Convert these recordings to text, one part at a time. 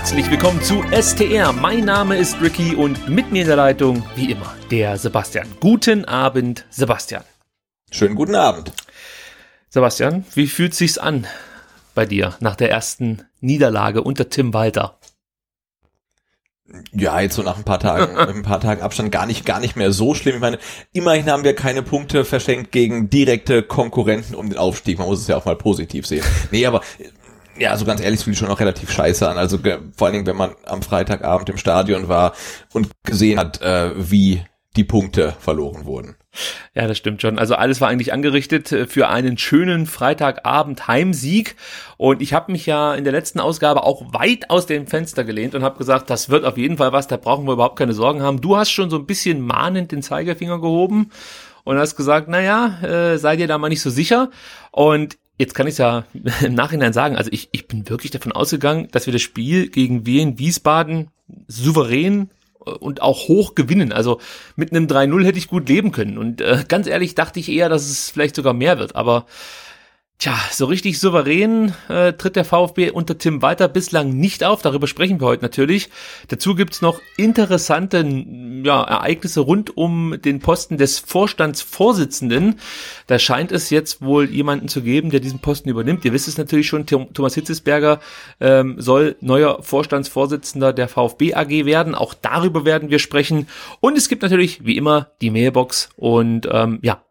Herzlich willkommen zu STR. Mein Name ist Ricky und mit mir in der Leitung, wie immer, der Sebastian. Guten Abend, Sebastian. Schönen guten Abend. Sebastian, wie fühlt sich's an bei dir nach der ersten Niederlage unter Tim Walter? Ja, jetzt so nach ein paar Tagen, ein paar Tagen Abstand gar nicht, gar nicht mehr so schlimm. Ich meine, immerhin haben wir keine Punkte verschenkt gegen direkte Konkurrenten um den Aufstieg. Man muss es ja auch mal positiv sehen. Nee, aber ja, so ganz ehrlich, es fühlt schon auch relativ scheiße an. Also vor allen Dingen, wenn man am Freitagabend im Stadion war und gesehen hat, äh, wie die Punkte verloren wurden. Ja, das stimmt schon. Also alles war eigentlich angerichtet äh, für einen schönen Freitagabend Heimsieg. Und ich habe mich ja in der letzten Ausgabe auch weit aus dem Fenster gelehnt und habe gesagt, das wird auf jeden Fall was, da brauchen wir überhaupt keine Sorgen haben. Du hast schon so ein bisschen mahnend den Zeigefinger gehoben und hast gesagt, naja, äh, sei dir da mal nicht so sicher. Und jetzt kann ich ja im Nachhinein sagen, also ich, ich bin wirklich davon ausgegangen, dass wir das Spiel gegen Wien Wiesbaden souverän und auch hoch gewinnen. Also mit einem 3-0 hätte ich gut leben können. Und äh, ganz ehrlich dachte ich eher, dass es vielleicht sogar mehr wird. Aber tja, so richtig souverän äh, tritt der VfB unter Tim Walter bislang nicht auf. Darüber sprechen wir heute natürlich. Dazu gibt's noch interessante ja, Ereignisse rund um den Posten des Vorstandsvorsitzenden. Da scheint es jetzt wohl jemanden zu geben, der diesen Posten übernimmt. Ihr wisst es natürlich schon, Thomas Hitzesberger ähm, soll neuer Vorstandsvorsitzender der VfB AG werden. Auch darüber werden wir sprechen. Und es gibt natürlich, wie immer, die Mailbox. Und ähm, ja,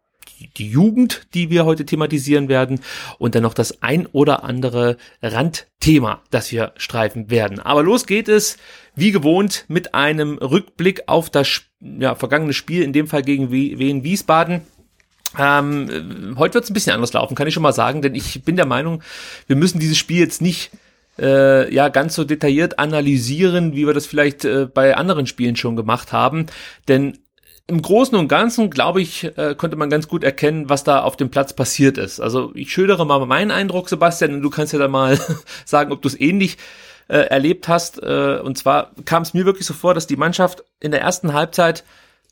die Jugend, die wir heute thematisieren werden und dann noch das ein oder andere Randthema, das wir streifen werden. Aber los geht es, wie gewohnt, mit einem Rückblick auf das ja, vergangene Spiel, in dem Fall gegen Wien Wiesbaden. Ähm, heute wird es ein bisschen anders laufen, kann ich schon mal sagen, denn ich bin der Meinung, wir müssen dieses Spiel jetzt nicht äh, ja ganz so detailliert analysieren, wie wir das vielleicht äh, bei anderen Spielen schon gemacht haben. Denn im Großen und Ganzen, glaube ich, äh, konnte man ganz gut erkennen, was da auf dem Platz passiert ist. Also ich schildere mal meinen Eindruck, Sebastian, und du kannst ja dann mal sagen, ob du es ähnlich äh, erlebt hast. Äh, und zwar kam es mir wirklich so vor, dass die Mannschaft in der ersten Halbzeit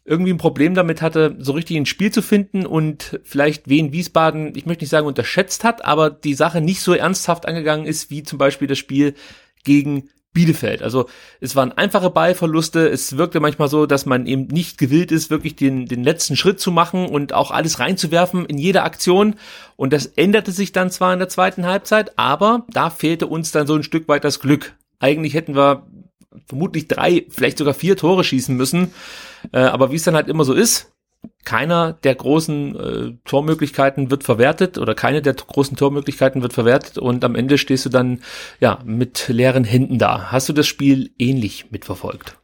irgendwie ein Problem damit hatte, so richtig ins Spiel zu finden und vielleicht Wien Wiesbaden, ich möchte nicht sagen unterschätzt hat, aber die Sache nicht so ernsthaft angegangen ist, wie zum Beispiel das Spiel gegen Bielefeld. Also es waren einfache Ballverluste. Es wirkte manchmal so, dass man eben nicht gewillt ist, wirklich den, den letzten Schritt zu machen und auch alles reinzuwerfen in jede Aktion. Und das änderte sich dann zwar in der zweiten Halbzeit, aber da fehlte uns dann so ein Stück weit das Glück. Eigentlich hätten wir vermutlich drei, vielleicht sogar vier Tore schießen müssen. Äh, aber wie es dann halt immer so ist, keiner der großen äh, Tormöglichkeiten wird verwertet oder keine der großen Tormöglichkeiten wird verwertet und am Ende stehst du dann ja mit leeren Händen da. Hast du das Spiel ähnlich mitverfolgt?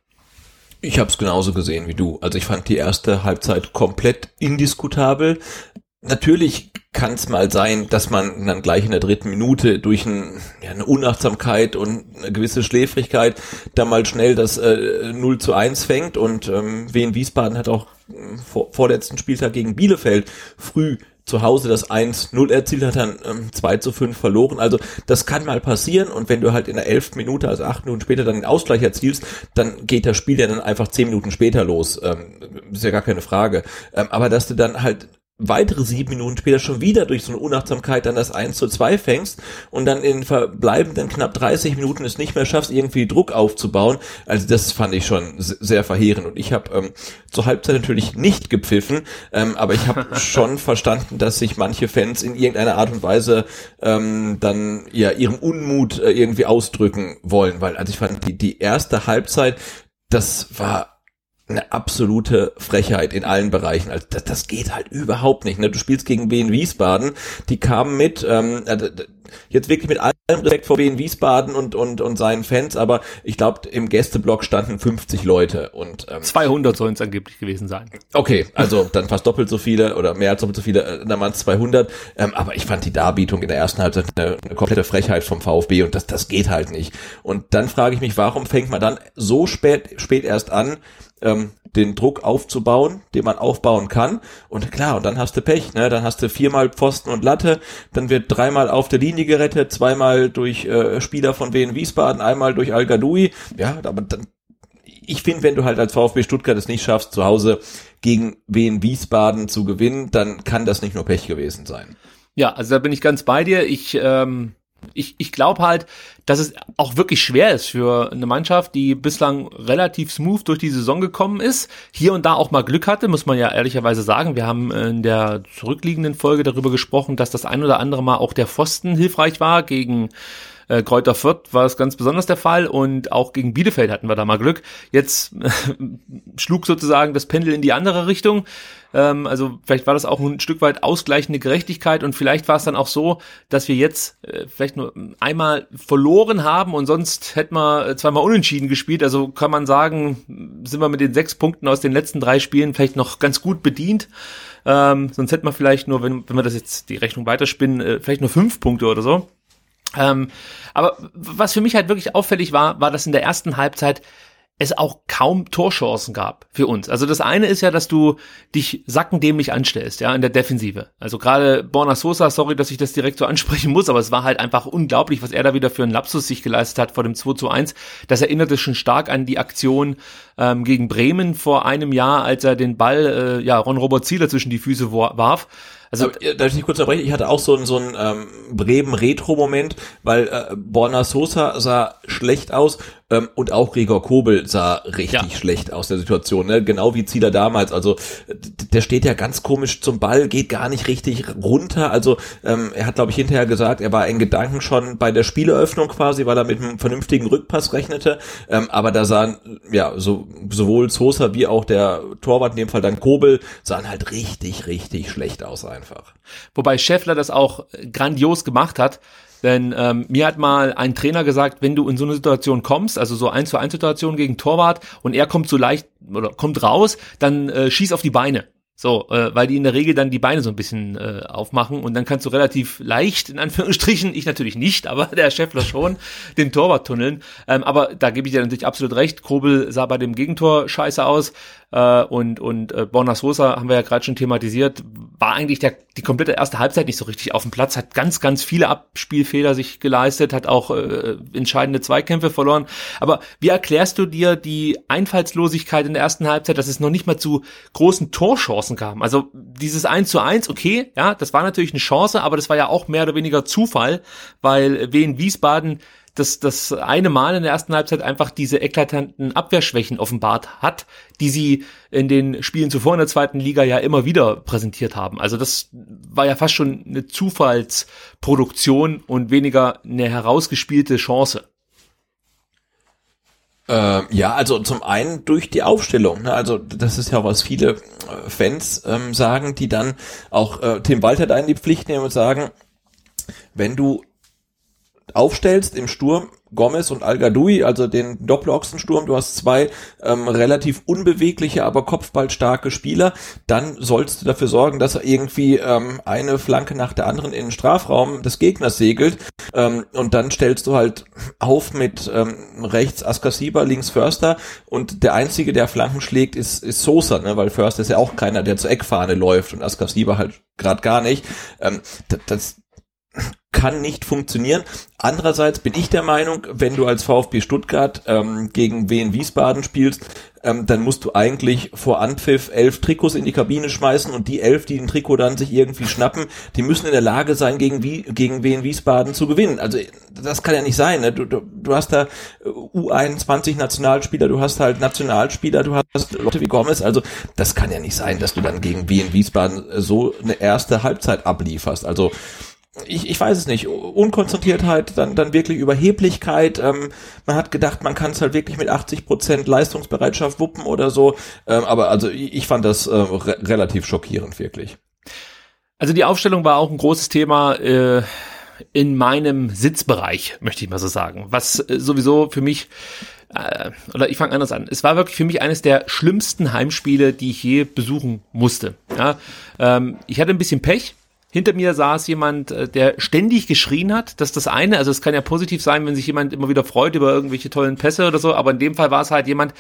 Ich habe es genauso gesehen wie du. Also ich fand die erste Halbzeit komplett indiskutabel. Natürlich kann es mal sein, dass man dann gleich in der dritten Minute durch ein, ja, eine Unachtsamkeit und eine gewisse Schläfrigkeit da mal schnell das äh, 0 zu 1 fängt und ähm, Wien Wiesbaden hat auch äh, vor, vorletzten Spieltag gegen Bielefeld früh zu Hause das 1-0 erzielt hat, dann ähm, 2 zu 5 verloren. Also das kann mal passieren und wenn du halt in der 11. Minute, also 8 Minuten später dann den Ausgleich erzielst, dann geht das Spiel ja dann einfach 10 Minuten später los. Ähm, ist ja gar keine Frage. Ähm, aber dass du dann halt weitere sieben Minuten später schon wieder durch so eine Unachtsamkeit dann das 1 zu 2 fängst und dann in den verbleibenden knapp 30 Minuten es nicht mehr schaffst, irgendwie Druck aufzubauen. Also das fand ich schon sehr verheerend. Und ich habe ähm, zur Halbzeit natürlich nicht gepfiffen, ähm, aber ich habe schon verstanden, dass sich manche Fans in irgendeiner Art und Weise ähm, dann ja ihrem Unmut äh, irgendwie ausdrücken wollen. Weil also ich fand die, die erste Halbzeit, das war eine absolute Frechheit in allen Bereichen. Also das, das geht halt überhaupt nicht. Ne? Du spielst gegen Wien Wiesbaden, die kamen mit, ähm, äh, jetzt wirklich mit allem Respekt vor Wien Wiesbaden und, und, und seinen Fans, aber ich glaube, im Gästeblock standen 50 Leute und ähm, 200 sollen es angeblich gewesen sein. Okay, also dann fast doppelt so viele oder mehr als doppelt so viele, äh, dann waren es 200, ähm, aber ich fand die Darbietung in der ersten Halbzeit eine, eine komplette Frechheit vom VfB und das, das geht halt nicht. Und dann frage ich mich, warum fängt man dann so spät, spät erst an, ähm, den Druck aufzubauen, den man aufbauen kann. Und klar, und dann hast du Pech, ne? Dann hast du viermal Pfosten und Latte, dann wird dreimal auf der Linie gerettet, zweimal durch äh, Spieler von Wien Wiesbaden, einmal durch Al Gadoui. Ja, aber dann, ich finde, wenn du halt als VfB Stuttgart es nicht schaffst, zu Hause gegen Wien Wiesbaden zu gewinnen, dann kann das nicht nur Pech gewesen sein. Ja, also da bin ich ganz bei dir. Ich ähm, ich, ich glaube halt, dass es auch wirklich schwer ist für eine Mannschaft, die bislang relativ smooth durch die Saison gekommen ist, hier und da auch mal Glück hatte, muss man ja ehrlicherweise sagen. Wir haben in der zurückliegenden Folge darüber gesprochen, dass das ein oder andere Mal auch der Pfosten hilfreich war gegen äh, Kräuter Fürth war es ganz besonders der Fall und auch gegen Bielefeld hatten wir da mal Glück. Jetzt schlug sozusagen das Pendel in die andere Richtung. Ähm, also vielleicht war das auch ein Stück weit ausgleichende Gerechtigkeit und vielleicht war es dann auch so, dass wir jetzt äh, vielleicht nur einmal verloren haben und sonst hätten wir äh, zweimal unentschieden gespielt. Also kann man sagen, sind wir mit den sechs Punkten aus den letzten drei Spielen vielleicht noch ganz gut bedient. Ähm, sonst hätten wir vielleicht nur, wenn, wenn wir das jetzt die Rechnung weiterspinnen, äh, vielleicht nur fünf Punkte oder so. Ähm, aber was für mich halt wirklich auffällig war, war, dass in der ersten Halbzeit es auch kaum Torchancen gab für uns. Also das eine ist ja, dass du dich sackendämlich anstellst, ja, in der Defensive. Also gerade Borna Sosa, sorry, dass ich das direkt so ansprechen muss, aber es war halt einfach unglaublich, was er da wieder für einen Lapsus sich geleistet hat vor dem 2 zu 1. Das erinnerte schon stark an die Aktion ähm, gegen Bremen vor einem Jahr, als er den Ball, äh, ja, Ron-Robert Zieler zwischen die Füße warf. Also, darf ich nicht kurz unterbrechen? Ich hatte auch so, einen so einen ähm, Bremen-Retro-Moment, weil äh, Borna Sosa sah schlecht aus ähm, und auch Gregor Kobel sah richtig ja. schlecht aus der Situation, ne? genau wie Zieler damals. Also der steht ja ganz komisch zum Ball, geht gar nicht richtig runter. Also ähm, er hat, glaube ich, hinterher gesagt, er war in Gedanken schon bei der Spieleröffnung quasi, weil er mit einem vernünftigen Rückpass rechnete. Ähm, aber da sahen ja so sowohl Sosa wie auch der Torwart, in dem Fall dann Kobel, sahen halt richtig, richtig schlecht aus einfach. Wobei Scheffler das auch grandios gemacht hat. Denn ähm, mir hat mal ein Trainer gesagt, wenn du in so eine Situation kommst, also so eins zu eins Situation gegen Torwart und er kommt so leicht oder kommt raus, dann äh, schieß auf die Beine. So, äh, weil die in der Regel dann die Beine so ein bisschen äh, aufmachen und dann kannst du relativ leicht, in Anführungsstrichen, ich natürlich nicht, aber der Scheffler schon, den Torwart tunneln. Ähm, aber da gebe ich dir natürlich absolut recht. Kobel sah bei dem Gegentor scheiße aus äh, und und äh, Borna Sosa haben wir ja gerade schon thematisiert, war eigentlich der, die komplette erste Halbzeit nicht so richtig auf dem Platz, hat ganz, ganz viele Abspielfehler sich geleistet, hat auch äh, entscheidende Zweikämpfe verloren. Aber wie erklärst du dir die Einfallslosigkeit in der ersten Halbzeit, dass es noch nicht mal zu großen Torchancen kam? Also dieses 1 zu 1, okay, ja, das war natürlich eine Chance, aber das war ja auch mehr oder weniger Zufall, weil Wien Wiesbaden das, das eine Mal in der ersten Halbzeit einfach diese eklatanten Abwehrschwächen offenbart hat, die sie in den Spielen zuvor in der zweiten Liga ja immer wieder präsentiert haben. Also das war ja fast schon eine Zufallsproduktion und weniger eine herausgespielte Chance. Äh, ja, also zum einen durch die Aufstellung. Ne? Also das ist ja was viele äh, Fans ähm, sagen, die dann auch äh, Tim Walter da in die Pflicht nehmen und sagen, wenn du aufstellst im Sturm, Gomez und Al also den Doppelachsensturm, du hast zwei ähm, relativ unbewegliche, aber kopfballstarke Spieler, dann sollst du dafür sorgen, dass irgendwie ähm, eine Flanke nach der anderen in den Strafraum des Gegners segelt ähm, und dann stellst du halt auf mit ähm, rechts Askasiba, links Förster und der Einzige, der Flanken schlägt, ist, ist Sosa, ne? weil Förster ist ja auch keiner, der zur Eckfahne läuft und Askasiba halt gerade gar nicht. Ähm, das, kann nicht funktionieren. Andererseits bin ich der Meinung, wenn du als VfB Stuttgart ähm, gegen Wien Wiesbaden spielst, ähm, dann musst du eigentlich vor Anpfiff elf Trikots in die Kabine schmeißen und die elf, die den Trikot dann sich irgendwie schnappen, die müssen in der Lage sein, gegen, Wie gegen Wien Wiesbaden zu gewinnen. Also das kann ja nicht sein. Ne? Du, du, du hast da U21 Nationalspieler, du hast halt Nationalspieler, du hast Leute wie Gomez. Also das kann ja nicht sein, dass du dann gegen Wien Wiesbaden so eine erste Halbzeit ablieferst. Also ich, ich weiß es nicht, Unkonzentriertheit, dann, dann wirklich Überheblichkeit. Ähm, man hat gedacht, man kann es halt wirklich mit 80 Prozent Leistungsbereitschaft wuppen oder so. Ähm, aber also ich, fand das äh, re relativ schockierend, wirklich. Also die Aufstellung war auch ein großes Thema äh, in meinem Sitzbereich, möchte ich mal so sagen. Was äh, sowieso für mich äh, oder ich fange anders an. Es war wirklich für mich eines der schlimmsten Heimspiele, die ich je besuchen musste. Ja, ähm, ich hatte ein bisschen Pech hinter mir saß jemand, äh, der ständig geschrien hat. Das ist das eine. Also es kann ja positiv sein, wenn sich jemand immer wieder freut über irgendwelche tollen Pässe oder so. Aber in dem Fall war es halt jemand,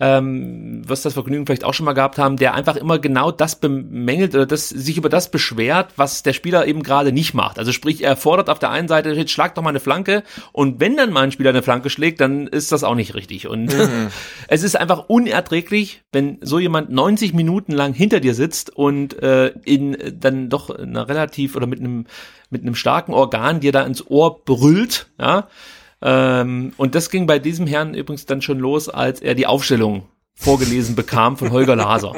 ähm, wirst das Vergnügen vielleicht auch schon mal gehabt haben, der einfach immer genau das bemängelt oder das, sich über das beschwert, was der Spieler eben gerade nicht macht. Also sprich, er fordert auf der einen Seite, jetzt schlag doch mal eine Flanke und wenn dann mal ein Spieler eine Flanke schlägt, dann ist das auch nicht richtig. Und mhm. es ist einfach unerträglich, wenn so jemand 90 Minuten lang hinter dir sitzt und äh, in dann doch einer relativ oder mit einem mit einem starken Organ dir da ins Ohr brüllt, ja, ähm, und das ging bei diesem Herrn übrigens dann schon los, als er die Aufstellung vorgelesen bekam von Holger Laser.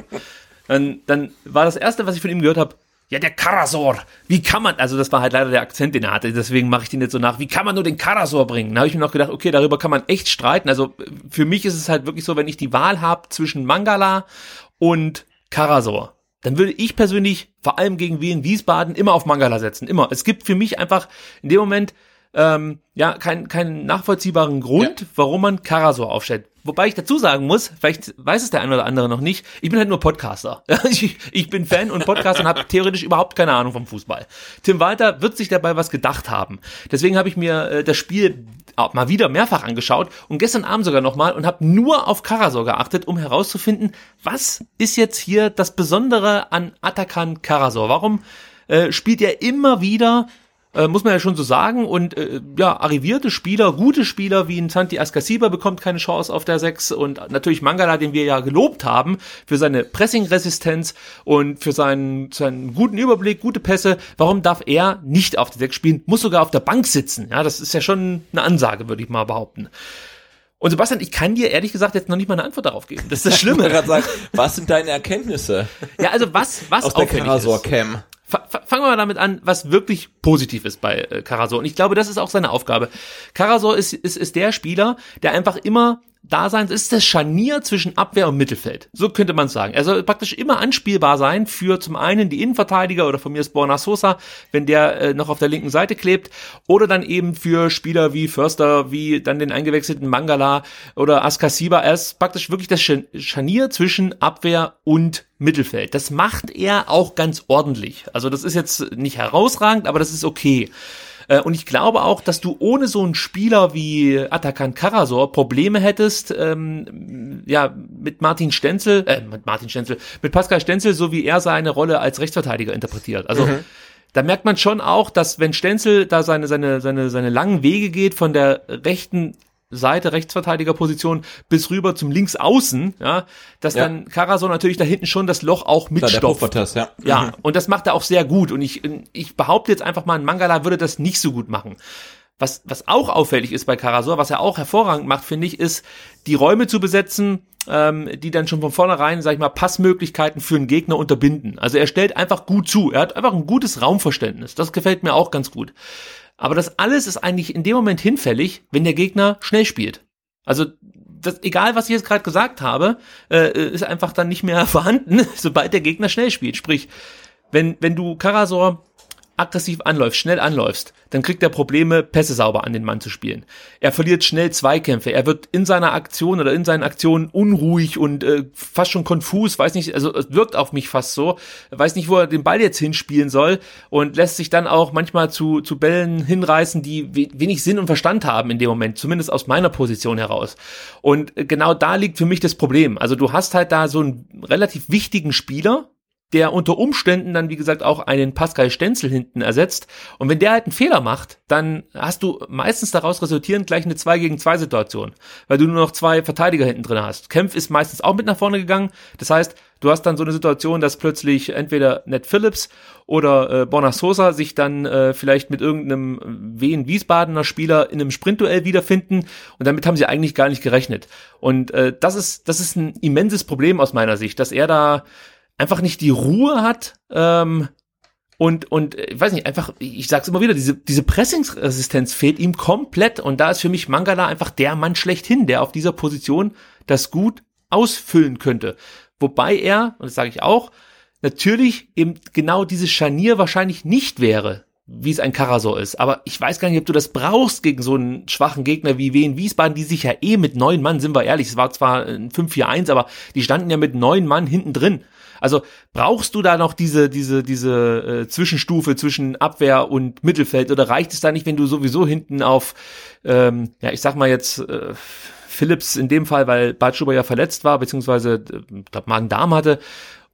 Dann, dann war das erste, was ich von ihm gehört habe, ja, der Karasor, wie kann man, also das war halt leider der Akzent, den er hatte, deswegen mache ich den jetzt so nach, wie kann man nur den Karasor bringen? Da habe ich mir noch gedacht, okay, darüber kann man echt streiten. Also für mich ist es halt wirklich so, wenn ich die Wahl habe zwischen Mangala und Karasor, dann würde ich persönlich vor allem gegen Wien Wiesbaden immer auf Mangala setzen. Immer. Es gibt für mich einfach in dem Moment ähm, ja, keinen keinen nachvollziehbaren Grund, ja. warum man Karasor aufstellt. Wobei ich dazu sagen muss, vielleicht weiß es der eine oder andere noch nicht, ich bin halt nur Podcaster. ich, ich bin Fan und Podcaster und habe theoretisch überhaupt keine Ahnung vom Fußball. Tim Walter wird sich dabei was gedacht haben. Deswegen habe ich mir äh, das Spiel auch mal wieder mehrfach angeschaut und gestern Abend sogar nochmal und habe nur auf Karasor geachtet, um herauszufinden, was ist jetzt hier das Besondere an Atakan Karasor? Warum äh, spielt er immer wieder äh, muss man ja schon so sagen. Und äh, ja, arrivierte Spieler, gute Spieler wie ein Santi Ascasiba bekommt keine Chance auf der 6 und natürlich Mangala, den wir ja gelobt haben für seine Pressing-Resistenz und für seinen, seinen guten Überblick, gute Pässe. Warum darf er nicht auf der 6 spielen? Muss sogar auf der Bank sitzen. Ja, das ist ja schon eine Ansage, würde ich mal behaupten. Und Sebastian, ich kann dir ehrlich gesagt jetzt noch nicht mal eine Antwort darauf geben. Das ist das Schlimme. Sagen, was sind deine Erkenntnisse? Ja, also was, was aus der Karasor Cam? Fangen wir mal damit an, was wirklich positiv ist bei äh, Karasor. Und ich glaube, das ist auch seine Aufgabe. Karasor ist, ist, ist der Spieler, der einfach immer da sein, ist das Scharnier zwischen Abwehr und Mittelfeld. So könnte man sagen. Er soll praktisch immer anspielbar sein für zum einen die Innenverteidiger oder von mir ist Borna Sosa, wenn der äh, noch auf der linken Seite klebt, oder dann eben für Spieler wie Förster, wie dann den eingewechselten Mangala oder Askasiba. Er ist praktisch wirklich das Scharnier zwischen Abwehr und Mittelfeld. Das macht er auch ganz ordentlich. Also das ist jetzt nicht herausragend, aber das ist okay. Äh, und ich glaube auch, dass du ohne so einen Spieler wie Atakan Karasor Probleme hättest, ähm, ja, mit Martin Stenzel, äh, mit Martin Stenzel, mit Pascal Stenzel, so wie er seine Rolle als Rechtsverteidiger interpretiert. Also, mhm. da merkt man schon auch, dass wenn Stenzel da seine, seine, seine, seine langen Wege geht von der rechten Seite Rechtsverteidigerposition bis rüber zum Linksaußen, ja, dass ja. dann Karasor natürlich da hinten schon das Loch auch mitstopft. Ja, ja. ja, mhm. und das macht er auch sehr gut und ich ich behaupte jetzt einfach mal, ein Mangala würde das nicht so gut machen. Was was auch auffällig ist bei Karasor, was er auch hervorragend macht, finde ich, ist die Räume zu besetzen, ähm, die dann schon von vornherein, sag ich mal, Passmöglichkeiten für einen Gegner unterbinden. Also er stellt einfach gut zu. Er hat einfach ein gutes Raumverständnis. Das gefällt mir auch ganz gut. Aber das alles ist eigentlich in dem Moment hinfällig, wenn der Gegner schnell spielt. Also das, egal, was ich jetzt gerade gesagt habe, äh, ist einfach dann nicht mehr vorhanden, sobald der Gegner schnell spielt. Sprich, wenn, wenn du Karasor aggressiv anläufst, schnell anläufst, dann kriegt er Probleme, Pässe sauber an den Mann zu spielen. Er verliert schnell Zweikämpfe, er wird in seiner Aktion oder in seinen Aktionen unruhig und äh, fast schon konfus, weiß nicht, also es wirkt auf mich fast so, weiß nicht, wo er den Ball jetzt hinspielen soll und lässt sich dann auch manchmal zu, zu Bällen hinreißen, die wenig Sinn und Verstand haben in dem Moment, zumindest aus meiner Position heraus. Und genau da liegt für mich das Problem. Also du hast halt da so einen relativ wichtigen Spieler, der unter Umständen dann, wie gesagt, auch einen Pascal Stenzel hinten ersetzt. Und wenn der halt einen Fehler macht, dann hast du meistens daraus resultierend gleich eine 2 gegen 2 Situation, weil du nur noch zwei Verteidiger hinten drin hast. Kempf ist meistens auch mit nach vorne gegangen. Das heißt, du hast dann so eine Situation, dass plötzlich entweder Ned Phillips oder äh, Bonner Sosa sich dann äh, vielleicht mit irgendeinem Wien Wiesbadener Spieler in einem Sprintduell wiederfinden und damit haben sie eigentlich gar nicht gerechnet. Und äh, das ist das ist ein immenses Problem aus meiner Sicht, dass er da einfach nicht die Ruhe hat ähm, und und äh, ich weiß nicht einfach ich sag's immer wieder diese diese Pressingsresistenz fehlt ihm komplett und da ist für mich Mangala einfach der Mann schlechthin der auf dieser Position das gut ausfüllen könnte wobei er und das sage ich auch natürlich eben genau dieses Scharnier wahrscheinlich nicht wäre wie es ein Karasor ist. Aber ich weiß gar nicht, ob du das brauchst gegen so einen schwachen Gegner wie Wien Wiesbaden, die sich ja eh mit neun Mann, sind wir ehrlich, es war zwar ein 5-4-1, aber die standen ja mit neun Mann hinten drin. Also brauchst du da noch diese, diese, diese äh, Zwischenstufe zwischen Abwehr und Mittelfeld oder reicht es da nicht, wenn du sowieso hinten auf, ähm, ja, ich sag mal jetzt, äh, Philips in dem Fall, weil Bartschuber ja verletzt war, beziehungsweise äh, glaub, Magen-Darm hatte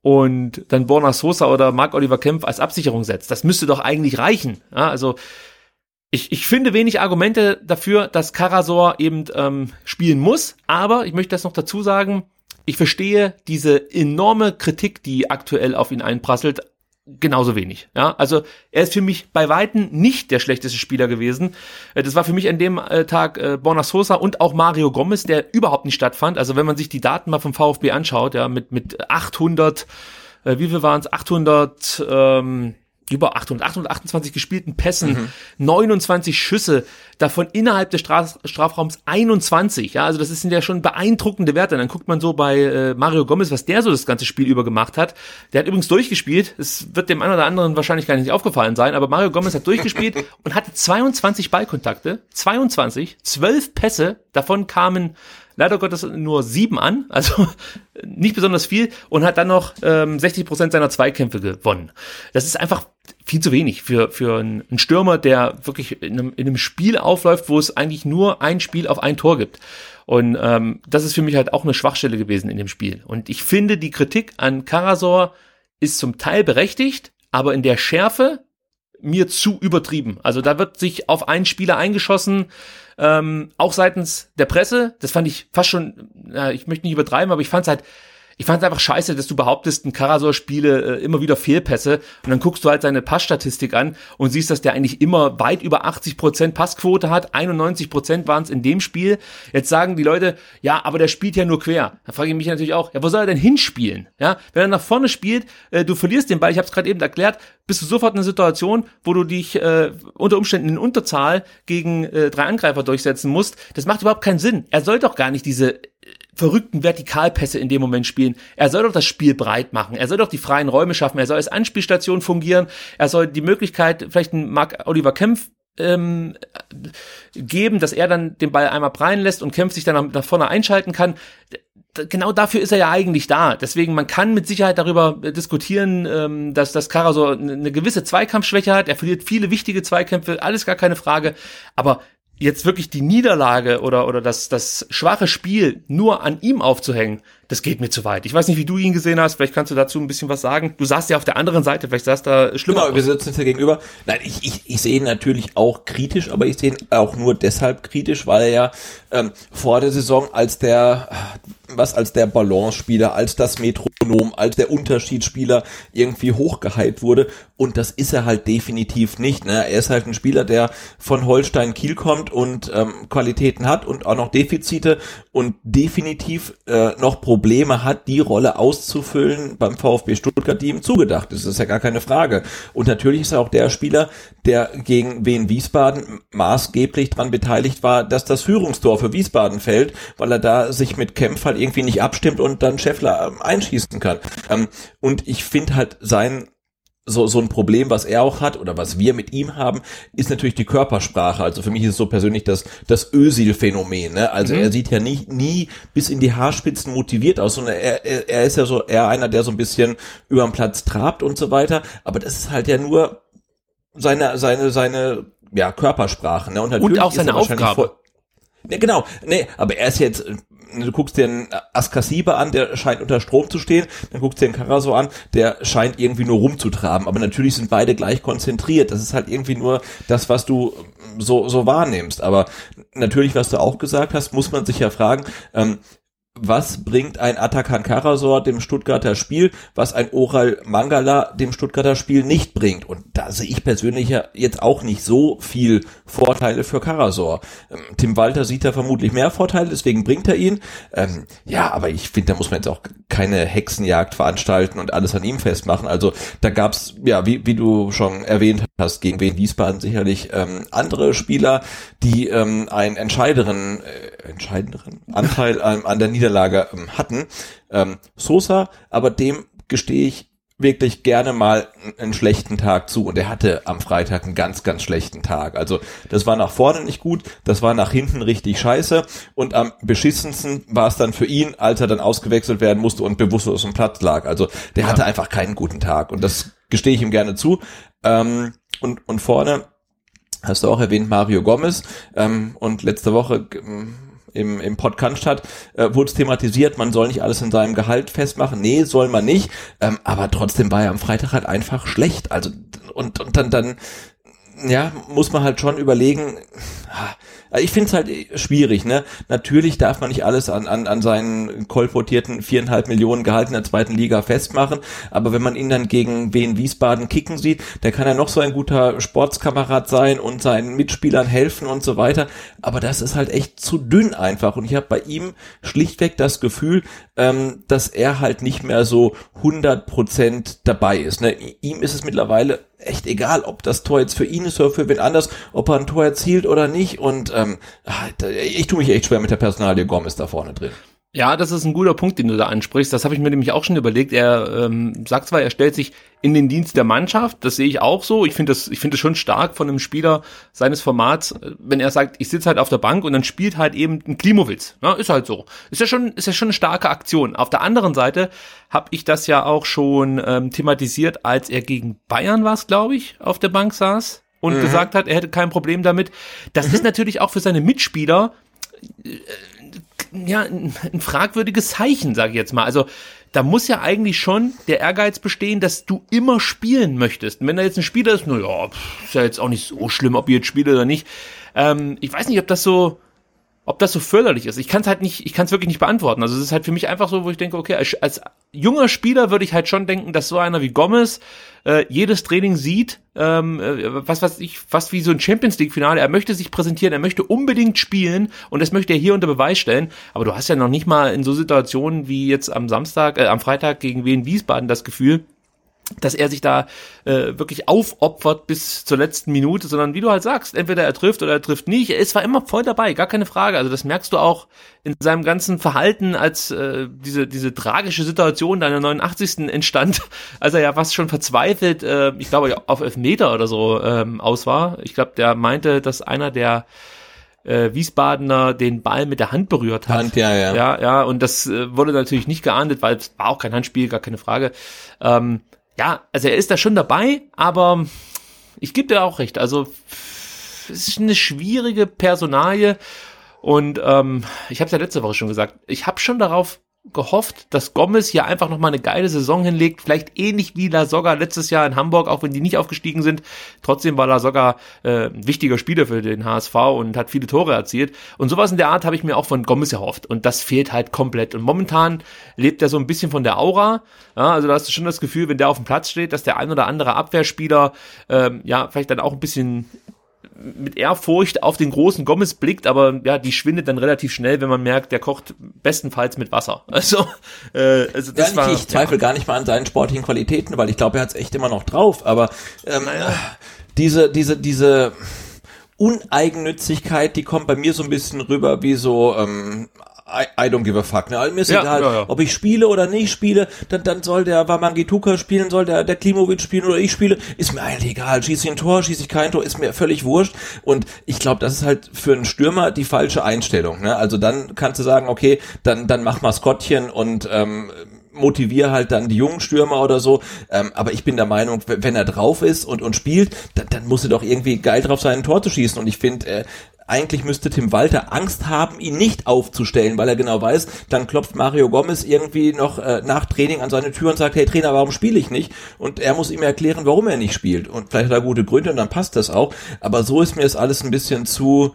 und dann Borna Sosa oder Marc Oliver Kempf als Absicherung setzt. Das müsste doch eigentlich reichen. Ja, also ich, ich finde wenig Argumente dafür, dass Karasor eben ähm, spielen muss, aber ich möchte das noch dazu sagen, ich verstehe diese enorme Kritik, die aktuell auf ihn einprasselt, genauso wenig. Ja, also er ist für mich bei weitem nicht der schlechteste Spieler gewesen. Äh, das war für mich an dem äh, Tag äh, Borna Sosa und auch Mario Gomez, der überhaupt nicht stattfand. Also wenn man sich die Daten mal vom VfB anschaut, ja, mit mit 800, äh, wie viel waren es? 800 ähm, über 800, 828 gespielten Pässen, mhm. 29 Schüsse, davon innerhalb des Straf Strafraums 21. Ja, also das sind ja schon beeindruckende Werte. Dann guckt man so bei äh, Mario Gomez, was der so das ganze Spiel über gemacht hat. Der hat übrigens durchgespielt. Es wird dem einen oder anderen wahrscheinlich gar nicht aufgefallen sein, aber Mario Gomez hat durchgespielt und hatte 22 Ballkontakte, 22, 12 Pässe, davon kamen leider Gottes nur sieben an, also nicht besonders viel und hat dann noch ähm, 60 Prozent seiner Zweikämpfe gewonnen. Das ist einfach viel zu wenig für, für einen Stürmer, der wirklich in einem, in einem Spiel aufläuft, wo es eigentlich nur ein Spiel auf ein Tor gibt. Und ähm, das ist für mich halt auch eine Schwachstelle gewesen in dem Spiel. Und ich finde, die Kritik an Karasor ist zum Teil berechtigt, aber in der Schärfe mir zu übertrieben. Also da wird sich auf einen Spieler eingeschossen, ähm, auch seitens der Presse. Das fand ich fast schon, äh, ich möchte nicht übertreiben, aber ich fand es halt ich fand es einfach scheiße, dass du behauptest, ein Karasor spiele äh, immer wieder Fehlpässe und dann guckst du halt seine Passstatistik an und siehst, dass der eigentlich immer weit über 80 Prozent Passquote hat, 91 Prozent waren es in dem Spiel. Jetzt sagen die Leute, ja, aber der spielt ja nur quer. Da frage ich mich natürlich auch, ja, wo soll er denn hinspielen? Ja, wenn er nach vorne spielt, äh, du verlierst den Ball, ich habe es gerade eben erklärt, bist du sofort in einer Situation, wo du dich äh, unter Umständen in Unterzahl gegen äh, drei Angreifer durchsetzen musst. Das macht überhaupt keinen Sinn. Er soll doch gar nicht diese verrückten Vertikalpässe in dem Moment spielen. Er soll doch das Spiel breit machen. Er soll doch die freien Räume schaffen. Er soll als Anspielstation fungieren. Er soll die Möglichkeit, vielleicht einen Mark Oliver Kempf ähm, geben, dass er dann den Ball einmal prallen lässt und Kempf sich dann nach vorne einschalten kann. Genau dafür ist er ja eigentlich da. Deswegen, man kann mit Sicherheit darüber diskutieren, ähm, dass das Karasor eine gewisse Zweikampfschwäche hat. Er verliert viele wichtige Zweikämpfe, alles gar keine Frage. Aber jetzt wirklich die Niederlage oder, oder das, das schwache Spiel nur an ihm aufzuhängen, das geht mir zu weit. Ich weiß nicht, wie du ihn gesehen hast, vielleicht kannst du dazu ein bisschen was sagen. Du saßt ja auf der anderen Seite, vielleicht saß da schlimmer. Genau, wir sitzen uns ja gegenüber. Nein, ich, ich, ich sehe ihn natürlich auch kritisch, aber ich sehe ihn auch nur deshalb kritisch, weil er ja ähm, vor der Saison als der, was als der Balance-Spieler, als das Metronom, als der Unterschiedsspieler irgendwie hochgehypt wurde. Und das ist er halt definitiv nicht. Ne? Er ist halt ein Spieler, der von Holstein Kiel kommt und ähm, Qualitäten hat und auch noch Defizite und definitiv äh, noch Probleme Probleme hat, die Rolle auszufüllen beim VfB Stuttgart, die ihm zugedacht ist. Das ist ja gar keine Frage. Und natürlich ist er auch der Spieler, der gegen Wien Wiesbaden maßgeblich daran beteiligt war, dass das Führungstor für Wiesbaden fällt, weil er da sich mit Kempf halt irgendwie nicht abstimmt und dann Scheffler ähm, einschießen kann. Ähm, und ich finde halt sein so, so ein Problem, was er auch hat oder was wir mit ihm haben, ist natürlich die Körpersprache. Also für mich ist es so persönlich das, das Ösil-Phänomen. Ne? Also mhm. er sieht ja nie, nie bis in die Haarspitzen motiviert aus, sondern er, er, er ist ja so eher einer, der so ein bisschen über den Platz trabt und so weiter. Aber das ist halt ja nur seine, seine, seine, ja, Körpersprache. Ne? Und, natürlich und auch seine Aufgabe. Voll, Ne, genau, nee, aber er ist jetzt du guckst dir einen Askasiba an, der scheint unter Strom zu stehen, dann guckst du dir einen Karaso an, der scheint irgendwie nur rumzutraben, aber natürlich sind beide gleich konzentriert. Das ist halt irgendwie nur das, was du so, so wahrnimmst. Aber natürlich, was du auch gesagt hast, muss man sich ja fragen, ähm, was bringt ein Atakan Karasor dem Stuttgarter Spiel, was ein Oral Mangala dem Stuttgarter Spiel nicht bringt. Und da sehe ich persönlich ja jetzt auch nicht so viel Vorteile für Karasor. Ähm, Tim Walter sieht da vermutlich mehr Vorteile, deswegen bringt er ihn. Ähm, ja, aber ich finde, da muss man jetzt auch keine Hexenjagd veranstalten und alles an ihm festmachen. Also da gab's, ja, wie, wie du schon erwähnt hast, gegen Wien Wiesbaden sicherlich ähm, andere Spieler, die ähm, einen entscheideren, äh, entscheidenderen Anteil an, an der Niederlage ähm, hatten. Ähm, Sosa, aber dem gestehe ich wirklich gerne mal einen schlechten Tag zu und er hatte am Freitag einen ganz, ganz schlechten Tag. Also das war nach vorne nicht gut, das war nach hinten richtig scheiße und am beschissensten war es dann für ihn, als er dann ausgewechselt werden musste und bewusstlos auf dem Platz lag. Also der ja. hatte einfach keinen guten Tag und das gestehe ich ihm gerne zu. Ähm, und, und vorne hast du auch erwähnt Mario Gomez ähm, und letzte Woche ähm, im, im Podcast hat, äh, wurde es thematisiert, man soll nicht alles in seinem Gehalt festmachen. Nee, soll man nicht. Ähm, aber trotzdem war er am Freitag halt einfach schlecht. Also und, und dann, dann ja, muss man halt schon überlegen, ich finde es halt schwierig, ne? Natürlich darf man nicht alles an, an, an seinen kolportierten viereinhalb Millionen Gehalt in der zweiten Liga festmachen, aber wenn man ihn dann gegen Wien Wiesbaden kicken sieht, der kann ja noch so ein guter Sportskamerad sein und seinen Mitspielern helfen und so weiter, aber das ist halt echt zu dünn einfach und ich habe bei ihm schlichtweg das Gefühl, ähm, dass er halt nicht mehr so 100 Prozent dabei ist. Ne? Ihm ist es mittlerweile echt egal, ob das Tor jetzt für ihn ist oder für wen anders, ob er ein Tor erzielt oder nicht. Und ähm, ah, ich tue mich echt schwer mit der Personalie Gomez da vorne drin. Ja, das ist ein guter Punkt, den du da ansprichst. Das habe ich mir nämlich auch schon überlegt. Er ähm, sagt zwar, er stellt sich in den Dienst der Mannschaft, das sehe ich auch so. Ich finde das, ich finde es schon stark von einem Spieler seines Formats, wenn er sagt, ich sitze halt auf der Bank und dann spielt halt eben ein Klimowitz. Ja, ist halt so. Ist ja schon, ist ja schon eine starke Aktion. Auf der anderen Seite habe ich das ja auch schon ähm, thematisiert, als er gegen Bayern war, glaube ich, auf der Bank saß und mhm. gesagt hat, er hätte kein Problem damit. Das mhm. ist natürlich auch für seine Mitspieler äh, ja, ein, ein fragwürdiges Zeichen, sage ich jetzt mal. Also da muss ja eigentlich schon der Ehrgeiz bestehen, dass du immer spielen möchtest. Und wenn da jetzt ein Spieler ist, naja, ist ja jetzt auch nicht so schlimm, ob ihr jetzt spielt oder nicht. Ähm, ich weiß nicht, ob das so, ob das so förderlich ist. Ich kann es halt nicht, ich kann es wirklich nicht beantworten. Also es ist halt für mich einfach so, wo ich denke, okay, als, als junger Spieler würde ich halt schon denken, dass so einer wie Gomez äh, jedes Training sieht, ähm, äh, was was ich, fast wie so ein Champions League Finale. Er möchte sich präsentieren, er möchte unbedingt spielen und das möchte er hier unter Beweis stellen. Aber du hast ja noch nicht mal in so Situationen wie jetzt am Samstag, äh, am Freitag gegen Wien Wiesbaden das Gefühl, dass er sich da äh, wirklich aufopfert bis zur letzten Minute, sondern wie du halt sagst, entweder er trifft oder er trifft nicht. Er ist zwar immer voll dabei, gar keine Frage. Also das merkst du auch in seinem ganzen Verhalten, als äh, diese diese tragische Situation da in der 89. entstand, als er ja fast schon verzweifelt, äh, ich glaube auf Elfmeter oder so ähm, aus war. Ich glaube, der meinte, dass einer der äh, Wiesbadener den Ball mit der Hand berührt hat. Hand, ja, ja. Ja, ja, und das äh, wurde natürlich nicht geahndet, weil es war auch kein Handspiel, gar keine Frage. Ähm, ja, also er ist da schon dabei, aber ich gebe dir auch recht. Also es ist eine schwierige Personalie und ähm, ich habe es ja letzte Woche schon gesagt. Ich habe schon darauf gehofft, dass Gomez hier einfach nochmal eine geile Saison hinlegt, vielleicht ähnlich wie La Soga letztes Jahr in Hamburg, auch wenn die nicht aufgestiegen sind. Trotzdem war La Soga äh, ein wichtiger Spieler für den HSV und hat viele Tore erzielt. Und sowas in der Art habe ich mir auch von Gomez erhofft. Und das fehlt halt komplett. Und momentan lebt er so ein bisschen von der Aura. Ja, also da hast du schon das Gefühl, wenn der auf dem Platz steht, dass der ein oder andere Abwehrspieler ähm, ja vielleicht dann auch ein bisschen mit Ehrfurcht auf den großen Gomez blickt, aber ja, die schwindet dann relativ schnell, wenn man merkt, der kocht bestenfalls mit Wasser. Also, äh, also das ja, war, ich zweifle ja. gar nicht mal an seinen sportlichen Qualitäten, weil ich glaube, er hat es echt immer noch drauf. Aber ähm, naja. diese, diese, diese Uneigennützigkeit, die kommt bei mir so ein bisschen rüber wie so ähm, I, I don't give a fuck. Ne? Also mir ist ja, egal, ja, ja. ob ich spiele oder nicht spiele, dann, dann soll der Wamangituka spielen, soll der, der Klimovic spielen oder ich spiele, ist mir eigentlich egal. Schieße ich ein Tor, schieße ich kein Tor, ist mir völlig wurscht. Und ich glaube, das ist halt für einen Stürmer die falsche Einstellung. Ne? Also dann kannst du sagen, okay, dann, dann mach Maskottchen und ähm, motiviere halt dann die jungen Stürmer oder so. Ähm, aber ich bin der Meinung, wenn er drauf ist und, und spielt, dann, dann muss er doch irgendwie geil drauf sein, ein Tor zu schießen. Und ich finde, äh, eigentlich müsste Tim Walter Angst haben, ihn nicht aufzustellen, weil er genau weiß, dann klopft Mario Gomez irgendwie noch äh, nach Training an seine Tür und sagt, hey Trainer, warum spiele ich nicht? Und er muss ihm erklären, warum er nicht spielt. Und vielleicht hat er gute Gründe und dann passt das auch. Aber so ist mir das alles ein bisschen zu,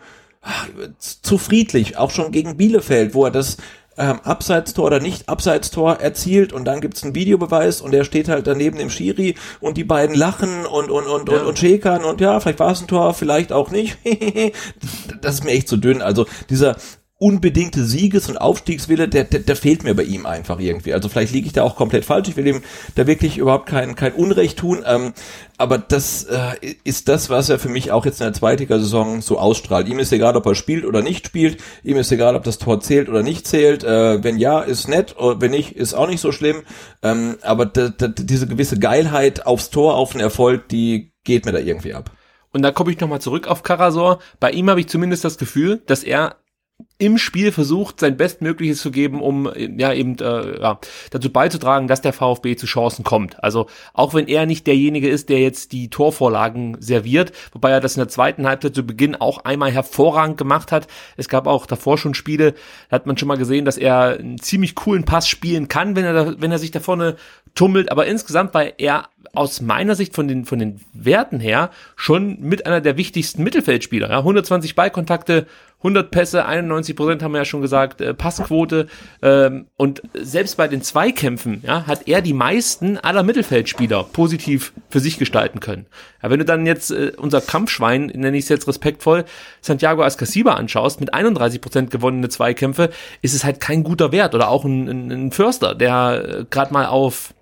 zu friedlich, auch schon gegen Bielefeld, wo er das ähm, Abseitstor oder nicht Abseitstor erzielt und dann gibt's einen Videobeweis und der steht halt daneben im Schiri und die beiden lachen und und und ja. und, und schäkern und ja, vielleicht war es ein Tor, vielleicht auch nicht. das ist mir echt zu dünn. Also dieser unbedingte Sieges- und Aufstiegswille, der, der, der fehlt mir bei ihm einfach irgendwie. Also vielleicht liege ich da auch komplett falsch. Ich will ihm da wirklich überhaupt kein, kein Unrecht tun. Ähm, aber das äh, ist das, was er für mich auch jetzt in der Zweitliga-Saison so ausstrahlt. Ihm ist egal, ob er spielt oder nicht spielt. Ihm ist egal, ob das Tor zählt oder nicht zählt. Äh, wenn ja, ist nett. Wenn nicht, ist auch nicht so schlimm. Ähm, aber diese gewisse Geilheit aufs Tor, auf den Erfolg, die geht mir da irgendwie ab. Und da komme ich nochmal zurück auf Karasor. Bei ihm habe ich zumindest das Gefühl, dass er im Spiel versucht, sein Bestmögliches zu geben, um ja eben äh, ja, dazu beizutragen, dass der VfB zu Chancen kommt. Also auch wenn er nicht derjenige ist, der jetzt die Torvorlagen serviert, wobei er das in der zweiten Halbzeit zu Beginn auch einmal hervorragend gemacht hat. Es gab auch davor schon Spiele, da hat man schon mal gesehen, dass er einen ziemlich coolen Pass spielen kann, wenn er da, wenn er sich da vorne tummelt. Aber insgesamt war er aus meiner Sicht von den, von den Werten her schon mit einer der wichtigsten Mittelfeldspieler. Ja, 120 Ballkontakte, 100 Pässe, 91 Prozent haben wir ja schon gesagt, äh, Passquote. Ähm, und selbst bei den Zweikämpfen ja, hat er die meisten aller Mittelfeldspieler positiv für sich gestalten können. Ja, wenn du dann jetzt äh, unser Kampfschwein, nenne ich es jetzt respektvoll, Santiago Ascasiba anschaust, mit 31 Prozent gewonnene Zweikämpfe, ist es halt kein guter Wert. Oder auch ein, ein, ein Förster, der äh, gerade mal auf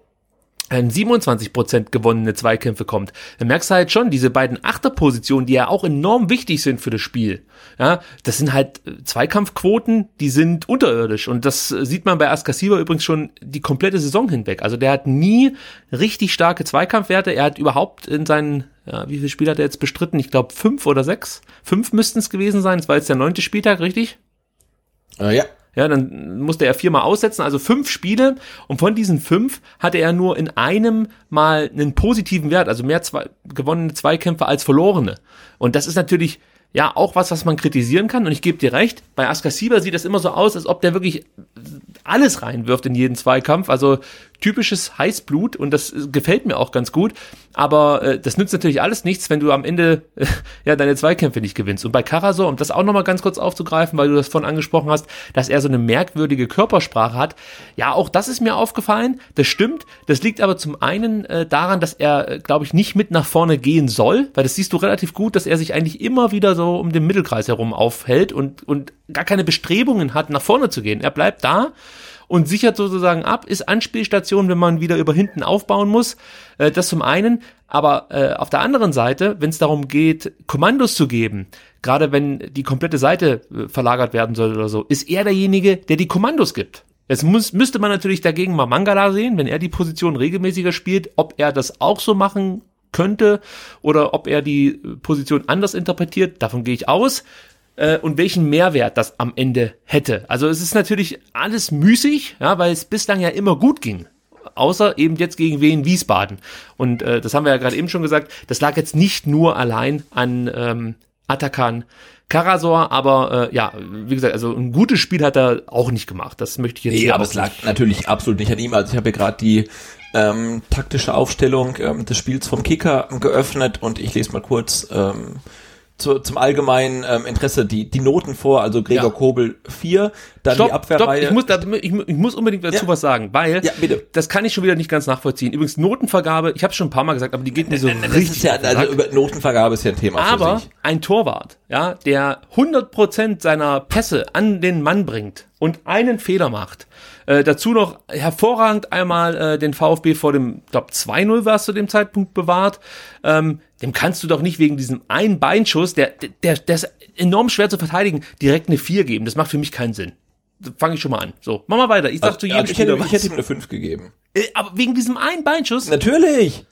27 Prozent gewonnene Zweikämpfe kommt, dann merkst du halt schon, diese beiden Achterpositionen, die ja auch enorm wichtig sind für das Spiel. Ja, das sind halt äh, Zweikampfquoten, die sind unterirdisch. Und das sieht man bei Askasiba übrigens schon die komplette Saison hinweg. Also der hat nie richtig starke Zweikampfwerte. Er hat überhaupt in seinen, ja, wie viele Spiele hat er jetzt bestritten? Ich glaube fünf oder sechs. Fünf müssten es gewesen sein. Es war jetzt der neunte Spieltag, richtig? Äh, ja. Ja, dann musste er viermal aussetzen, also fünf Spiele. Und von diesen fünf hatte er nur in einem mal einen positiven Wert, also mehr zwei, gewonnene Zweikämpfe als verlorene. Und das ist natürlich ja auch was, was man kritisieren kann. Und ich gebe dir recht, bei Askasiba sieht das immer so aus, als ob der wirklich alles reinwirft in jeden Zweikampf. Also typisches Heißblut und das gefällt mir auch ganz gut. Aber äh, das nützt natürlich alles nichts, wenn du am Ende äh, ja deine Zweikämpfe nicht gewinnst. Und bei Karasor, um das auch nochmal ganz kurz aufzugreifen, weil du das vorhin angesprochen hast, dass er so eine merkwürdige Körpersprache hat. Ja, auch das ist mir aufgefallen. Das stimmt. Das liegt aber zum einen äh, daran, dass er, äh, glaube ich, nicht mit nach vorne gehen soll, weil das siehst du relativ gut, dass er sich eigentlich immer wieder so um den Mittelkreis herum aufhält und, und gar keine Bestrebungen hat, nach vorne zu gehen. Er bleibt da und sichert sozusagen ab, ist Anspielstation, wenn man wieder über hinten aufbauen muss. Äh, das zum einen. Aber äh, auf der anderen Seite, wenn es darum geht, Kommandos zu geben, gerade wenn die komplette Seite äh, verlagert werden soll oder so, ist er derjenige, der die Kommandos gibt. Jetzt muss, müsste man natürlich dagegen mal Mangala sehen, wenn er die Position regelmäßiger spielt, ob er das auch so machen könnte oder ob er die Position anders interpretiert. Davon gehe ich aus äh, und welchen Mehrwert das am Ende hätte. Also es ist natürlich alles müßig, ja, weil es bislang ja immer gut ging. Außer eben jetzt gegen Wien Wiesbaden. Und äh, das haben wir ja gerade eben schon gesagt, das lag jetzt nicht nur allein an ähm, Atakan Karasor, aber äh, ja, wie gesagt, also ein gutes Spiel hat er auch nicht gemacht. Das möchte ich jetzt nee, aber es lag natürlich absolut nicht an ihm. Also ich habe ja gerade die ähm, taktische Aufstellung ähm, des Spiels vom Kicker geöffnet und ich lese mal kurz ähm, zu, zum allgemeinen ähm, Interesse die, die Noten vor, also Gregor ja. Kobel 4, dann stopp, die Abwehrreihe. Stopp, ich muss, da, ich, ich muss unbedingt dazu ja. was sagen, weil ja, bitte. das kann ich schon wieder nicht ganz nachvollziehen. Übrigens Notenvergabe, ich habe schon ein paar Mal gesagt, aber die geht mir so das richtig. Ist ja, also über Notenvergabe ist ja ein Thema Aber ein Torwart, ja, der 100% seiner Pässe an den Mann bringt und einen Fehler macht, äh, dazu noch hervorragend einmal äh, den VfB vor dem, glaube 2-0 war es zu dem Zeitpunkt bewahrt. Ähm, dem kannst du doch nicht wegen diesem einen Beinschuss, der, der, der ist enorm schwer zu verteidigen, direkt eine 4 geben. Das macht für mich keinen Sinn. Fange ich schon mal an. So, mach mal weiter. Ich sag also, zu jedem also ich hätte, ich hätte ihm eine 5 gegeben. Äh, aber wegen diesem einen Beinschuss? Natürlich.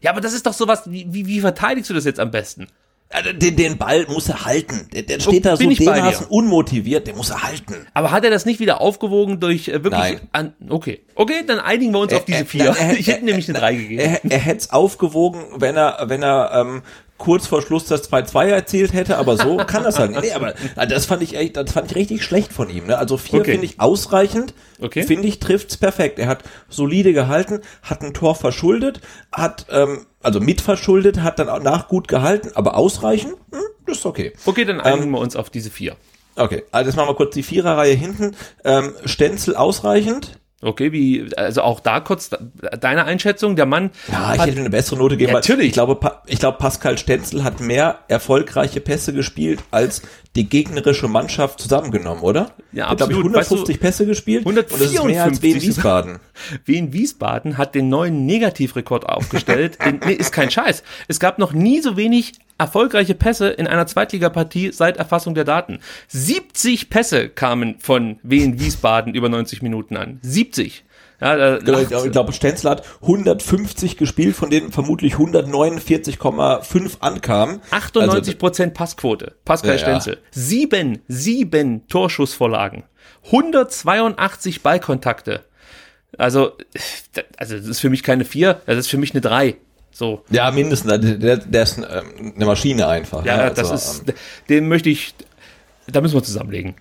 Ja, aber das ist doch sowas, wie, wie, wie verteidigst du das jetzt am besten? Also den, den Ball muss er halten. Der, der steht da so bin bei dermaßen unmotiviert, den muss er halten. Aber hat er das nicht wieder aufgewogen durch äh, wirklich Nein. an okay. Okay, dann einigen wir uns auf diese er- vier. er- ich hätte nämlich eine drei gegeben. Er, er hätte es aufgewogen, wenn er, wenn er ähm, kurz vor Schluss das 2-2 erzielt hätte, aber so kann das halt nicht. Nee, aber das fand ich echt, das fand ich richtig schlecht von ihm. Ne? Also vier Okay. finde ich ausreichend. Okay. Finde ich, trifft's perfekt. Er hat solide gehalten, hat ein Tor verschuldet, hat, ähm, also mitverschuldet, hat dann auch nach gut gehalten, aber ausreichend, hm, das ist okay. Okay, dann einigen wir uns auf diese vier. Okay, also jetzt machen wir kurz die Viererreihe hinten. Ähm, Stenzel ausreichend. Okay, wie, also auch da kurz deine Einschätzung. Der Mann Ja, ich hat, hätte eine bessere Note gegeben. Natürlich. Ich glaube, ich glaube, Pascal Stenzel hat mehr erfolgreiche Pässe gespielt als die gegnerische Mannschaft zusammengenommen, oder? Ja, hat, glaube ich, absolut. Weißt 150 Pässe gespielt. Und das ist mehr als 154 Wien Wiesbaden. Wien Wiesbaden hat den neuen Negativrekord aufgestellt. den, nee, ist kein Scheiß. Es gab noch nie so wenig erfolgreiche Pässe in einer Zweitligapartie seit Erfassung der Daten. 70 Pässe kamen von Wien Wiesbaden über 90 Minuten an. 70. Ja, da Genau, ich glaube, Stenzel hat 150 gespielt, von denen vermutlich 149,5 ankamen. 98 Also, Prozent Passquote. Pascal Ja. Stenzel. Sieben, sieben Torschussvorlagen. 182 Ballkontakte. Also, also das ist für mich keine vier, das ist für mich eine drei. So. ja, mindestens. Der, der, ist ähm, eine Maschine einfach. Ja, ne? das Also, ist, den möchte ich, da müssen wir zusammenlegen.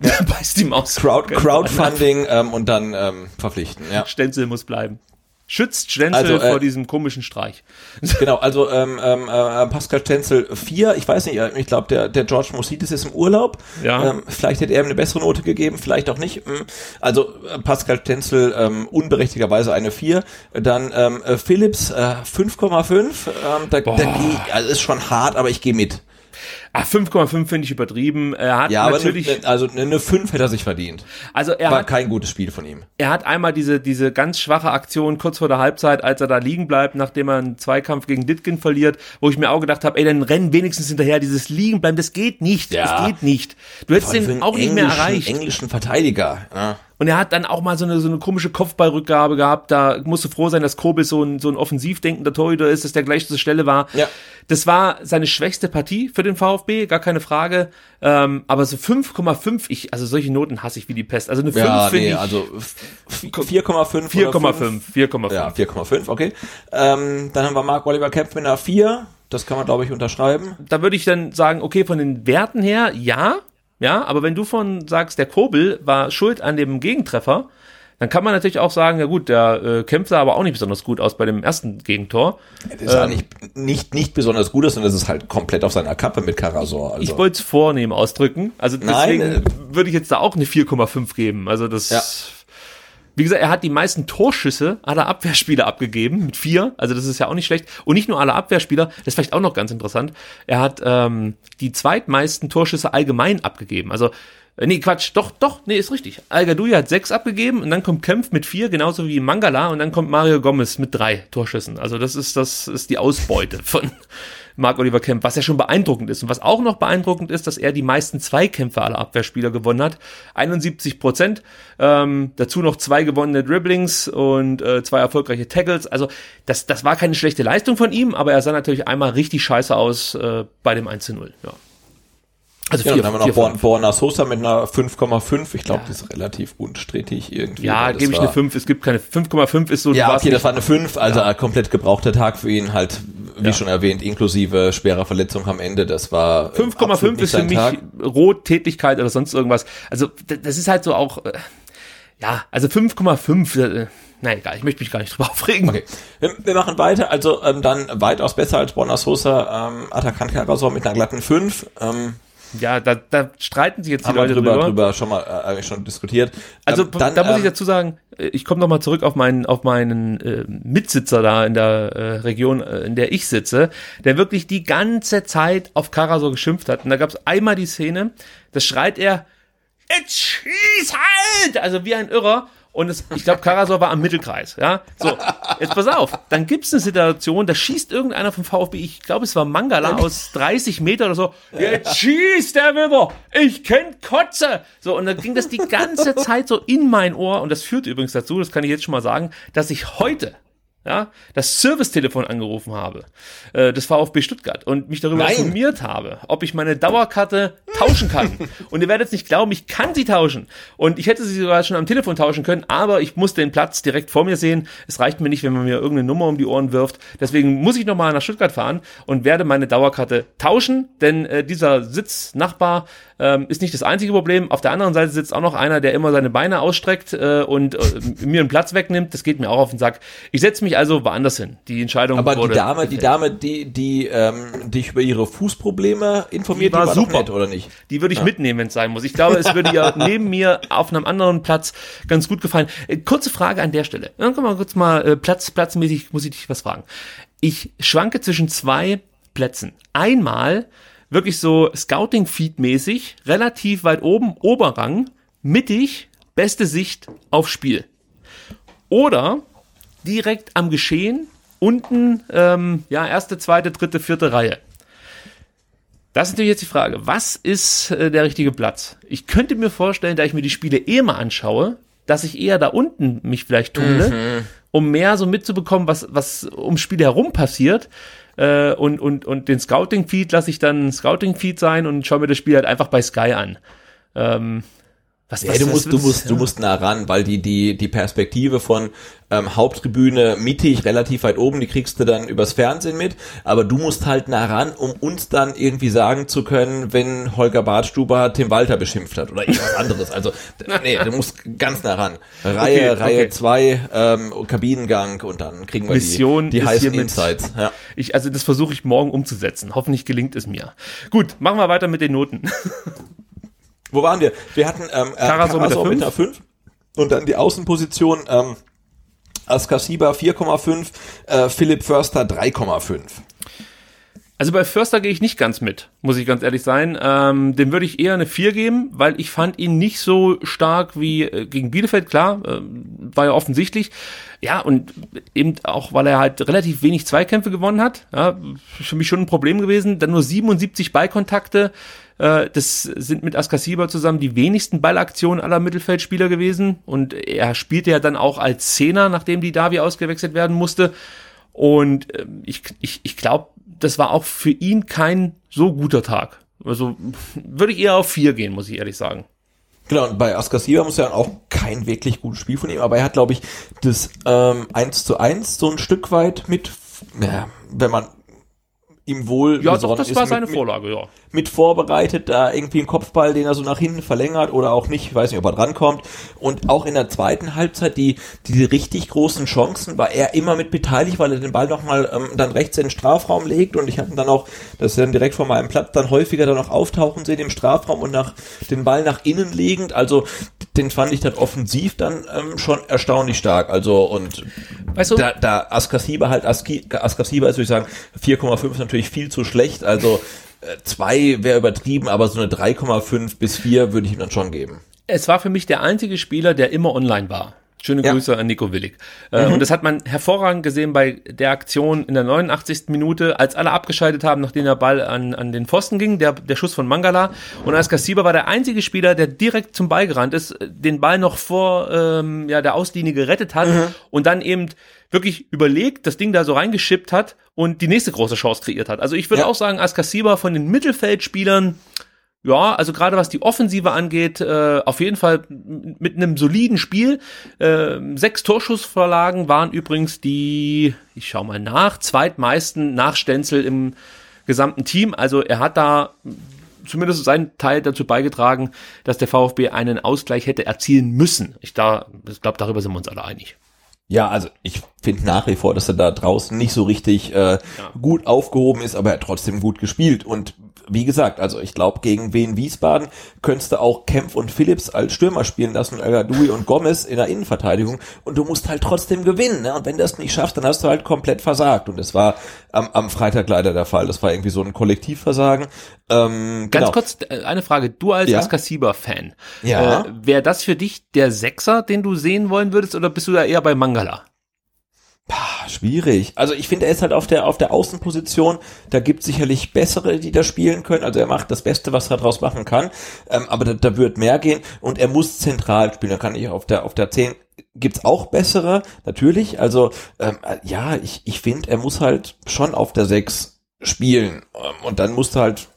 Ja. Beißt die Maus. Crowd, Crowdfunding ähm, und dann ähm, verpflichten. Ja. Stenzel muss bleiben. Schützt Stenzel Also, äh, vor diesem komischen Streich. Genau, also ähm, ähm, äh, Pascal Stenzel 4, ich weiß nicht, äh, ich glaube, der, der George Mosidis ist im Urlaub. Ja. Ähm, vielleicht hätte er ihm eine bessere Note gegeben, vielleicht auch nicht. Mm. Also äh, Pascal Stenzel ähm, unberechtigerweise eine 4. Dann ähm, äh, Philips äh, 5,5. Ähm, da da geh, also ist schon hart, aber ich gehe mit. Ah, 5,5 finde ich übertrieben. Er hat Ja, natürlich, aber ne, also eine 5 hätte er sich verdient. also er War hat, kein gutes Spiel von ihm. er hat einmal diese, diese ganz schwache Aktion kurz vor der Halbzeit, als er da liegen bleibt, nachdem er einen Zweikampf gegen Ditkin verliert, wo ich mir auch gedacht habe, ey, dann renn wenigstens hinterher, dieses Liegenbleiben, das geht nicht, Ja. das geht nicht. Du hättest den auch nicht mehr erreicht. Englischen Verteidiger. Ja. Und er hat dann auch mal so eine, so eine komische Kopfballrückgabe gehabt. Da musst du froh sein, dass Kobel so ein, so ein offensiv denkender Torhüter ist, dass der gleich zur Stelle war. Ja. Das war seine schwächste Partie für den VfB, gar keine Frage. Ähm, aber so 5,5, ich, also solche Noten hasse ich wie die Pest. Also eine 5 Ja, finde nee, ich. also f- 4,5 oder 4,5, 4,5. Ja, 4,5, okay. Ähm, dann haben wir Mark Oliver Kempf mit einer 4. Das kann man, glaube ich, unterschreiben. Da würde ich dann sagen, okay, von den Werten her, ja, ja, aber wenn du von sagst, der Kobel war schuld an dem Gegentreffer, dann kann man natürlich auch sagen, ja gut, der äh, Kempf sah aber auch nicht besonders gut aus bei dem ersten Gegentor. Das ist ja nicht, nicht, nicht besonders gut ist und das ist halt komplett auf seiner Kappe mit Karasor. Also. Ich wollte es vornehm ausdrücken. Also deswegen Nein, äh, würde ich jetzt da auch eine 4,5 geben. Also das. Ja. Wie gesagt, er hat die meisten Torschüsse aller Abwehrspieler abgegeben mit vier. Also das ist ja auch nicht schlecht. Und nicht nur aller Abwehrspieler, das ist vielleicht auch noch ganz interessant. Er hat ähm, die zweitmeisten Torschüsse allgemein abgegeben. Also äh, Nee, Quatsch, doch, doch, nee, ist richtig. Al-Gadoui hat sechs abgegeben und dann kommt Kempf mit vier, genauso wie Mangala und dann kommt Mario Gomez mit drei Torschüssen. Also das ist, das ist die Ausbeute von Marc-Oliver Kempf, was ja schon beeindruckend ist. Und was auch noch beeindruckend ist, dass er die meisten Zweikämpfe aller Abwehrspieler gewonnen hat. 71 Prozent. Ähm, dazu noch zwei gewonnene Dribblings und äh, zwei erfolgreiche Tackles. Also das, das war keine schlechte Leistung von ihm, aber er sah natürlich einmal richtig scheiße aus äh, bei dem 1 zu 0. Ja. Also Ja, vier, dann haben wir noch Born. Borna Sosa mit einer 5,5. Ich glaube, das ist relativ unstrittig irgendwie. Ja, gebe ich eine 5. Es gibt keine 5,5 ist so. Ja, okay, das war eine 5, also ein komplett gebrauchter Tag für ihn, halt, wie Ja. schon erwähnt, inklusive schwerer Verletzung am Ende, das war äh, absolut 5,5 nicht ist für mich Tag. Rottätigkeit oder sonst irgendwas. Also das ist halt so auch, äh, ja, also 5,5, äh, na egal, ich möchte mich gar nicht drüber aufregen. Okay, wir, wir machen weiter, also ähm, dann weitaus besser als Borna Sosa, ähm, Atakan Karasor mit einer glatten 5, ähm, Ja, da, da streiten sich jetzt die haben wir Leute drüber, drüber. schon mal äh, eigentlich schon diskutiert. Also Ähm, dann, da muss ich ähm, dazu sagen, äh, ich komme nochmal zurück auf meinen, auf meinen äh, Mitsitzer da in der äh, Region, äh, in der ich sitze, der wirklich die ganze Zeit auf Karasor geschimpft hat. Und da gab es einmal die Szene, da schreit er, jetzt schieß halt! Also wie ein Irrer. Und es, ich glaube, Karasor war am Mittelkreis. Ja, so jetzt pass auf. Dann gibt's eine Situation, da schießt irgendeiner vom VfB. Ich glaube, es war Mangala aus 30 Meter oder so. Jetzt schießt der wieder. Ich kenn Kotze. So und dann ging das die ganze Zeit so in mein Ohr. Und das führt übrigens dazu, das kann ich jetzt schon mal sagen, dass ich heute ja, das Servicetelefon angerufen habe, äh, des VfB Stuttgart und mich darüber Nein. informiert habe, ob ich meine Dauerkarte tauschen kann. und ihr werdet es nicht glauben, ich kann sie tauschen. Und ich hätte sie sogar schon am Telefon tauschen können, aber ich muss den Platz direkt vor mir sehen. Es reicht mir nicht, wenn man mir irgendeine Nummer um die Ohren wirft. Deswegen muss ich nochmal nach Stuttgart fahren und werde meine Dauerkarte tauschen, denn äh, dieser Sitznachbar ähm, ist nicht das einzige Problem. Auf der anderen Seite sitzt auch noch einer, der immer seine Beine ausstreckt äh, und äh, mir einen Platz wegnimmt. Das geht mir auch auf den Sack. Ich setze mich also woanders hin. Die Entscheidung Aber die wurde Dame, die Dame, die, die ähm, dich über ihre Fußprobleme informiert, Die war doch super. nett, oder nicht? Die würde ich mitnehmen, wenn es sein muss. Ich glaube, es würde ja neben mir auf einem anderen Platz ganz gut gefallen. Äh, kurze Frage an der Stelle. Dann können wir kurz mal äh, Platz, platzmäßig muss ich dich was fragen. Ich schwanke zwischen zwei Plätzen. Einmal wirklich so Scouting-Feed-mäßig, relativ weit oben, Oberrang, mittig, beste Sicht auf Spiel. Oder direkt am Geschehen, unten, ähm, ja, erste, zweite, dritte, vierte Reihe. Das ist natürlich jetzt die Frage, was ist äh, der richtige Platz? Ich könnte mir vorstellen, da ich mir die Spiele eh mal anschaue, dass ich eher da unten mich vielleicht tummle, um mehr so mitzubekommen, was, was ums Spiel herum passiert. Äh, und, und, und den Scouting-Feed lasse ich dann Scouting-Feed sein und schaue mir das Spiel halt einfach bei Sky an. Ähm, was, Ja, was- du was musst, du wird's- musst, du musst nah ran, weil die, die, die Perspektive von ähm, Haupttribüne mittig, relativ weit oben, die kriegst du dann übers Fernsehen mit, aber du musst halt nah ran, um uns dann irgendwie sagen zu können, wenn Holger Bartstuber Tim Walter beschimpft hat oder irgendwas anderes. Also, nee, du musst ganz nah ran. Reihe, Okay, Reihe okay. 2, ähm, Kabinengang und dann kriegen wir Mission die, die heißen Insights. Ja. Ich, also das versuche ich morgen umzusetzen. Hoffentlich gelingt es mir. Gut, machen wir weiter mit den Noten. Wo waren wir? Wir hatten ähm, äh, der Karasor mit der 5 und dann die Außenposition ähm, Askasiba 4,5, äh, Philipp Förster 3,5. Also bei Förster gehe ich nicht ganz mit, muss ich ganz ehrlich sein. Ähm, dem würde ich eher eine 4 geben, weil ich fand ihn nicht so stark wie äh, gegen Bielefeld, klar, äh, war ja offensichtlich. Ja, und eben auch, weil er halt relativ wenig Zweikämpfe gewonnen hat. Ja, für mich schon ein Problem gewesen. Dann nur 77 Ballkontakte. Äh, das sind mit Askasiba zusammen die wenigsten Ballaktionen aller Mittelfeldspieler gewesen. Und er spielte ja dann auch als Zehner, nachdem die Davi ausgewechselt werden musste. Und ähm, ich, ich, ich glaube, das war auch für ihn kein so guter Tag. Also würde ich eher auf vier gehen, muss ich ehrlich sagen. Genau, und bei Askasiba muss ja auch kein wirklich gutes Spiel von ihm, aber er hat, glaube ich, das ähm, 1 zu 1 so ein Stück weit mit, ja, wenn man ihm wohl Ja, doch, das war mit- seine mit, Vorlage, ja. mit vorbereitet, da irgendwie einen Kopfball, den er so nach hinten verlängert oder auch nicht, ich weiß nicht, ob er drankommt. Und auch in der zweiten Halbzeit, die, die richtig großen Chancen, war er immer mit beteiligt, weil er den Ball nochmal ähm, dann rechts in den Strafraum legt und ich hatte dann auch, das ist dann direkt vor meinem Platz, dann häufiger dann auch auftauchen sehen im Strafraum und nach den Ball nach innen legend, also den fand ich dann offensiv dann ähm, schon erstaunlich stark, also und Weißt du, da, da Askasiba halt, Askasiba ist, würde ich sagen, 4,5 ist natürlich viel zu schlecht, also äh, zwei wäre übertrieben, aber so eine 3,5 bis 4 würde ich ihm dann schon geben. es war für mich der einzige Spieler, der immer online war. Schöne Ja. Grüße an Nico Willig. Äh, Und das hat man hervorragend gesehen bei der Aktion in der 89. Minute, als alle abgeschaltet haben, nachdem der Ball an, an den Pfosten ging, der, der Schuss von Mangala. Und Askasiba war der einzige Spieler, der direkt zum Ball gerannt ist, den Ball noch vor ähm, ja, der Auslinie gerettet hat und dann eben wirklich überlegt, das Ding da so reingeschippt hat und die nächste große Chance kreiert hat. Also ich würde Ja. auch sagen, Askasiba von den Mittelfeldspielern ja, also gerade was die Offensive angeht, äh, auf jeden Fall mit einem soliden Spiel. Äh, sechs Torschussvorlagen waren übrigens die, ich schau mal nach, zweitmeisten nach Stenzel im gesamten Team. Also er hat da zumindest seinen Teil dazu beigetragen, dass der VfB einen Ausgleich hätte erzielen müssen. Ich, da, ich glaube, darüber sind wir uns alle einig. Ja, also ich finde nach wie vor, dass er da draußen nicht so richtig äh, gut aufgehoben ist, aber er hat trotzdem gut gespielt. Und wie gesagt, also ich glaube, gegen Wien Wiesbaden könntest du auch Kempf und Phillips als Stürmer spielen lassen und Agadui und Gomez in der Innenverteidigung und du musst halt trotzdem gewinnen. Ne? Und wenn du das nicht schaffst, dann hast du halt komplett versagt. Und das war am, am Freitag leider der Fall. Das war irgendwie so ein Kollektivversagen. Ähm, Ganz genau. kurz äh, eine Frage. Du als Ja. Askasiba-Fan, Ja. äh, wäre das für dich der Sechser, den du sehen wollen würdest, oder bist du da eher bei Mangala? Pah, schwierig. Also ich finde, er ist halt auf der auf der Außenposition. Da gibt sicherlich bessere, die da spielen können. Also er macht das Beste, was er daraus machen kann. Ähm, aber da, da wird mehr gehen und er muss zentral spielen. Da kann ich auf der auf der 10 gibt's auch bessere, natürlich. Also ähm, ja, ich ich finde, er muss halt schon auf der 6 spielen ähm, und dann musst du halt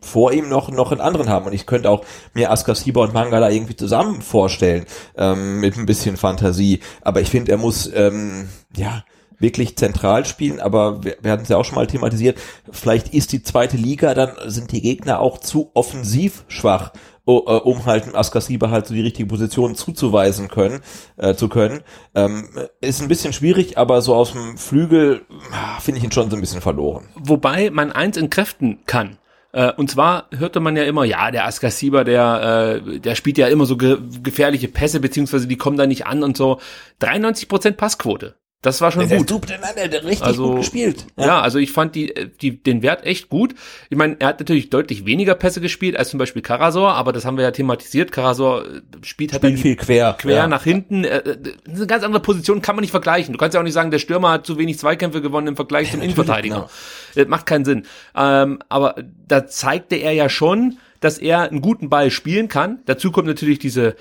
vor ihm noch noch einen anderen haben und ich könnte auch mir Askasiba und Mangala irgendwie zusammen vorstellen ähm, mit ein bisschen Fantasie aber ich finde er muss ähm, ja wirklich zentral spielen, aber wir, wir hatten es ja auch schon mal thematisiert, vielleicht ist die zweite Liga, dann sind die Gegner auch zu offensiv schwach, um halt Askasiba halt so die richtige Position zuzuweisen können, äh, zu können. Ähm, ist ein bisschen schwierig, aber so aus dem Flügel ah, finde ich ihn schon so ein bisschen verloren. Wobei man eins entkräften kann. Äh, und zwar hörte man ja immer, ja, der Askasiba, der, äh, der spielt ja immer so ge gefährliche Pässe, beziehungsweise die kommen da nicht an und so. 93% Passquote. Das war schon der gut. Der, der richtig also, gut gespielt. Ja. ja. also ich fand die, die, den Wert echt gut. Ich meine, er hat natürlich deutlich weniger Pässe gespielt als zum Beispiel Karasor, aber das haben wir ja thematisiert. Karasor äh, spielt halt spielt viel quer, quer ja. nach hinten. Äh, äh, eine ganz andere Position kann man nicht vergleichen. Du kannst ja auch nicht sagen, der Stürmer hat zu wenig Zweikämpfe gewonnen im Vergleich zum Innenverteidiger. Genau. Das macht keinen Sinn. Ähm, aber da zeigte er ja schon, dass er einen guten Ball spielen kann. Dazu kommt natürlich diese äh,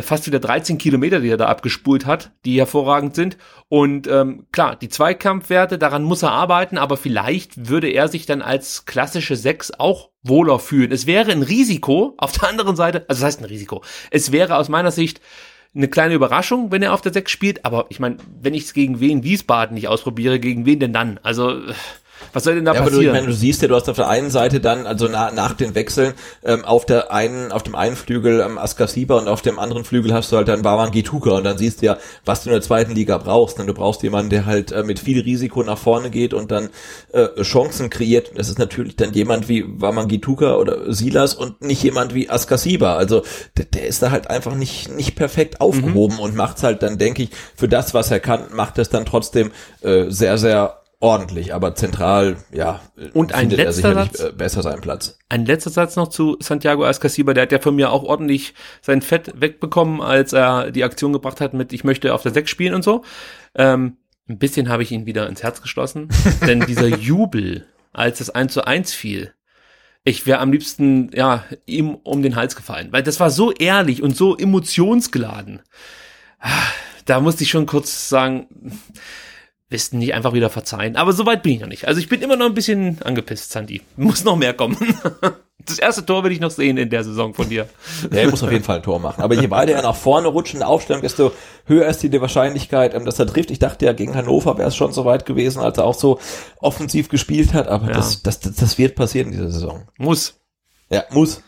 fast wieder 13 Kilometer, die er da abgespult hat, die hervorragend sind. Und ähm, klar, die Zweikampfwerte, daran muss er arbeiten, aber vielleicht würde er sich dann als klassische Sechs auch wohler fühlen. Es wäre ein Risiko, auf der anderen Seite, also das heißt ein Risiko, es wäre aus meiner Sicht eine kleine Überraschung, wenn er auf der Sechs spielt, aber ich meine, wenn ich es gegen wen Wiesbaden nicht ausprobiere, gegen wen denn dann? Also was soll denn da ja, passieren? Aber du, ich meine, du siehst ja, du hast auf der einen Seite dann, also na, nach den Wechseln, ähm, auf der einen, auf dem einen Flügel ähm, Askasiba und auf dem anderen Flügel hast du halt dann Baran Gituka und dann siehst du ja, was du in der zweiten Liga brauchst. Denn du brauchst jemanden, der halt äh, mit viel Risiko nach vorne geht und dann äh, Chancen kreiert. Das ist natürlich dann jemand wie Waman Gituka oder Silas und nicht jemand wie Askasiba. Also der, der ist da halt einfach nicht, nicht perfekt aufgehoben mhm. und macht's halt dann, denke ich, für das, was er kann, macht es dann trotzdem äh, sehr, sehr ordentlich, aber zentral, ja, und ein letzter er sicherlich Satz, äh, besser seinen Platz. Ein letzter Satz noch zu Santiago Ascasiba, der hat ja von mir auch ordentlich sein Fett wegbekommen, als er die Aktion gebracht hat mit, ich möchte auf der Sechs spielen und so. Ähm, ein bisschen habe ich ihn wieder ins Herz geschlossen, denn dieser Jubel, als das 1 zu 1 fiel, ich wäre am liebsten, ja, ihm um den Hals gefallen, weil das war so ehrlich und so emotionsgeladen. Ah, da musste ich schon kurz sagen, besten nicht einfach wieder verzeihen. Aber so weit bin ich noch nicht. Also ich bin immer noch ein bisschen angepisst, Sandy. Muss noch mehr kommen. Das erste Tor will ich noch sehen in der Saison von dir. Ja, er muss auf jeden Fall ein Tor machen. Aber je weiter er nach vorne rutscht in der Aufstellung, desto höher ist die Wahrscheinlichkeit, ähm, dass er trifft. Ich dachte ja, gegen Hannover wäre es schon so weit gewesen, als er auch so offensiv gespielt hat. Aber ja. das, das, das wird passieren in dieser Saison. Muss. Ja, muss.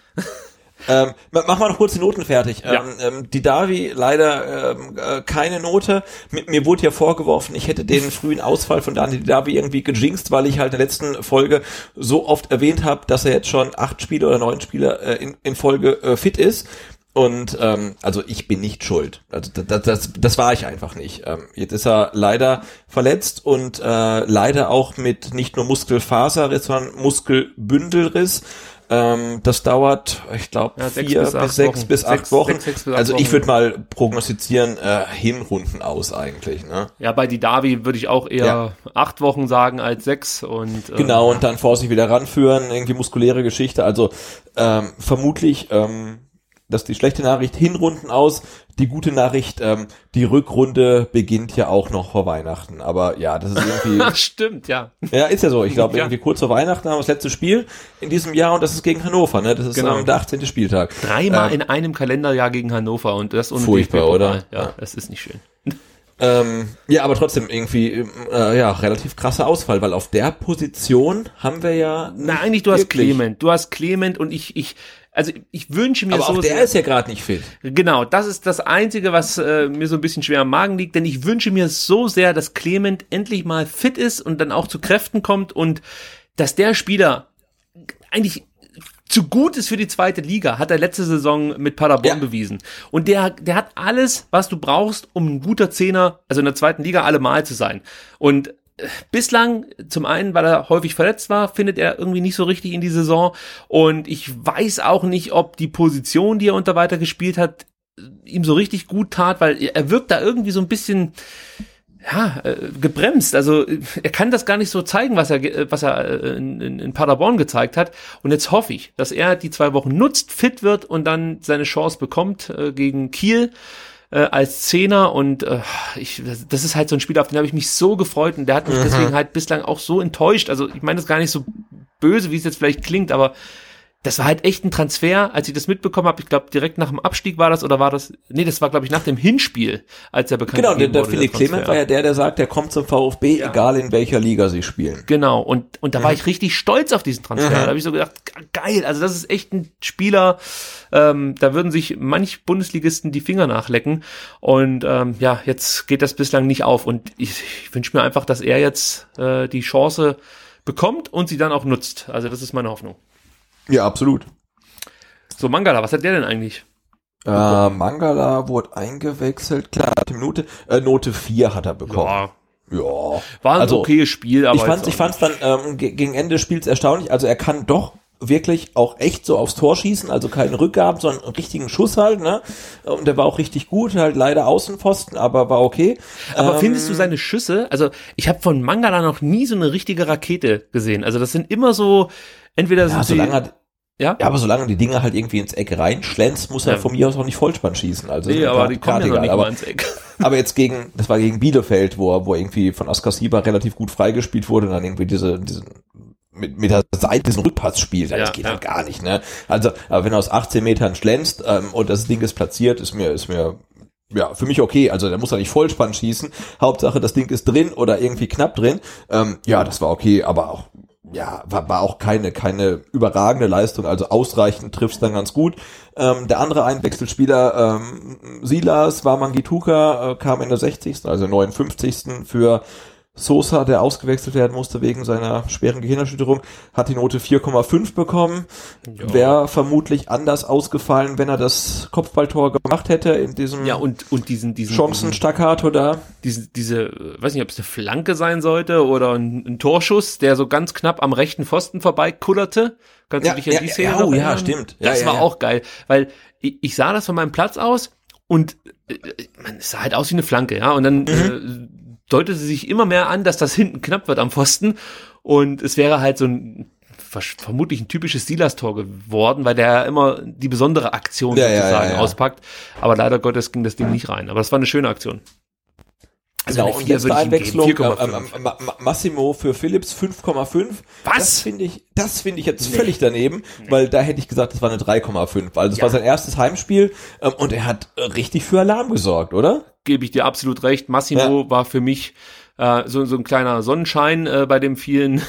Ähm, mach mal noch kurz die Noten fertig. Ja. Ähm, ähm, die Davi leider ähm, äh, keine Note. Mit, mir wurde ja vorgeworfen, ich hätte den frühen Ausfall von Dani Davi irgendwie gejinxt, weil ich halt in der letzten Folge so oft erwähnt habe, dass er jetzt schon acht Spiele oder neun Spiele äh, in, in Folge äh, fit ist. Und ähm, also ich bin nicht schuld. Also das, das, das war ich einfach nicht. Ähm, jetzt ist er leider verletzt und äh, leider auch mit nicht nur Muskelfaserriss, sondern Muskelbündelriss. Ähm, das dauert, ich glaube, ja, vier bis, bis sechs Wochen. bis acht Wochen. Sechs, sechs bis also ich würde mal prognostizieren, äh, Hinrunden aus eigentlich. Ne? Ja, bei die Davi würde ich auch eher ja. acht Wochen sagen als sechs. und äh, Genau, und dann vor sich wieder ranführen, irgendwie muskuläre Geschichte. Also ähm, vermutlich ähm, das ist die schlechte Nachricht, Hinrunden aus. Die gute Nachricht, ähm, die Rückrunde beginnt ja auch noch vor Weihnachten. Aber ja, das ist irgendwie. Stimmt, ja. Ja, ist ja so. Ich glaube, ja. irgendwie kurz vor Weihnachten haben wir das letzte Spiel in diesem Jahr und das ist gegen Hannover, ne? Das ist genau. der 18. Spieltag. Dreimal ähm, in einem Kalenderjahr gegen Hannover und das und Furchtbar, oder? Ja, ja, das ist nicht schön. Ähm, ja, aber trotzdem irgendwie äh, ja relativ krasser Ausfall, weil auf der Position haben wir ja. Na, eigentlich du hast Clement, du hast Clement und ich ich also ich wünsche mir aber so. Aber der sehr, ist ja gerade nicht fit. Genau, das ist das Einzige, was äh, mir so ein bisschen schwer am Magen liegt, denn ich wünsche mir so sehr, dass Clement endlich mal fit ist und dann auch zu Kräften kommt und dass der Spieler eigentlich zu gut ist für die zweite Liga, hat er letzte Saison mit Paderborn ja. bewiesen. Und der, der hat alles, was du brauchst, um ein guter Zehner, also in der zweiten Liga allemal zu sein. Und bislang, zum einen, weil er häufig verletzt war, findet er irgendwie nicht so richtig in die Saison. Und ich weiß auch nicht, ob die Position, die er unter weiter gespielt hat, ihm so richtig gut tat, weil er wirkt da irgendwie so ein bisschen, ja, äh, gebremst. Also er kann das gar nicht so zeigen, was er, ge- was er äh, in, in, in Paderborn gezeigt hat. Und jetzt hoffe ich, dass er die zwei Wochen nutzt, fit wird und dann seine Chance bekommt äh, gegen Kiel äh, als Zehner. Und äh, ich, das- ist halt so ein Spiel, auf den habe ich mich so gefreut und der hat mich deswegen halt bislang auch so enttäuscht. Also ich meine das gar nicht so böse, wie es jetzt vielleicht klingt, aber das war halt echt ein Transfer, als ich das mitbekommen habe. Ich glaube, direkt nach dem Abstieg war das oder war das? Nee, das war glaube ich nach dem Hinspiel, als er bekannt Genau, der, gegeben der wurde, Philipp. Clement war ja der, der sagt, der kommt zum VfB, egal in welcher Liga sie spielen. Genau, und, und da war ich richtig stolz auf diesen Transfer. Da habe ich so gedacht, ge- geil, also das ist echt ein Spieler, ähm, da würden sich manch Bundesligisten die Finger nachlecken. Und ähm, ja, jetzt geht das bislang nicht auf. Und ich, ich wünsche mir einfach, dass er jetzt äh, die Chance bekommt und sie dann auch nutzt. Also das ist meine Hoffnung. Ja, absolut. So, Mangala, was hat der denn eigentlich? Äh, Mangala wurde eingewechselt, klar, Minute, äh, Note 4 hat er bekommen. Ja, Ja. war ein Also, okayes Spiel, aber ich fand's, jetzt ich fand's dann ähm, ge- gegen Ende des Spiels erstaunlich. Also er kann doch wirklich auch echt so aufs Tor schießen, also keine Rückgaben, sondern einen richtigen Schuss halt, ne? Und der war auch richtig gut, halt leider Außenpfosten, aber war okay. Aber Ähm, findest du seine Schüsse? Also ich habe von Mangala noch nie so eine richtige Rakete gesehen. Also das sind immer so entweder ja, sind solange er, ja, ja, aber solange die Dinger halt irgendwie ins Eck reinschlänzt, muss er Ja. von mir aus auch nicht Vollspann schießen. Also nee, aber die kommen ja noch nicht aber, mal ins Eck. aber jetzt gegen, das war gegen Bielefeld, wo er, wo er irgendwie von Oskar Sieber relativ gut freigespielt wurde und dann irgendwie diese, diesen mit, mit der Seite diesen Rückpass spielt, Ja, das geht ja. halt gar nicht, ne? Also, aber wenn er aus 18 Metern schlänzt ähm, und das Ding ist platziert, ist mir, ist mir ja, für mich okay. Also der muss ja nicht Vollspann schießen. Hauptsache, das Ding ist drin oder irgendwie knapp drin. Ähm, ja, das war okay, aber auch, ja, war, war auch keine, keine überragende Leistung. Also ausreichend trifft's dann ganz gut. Ähm, der andere Einwechselspieler, ähm, Silas Wamangituka, äh, kam in der 60., also 59. für Sosa, der ausgewechselt werden musste wegen seiner schweren Gehirnerschütterung, hat die Note 4,5 bekommen. Wäre vermutlich anders ausgefallen, wenn er das Kopfballtor gemacht hätte in diesem Ja, und, und diesen, diesen, Chancenstaccato da. diese, diese, äh, weiß nicht, ob es eine Flanke sein sollte oder ein, ein Torschuss, der so ganz knapp am rechten Pfosten vorbeikullerte. Kannst Ja, du dich an ja, die Szene ja, oh, ja, stimmt. Das ja, war auch geil, weil ich, ich sah das von meinem Platz aus und äh, man es sah halt aus wie eine Flanke, ja, und dann Mhm. Deutete sich immer mehr an, dass das hinten knapp wird am Pfosten und es wäre halt so ein vermutlich ein typisches Silas-Tor geworden, weil der ja immer die besondere Aktion Ja, ja, sozusagen ja, ja. auspackt. Aber leider Gottes ging das Ding nicht rein. Aber das war eine schöne Aktion. Also Genau, eine und vier letzte würde ich ihm geben, Einwechslung, 4,5. ähm, Ma- Ma- Massimo für Philips 5,5. Was? Das finde ich, das finde ich jetzt völlig daneben, weil da hätte ich gesagt, das war eine 3,5. Also es war sein erstes Heimspiel ähm, und er hat äh, richtig für Alarm gesorgt, oder? gebe ich dir absolut recht. Massimo war für mich äh, so, so ein kleiner Sonnenschein äh, bei dem vielen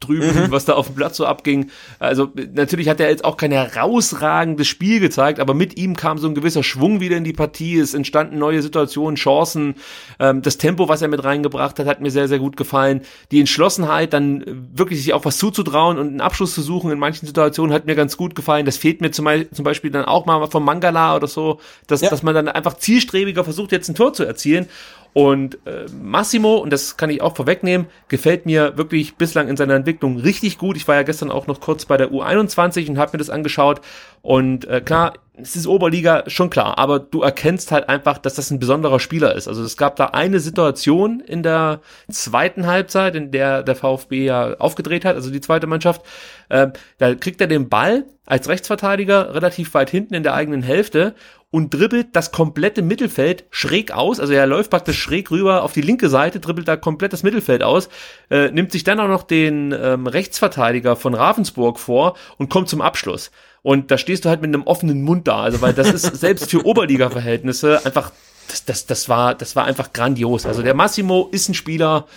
drüben, was da auf dem Platz so abging. Also natürlich hat er jetzt auch kein herausragendes Spiel gezeigt, aber mit ihm kam so ein gewisser Schwung wieder in die Partie. Es entstanden neue Situationen, Chancen. Ähm, das Tempo, was er mit reingebracht hat, hat mir sehr, sehr gut gefallen. Die Entschlossenheit, dann wirklich sich auch was zuzutrauen und einen Abschluss zu suchen in manchen Situationen hat mir ganz gut gefallen. Das fehlt mir zum, Beispiel- zum Beispiel dann auch mal vom Mangala oder so, dass, Ja. dass man dann einfach zielstrebiger versucht, jetzt ein Tor zu erzielen. Und äh, Massimo, und das kann ich auch vorwegnehmen, gefällt mir wirklich bislang in seiner Entwicklung richtig gut. Ich war ja gestern auch noch kurz bei der U21 und habe mir das angeschaut. Und äh, klar, es ist Oberliga, schon klar, aber du erkennst halt einfach, dass das ein besonderer Spieler ist. Also es gab da eine Situation in der zweiten Halbzeit, in der der VfB ja aufgedreht hat, also die zweite Mannschaft. Äh, da kriegt er den Ball als Rechtsverteidiger relativ weit hinten in der eigenen Hälfte und dribbelt das komplette Mittelfeld schräg aus. Also er läuft praktisch schräg rüber auf die linke Seite, dribbelt da komplett das Mittelfeld aus, äh, nimmt sich dann auch noch den ähm, Rechtsverteidiger von Ravensburg vor und kommt zum Abschluss. Und da stehst du halt mit einem offenen Mund da, also weil das ist selbst für Oberliga-Verhältnisse einfach, das, das, das war, das war einfach grandios. Also der Massimo ist ein Spieler,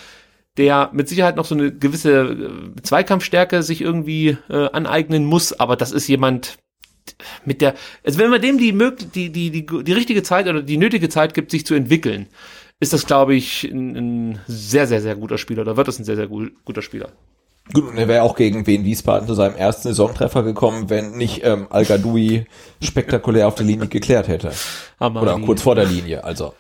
der mit Sicherheit noch so eine gewisse äh, Zweikampfstärke sich irgendwie äh, aneignen muss, aber das ist jemand mit der, also wenn man dem die, die, die, die, die richtige Zeit oder die nötige Zeit gibt, sich zu entwickeln, ist das, glaube ich, ein, ein sehr, sehr, sehr guter Spieler. Da wird das ein sehr, sehr gu- guter Spieler. Gut, und er wäre auch gegen Wien Wiesbaden zu seinem ersten Saisontreffer gekommen, wenn nicht ähm, al spektakulär auf der Linie geklärt hätte. Aber Oder kurz vor der Linie, also.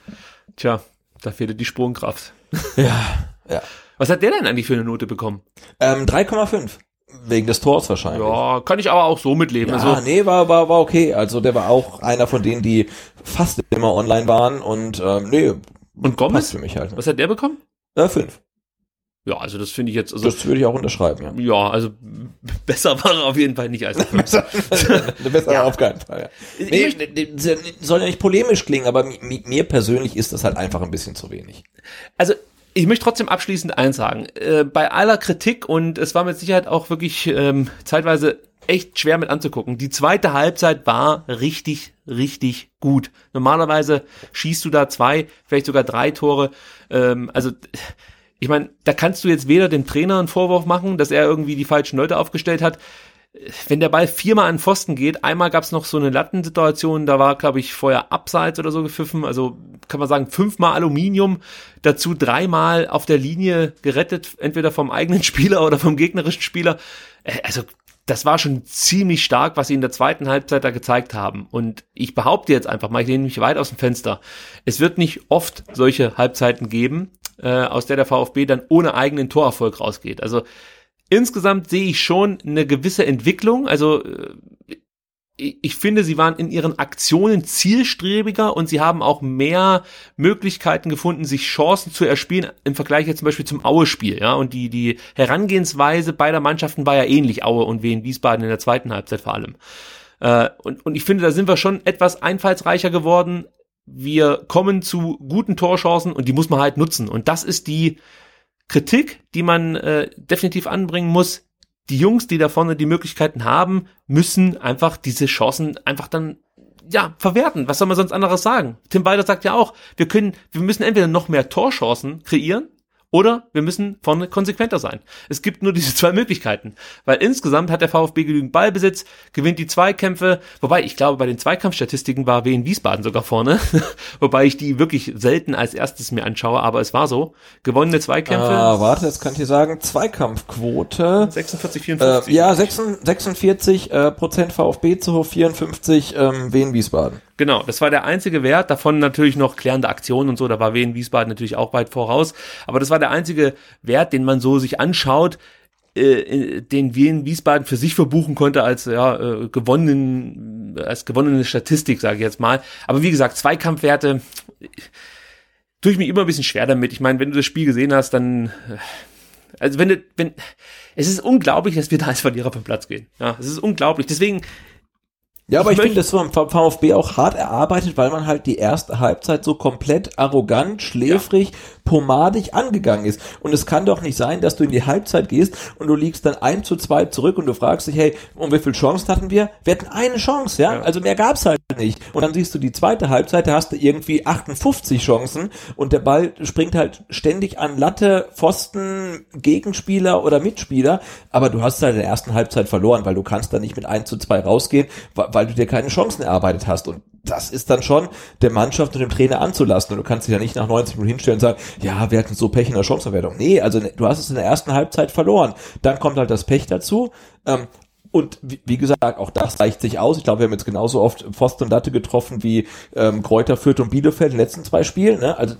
Tja, da fehlte die Sprungkraft. Ja, ja. Was hat der denn eigentlich für eine Note bekommen? Ähm, 3,5. Wegen des Tors wahrscheinlich. Ja, kann ich aber auch so mitleben. Ja, also, nee, war, war, war okay. Also der war auch einer von denen, die fast immer online waren und ähm, nee, Und Gomez? Für mich halt. Was hat der bekommen? Äh, fünf. Ja, also das finde ich jetzt, also, Das würde ich auch unterschreiben, ja. ja, also besser war er auf jeden Fall nicht als der Fünfte. Eine bessere auf keinen Fall, ja. Nee, soll ja nicht polemisch klingen, aber mi- mi- mir persönlich ist das halt einfach ein bisschen zu wenig. Also ich möchte trotzdem abschließend eins sagen. Äh, bei aller Kritik und es war mit Sicherheit auch wirklich ähm, zeitweise echt schwer mit anzugucken. Die zweite Halbzeit war richtig, richtig gut. Normalerweise schießt du da zwei, vielleicht sogar drei Tore. Ähm, also ich meine, da kannst du jetzt weder dem Trainer einen Vorwurf machen, dass er irgendwie die falschen Leute aufgestellt hat. Wenn der Ball viermal an Pfosten geht, einmal gab es noch so eine Lattensituation, da war, glaube ich, vorher Abseits oder so gepfiffen, also kann man sagen, fünfmal Aluminium, dazu dreimal auf der Linie gerettet, entweder vom eigenen Spieler oder vom gegnerischen Spieler. Äh, Also das war schon ziemlich stark, was sie in der zweiten Halbzeit da gezeigt haben. Und ich behaupte jetzt einfach mal, ich lehne mich weit aus dem Fenster. Es wird nicht oft solche Halbzeiten geben, äh, aus der der VfB dann ohne eigenen Torerfolg rausgeht. Also insgesamt sehe ich schon eine gewisse Entwicklung. Also äh, ich finde, sie waren in ihren Aktionen zielstrebiger und sie haben auch mehr Möglichkeiten gefunden, sich Chancen zu erspielen im Vergleich jetzt zum Beispiel zum Aue-Spiel. Ja, und die, die Herangehensweise beider Mannschaften war ja ähnlich, Aue und Wien Wiesbaden in der zweiten Halbzeit vor allem. Äh, und, und ich finde, da sind wir schon etwas einfallsreicher geworden. Wir kommen zu guten Torchancen und die muss man halt nutzen. Und das ist die Kritik, die man äh, definitiv anbringen muss. Die Jungs, die da vorne die Möglichkeiten haben, müssen einfach diese Chancen einfach dann ja, verwerten. Was soll man sonst anderes sagen? Tim Weiler sagt ja auch, wir können, wir müssen entweder noch mehr Torchancen kreieren oder wir müssen vorne konsequenter sein. Es gibt nur diese zwei Möglichkeiten. Weil insgesamt hat der VfB genügend Ballbesitz, gewinnt die Zweikämpfe, wobei ich glaube, bei den Zweikampfstatistiken war Wien Wiesbaden sogar vorne, wobei ich die wirklich selten als erstes mir anschaue, aber es war so. Gewonnene Zweikämpfe. Ah, warte, jetzt kann ich dir sagen, Zweikampfquote. 46, Äh, 54. ja, 46, 46 äh, Prozent VfB zu 54 ähm, Wien Wiesbaden. Genau, das war der einzige Wert, davon natürlich noch klärende Aktionen und so, da war Wien Wiesbaden natürlich auch weit voraus, aber das war der einzige Wert, den man so sich anschaut, äh, den Wien Wiesbaden für sich verbuchen konnte als ja, äh, gewonnenen, als gewonnene Statistik, sage ich jetzt mal. Aber wie gesagt, Zweikampfwerte tue ich mir immer ein bisschen schwer damit. Ich meine, wenn du das Spiel gesehen hast, dann äh, also wenn du, wenn, es ist unglaublich, dass wir da als Verlierer vom Platz gehen. Ja, es ist unglaublich. Deswegen, Ja, aber Ich ich, finde, das war vom VfB auch hart erarbeitet, weil man halt die erste Halbzeit so komplett arrogant, schläfrig, pomadig angegangen ist. Und es kann doch nicht sein, dass du in die Halbzeit gehst und du liegst dann 1 zu 2 zurück und du fragst dich, hey, um wie viel Chancen hatten wir? Wir hatten eine Chance, ja? Ja. Also mehr gab's halt nicht. Und dann siehst du die zweite Halbzeit, da hast du irgendwie 58 Chancen und der Ball springt halt ständig an Latte, Pfosten, Gegenspieler oder Mitspieler, aber du hast halt in der ersten Halbzeit verloren, weil du kannst da nicht mit 1 zu 2 rausgehen, weil du dir keine Chancen erarbeitet hast und das ist dann schon der Mannschaft und dem Trainer anzulasten. Und du kannst dich ja nicht nach 90 Minuten hinstellen und sagen, ja, wir hatten so Pech in der Chancenverwertung. Nee, also du hast es in der ersten Halbzeit verloren. Dann kommt halt das Pech dazu. Ähm, und wie, wie gesagt, auch das reicht sich aus. Ich glaube, wir haben jetzt genauso oft Pfosten und Latte getroffen wie ähm, Kräuter, Fürth und Bielefeld in den letzten zwei Spielen. Ne? Also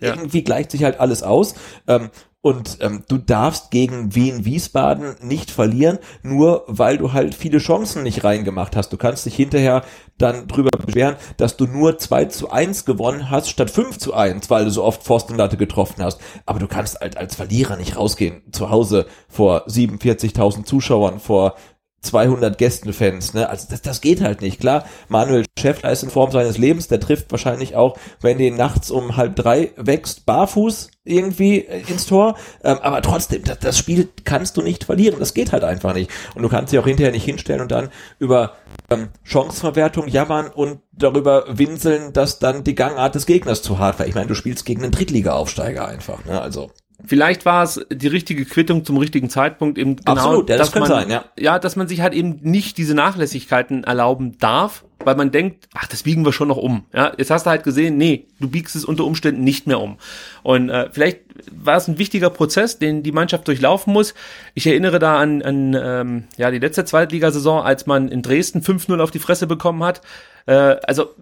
Ja. irgendwie gleicht sich halt alles aus. Ähm, und ähm, du darfst gegen Wien Wiesbaden nicht verlieren, nur weil du halt viele Chancen nicht reingemacht hast. Du kannst dich hinterher dann drüber beschweren, dass du nur 2 zu 1 gewonnen hast, statt 5 zu 1, weil du so oft Pfostenlatte getroffen hast. Aber du kannst halt als Verlierer nicht rausgehen, zu Hause vor 47.000 Zuschauern, vor 200 Gästenfans, ne? Also das, das geht halt nicht. Klar, Manuel Schäffler ist in Form seines Lebens, der trifft wahrscheinlich auch, wenn den nachts um halb drei wächst, barfuß irgendwie äh, ins Tor. Ähm, aber trotzdem, das, das Spiel kannst du nicht verlieren. Das geht halt einfach nicht. Und du kannst dich auch hinterher nicht hinstellen und dann über ähm, Chancenverwertung jammern und darüber winseln, dass dann die Gangart des Gegners zu hart war. Ich meine, du spielst gegen einen Drittliga-Aufsteiger einfach, ne? Also. Vielleicht war es die richtige Quittung zum richtigen Zeitpunkt eben genau, Absolut, ja, das dass kann man, sein, ja. ja, dass man sich halt eben nicht diese Nachlässigkeiten erlauben darf, weil man denkt, ach, das biegen wir schon noch um. Ja, jetzt hast du halt gesehen, nee, du biegst es unter Umständen nicht mehr um. Und äh, vielleicht war es ein wichtiger Prozess, den die Mannschaft durchlaufen muss. Ich erinnere da an, an ähm, ja die letzte Zweitligasaison, als man in Dresden 5-0 auf die Fresse bekommen hat. Äh, also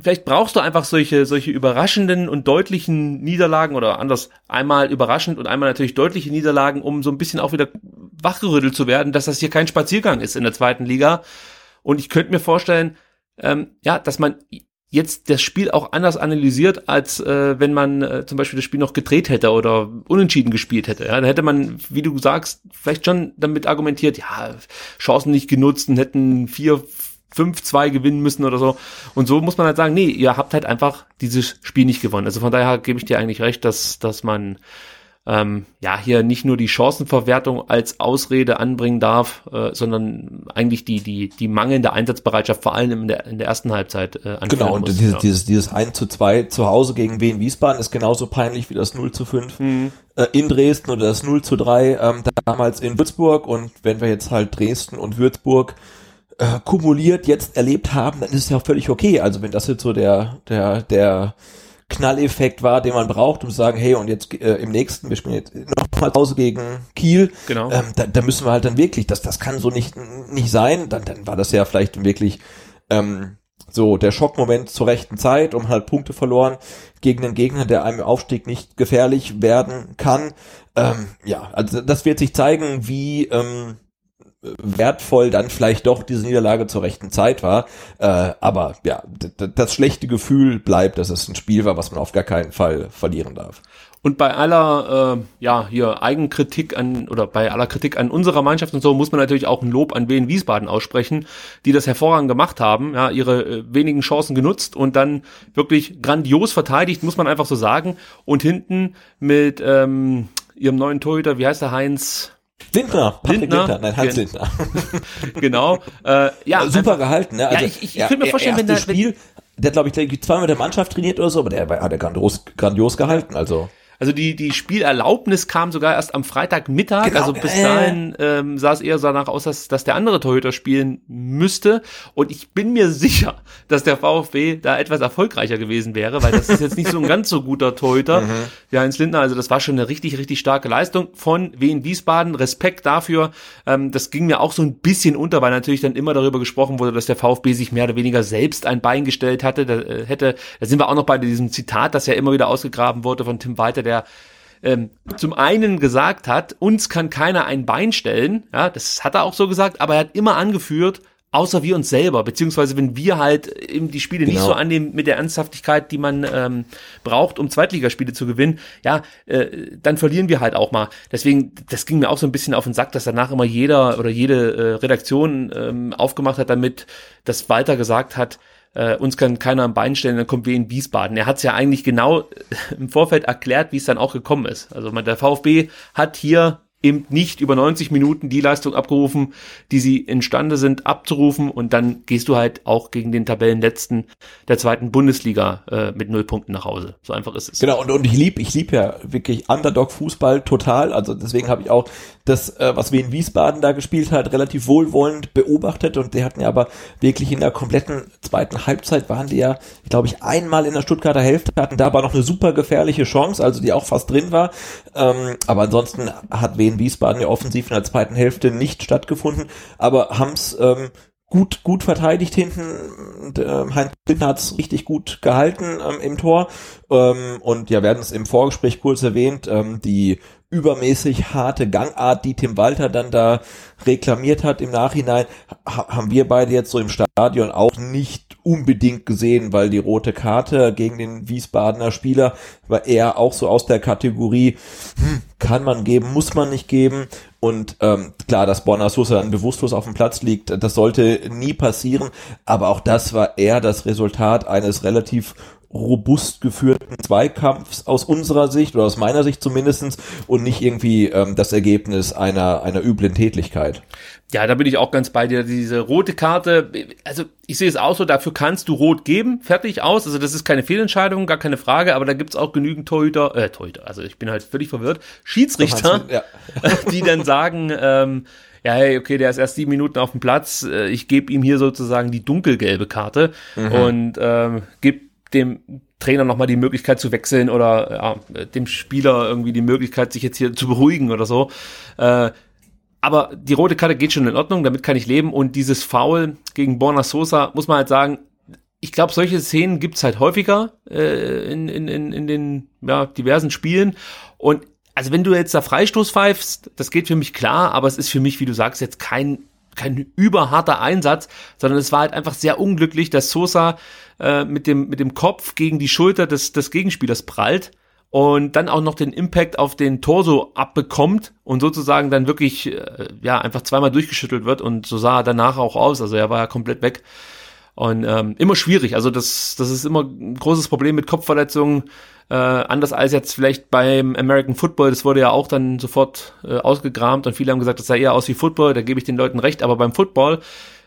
vielleicht brauchst du einfach solche solche überraschenden und deutlichen Niederlagen oder anders einmal überraschend und einmal natürlich deutliche Niederlagen, um so ein bisschen auch wieder wachgerüttelt zu werden, dass das hier kein Spaziergang ist in der zweiten Liga. Und ich könnte mir vorstellen, ähm, ja, dass man jetzt das Spiel auch anders analysiert, als äh, wenn man äh, zum Beispiel das Spiel noch gedreht hätte oder unentschieden gespielt hätte. Ja, dann hätte man, wie du sagst, vielleicht schon damit argumentiert, ja, Chancen nicht genutzt und hätten vier, 5-2 gewinnen müssen oder so. Und so muss man halt sagen, nee, ihr habt halt einfach dieses Spiel nicht gewonnen. Also von daher gebe ich dir eigentlich recht, dass, dass man ähm, ja hier nicht nur die Chancenverwertung als Ausrede anbringen darf, äh, sondern eigentlich die, die, die mangelnde Einsatzbereitschaft vor allem in der, in der ersten Halbzeit äh, Genau, und muss, dieses, ja. dieses, dieses 1 zu 2 zu Hause gegen Wien Wiesbaden ist genauso peinlich wie das 0 zu 5 mhm. äh, in Dresden oder das 0 zu 3 ähm, damals in Würzburg. Und wenn wir jetzt halt Dresden und Würzburg äh, kumuliert jetzt erlebt haben, dann ist es ja auch völlig okay. Also wenn das jetzt so der, der, der Knalleffekt war, den man braucht, um zu sagen, hey, und jetzt äh, im nächsten, wir spielen jetzt nochmal Pause gegen Kiel, genau. ähm, da, da müssen wir halt dann wirklich, das, das kann so nicht, nicht sein, dann, dann war das ja vielleicht wirklich ähm, so der Schockmoment zur rechten Zeit, um halt Punkte verloren gegen einen Gegner, der einem Aufstieg nicht gefährlich werden kann. Ähm, ja, also das wird sich zeigen, wie ähm, wertvoll dann vielleicht doch diese Niederlage zur rechten Zeit war. Äh, aber ja, das schlechte Gefühl bleibt, dass es ein Spiel war, was man auf gar keinen Fall verlieren darf. Und bei aller, äh, ja, hier Eigenkritik an, oder bei aller Kritik an unserer Mannschaft und so, muss man natürlich auch ein Lob an Wien Wiesbaden aussprechen, die das hervorragend gemacht haben, ja, ihre äh, wenigen Chancen genutzt und dann wirklich grandios verteidigt, muss man einfach so sagen. Und hinten mit ähm, ihrem neuen Torhüter, wie heißt der Heinz? Lindner, Patrick Lindner, Lindner nein, Hans Lindner. genau. Äh, ja, super einfach, gehalten. Ne? Also, ja, ich, ich, ich könnte mir vorstellen, wenn das Spiel, der glaube ich zweimal mit der Mannschaft trainiert oder so, aber der hat er grandios, grandios gehalten. Also also die, die Spielerlaubnis kam sogar erst am Freitagmittag. Genau. Also bis dahin ähm, sah es eher so danach aus, dass, dass der andere Torhüter spielen müsste. Und ich bin mir sicher, dass der VfB da etwas erfolgreicher gewesen wäre, weil das ist jetzt nicht so ein ganz so guter Torhüter, mhm. der Heinz Lindner. Also das war schon eine richtig, richtig starke Leistung von Wien Wiesbaden. Respekt dafür. Ähm, das ging mir auch so ein bisschen unter, weil natürlich dann immer darüber gesprochen wurde, dass der VfB sich mehr oder weniger selbst ein Bein gestellt hatte. Da, äh, hätte, da sind wir auch noch bei diesem Zitat, das ja immer wieder ausgegraben wurde von Tim Walter, der ähm, zum einen gesagt hat, uns kann keiner ein Bein stellen, ja, das hat er auch so gesagt, aber er hat immer angeführt, außer wir uns selber, beziehungsweise wenn wir halt eben die Spiele genau. nicht so annehmen mit der Ernsthaftigkeit, die man ähm, braucht, um Zweitligaspiele zu gewinnen, ja, äh, dann verlieren wir halt auch mal. Deswegen, das ging mir auch so ein bisschen auf den Sack, dass danach immer jeder oder jede äh, Redaktion ähm, aufgemacht hat damit, dass Walter gesagt hat, äh, uns kann keiner am Bein stellen, dann kommt wir in Wiesbaden. Er hat es ja eigentlich genau im Vorfeld erklärt, wie es dann auch gekommen ist. Also der VfB hat hier eben nicht über 90 Minuten die Leistung abgerufen, die sie imstande sind abzurufen und dann gehst du halt auch gegen den Tabellenletzten der zweiten Bundesliga äh, mit null Punkten nach Hause. So einfach ist es. Genau und, und ich lieb ich lieb ja wirklich Underdog Fußball total, also deswegen habe ich auch das äh, was wir in Wiesbaden da gespielt hat, relativ wohlwollend beobachtet und die hatten ja aber wirklich in der kompletten zweiten Halbzeit waren die ja, glaube ich, einmal in der Stuttgarter Hälfte hatten da aber noch eine super gefährliche Chance, also die auch fast drin war, ähm, aber ansonsten hat wen in Wiesbaden ja offensiv in der zweiten Hälfte nicht stattgefunden, aber haben's ähm, gut gut verteidigt hinten. Und, äh, Heinz Lindner hat es richtig gut gehalten ähm, im Tor. Ähm, und ja, werden es im Vorgespräch kurz erwähnt, ähm, die übermäßig harte Gangart, die Tim Walter dann da reklamiert hat im Nachhinein, ha haben wir beide jetzt so im Stadion auch nicht unbedingt gesehen, weil die rote Karte gegen den Wiesbadener Spieler war eher auch so aus der Kategorie, hm, kann man geben, muss man nicht geben. Und ähm, klar, dass Borna Sosa dann bewusstlos auf dem Platz liegt, das sollte nie passieren. Aber auch das war eher das Resultat eines relativ robust geführten Zweikampfs aus unserer Sicht oder aus meiner Sicht zumindestens und nicht irgendwie ähm, das Ergebnis einer, einer üblen Tätlichkeit. Ja, da bin ich auch ganz bei dir. Diese rote Karte, also ich sehe es auch so, dafür kannst du rot geben, fertig aus. Also das ist keine Fehlentscheidung, gar keine Frage, aber da gibt's auch genügend Torhüter, äh, Torhüter, also ich bin halt völlig verwirrt, Schiedsrichter, ja. die dann sagen, ähm, ja, hey, okay, der ist erst sieben Minuten auf dem Platz, äh, ich gebe ihm hier sozusagen die dunkelgelbe Karte mhm. und ähm, gebe dem Trainer nochmal die Möglichkeit zu wechseln oder ja, dem Spieler irgendwie die Möglichkeit, sich jetzt hier zu beruhigen oder so. Äh, aber die rote Karte geht schon in Ordnung, damit kann ich leben. Und dieses Foul gegen Borna Sosa, muss man halt sagen, ich glaube, solche Szenen gibt's halt häufiger äh, in, in, in, in den ja, diversen Spielen. Und also wenn du jetzt da Freistoß pfeifst, das geht für mich klar, aber es ist für mich, wie du sagst, jetzt kein kein überharter Einsatz, sondern es war halt einfach sehr unglücklich, dass Sosa äh, mit dem mit dem Kopf gegen die Schulter des des Gegenspielers prallt und dann auch noch den Impact auf den Torso abbekommt und sozusagen dann wirklich äh, ja einfach zweimal durchgeschüttelt wird und so sah er danach auch aus, also er war ja komplett weg. Und ähm, immer schwierig. Also das, das ist immer ein großes Problem mit Kopfverletzungen. Äh, anders als jetzt vielleicht beim American Football, das wurde ja auch dann sofort äh, ausgegramt und viele haben gesagt, das sah eher aus wie Football, da gebe ich den Leuten recht, aber beim Football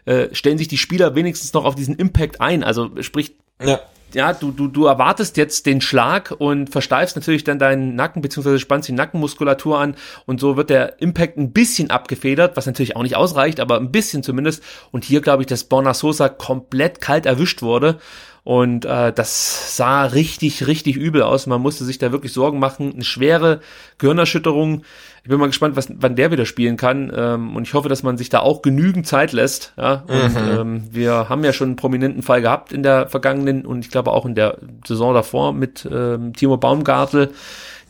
äh, stellen sich die Spieler wenigstens noch auf diesen Impact ein. Also sprich, ja ja, du, du, du erwartest jetzt den Schlag und versteifst natürlich dann deinen Nacken, beziehungsweise spannst die Nackenmuskulatur an und so wird der Impact ein bisschen abgefedert, was natürlich auch nicht ausreicht, aber ein bisschen zumindest. Und hier glaube ich, dass Borna Sosa komplett kalt erwischt wurde und äh, das sah richtig, richtig übel aus. Man musste sich da wirklich Sorgen machen. Eine schwere Gehirnerschütterung. Ich bin mal gespannt, was, wann der wieder spielen kann. Ähm, und ich hoffe, dass man sich da auch genügend Zeit lässt. Ja? Und mhm. ähm, wir haben ja schon einen prominenten Fall gehabt in der vergangenen und ich glaube auch in der Saison davor mit ähm, Timo Baumgartel,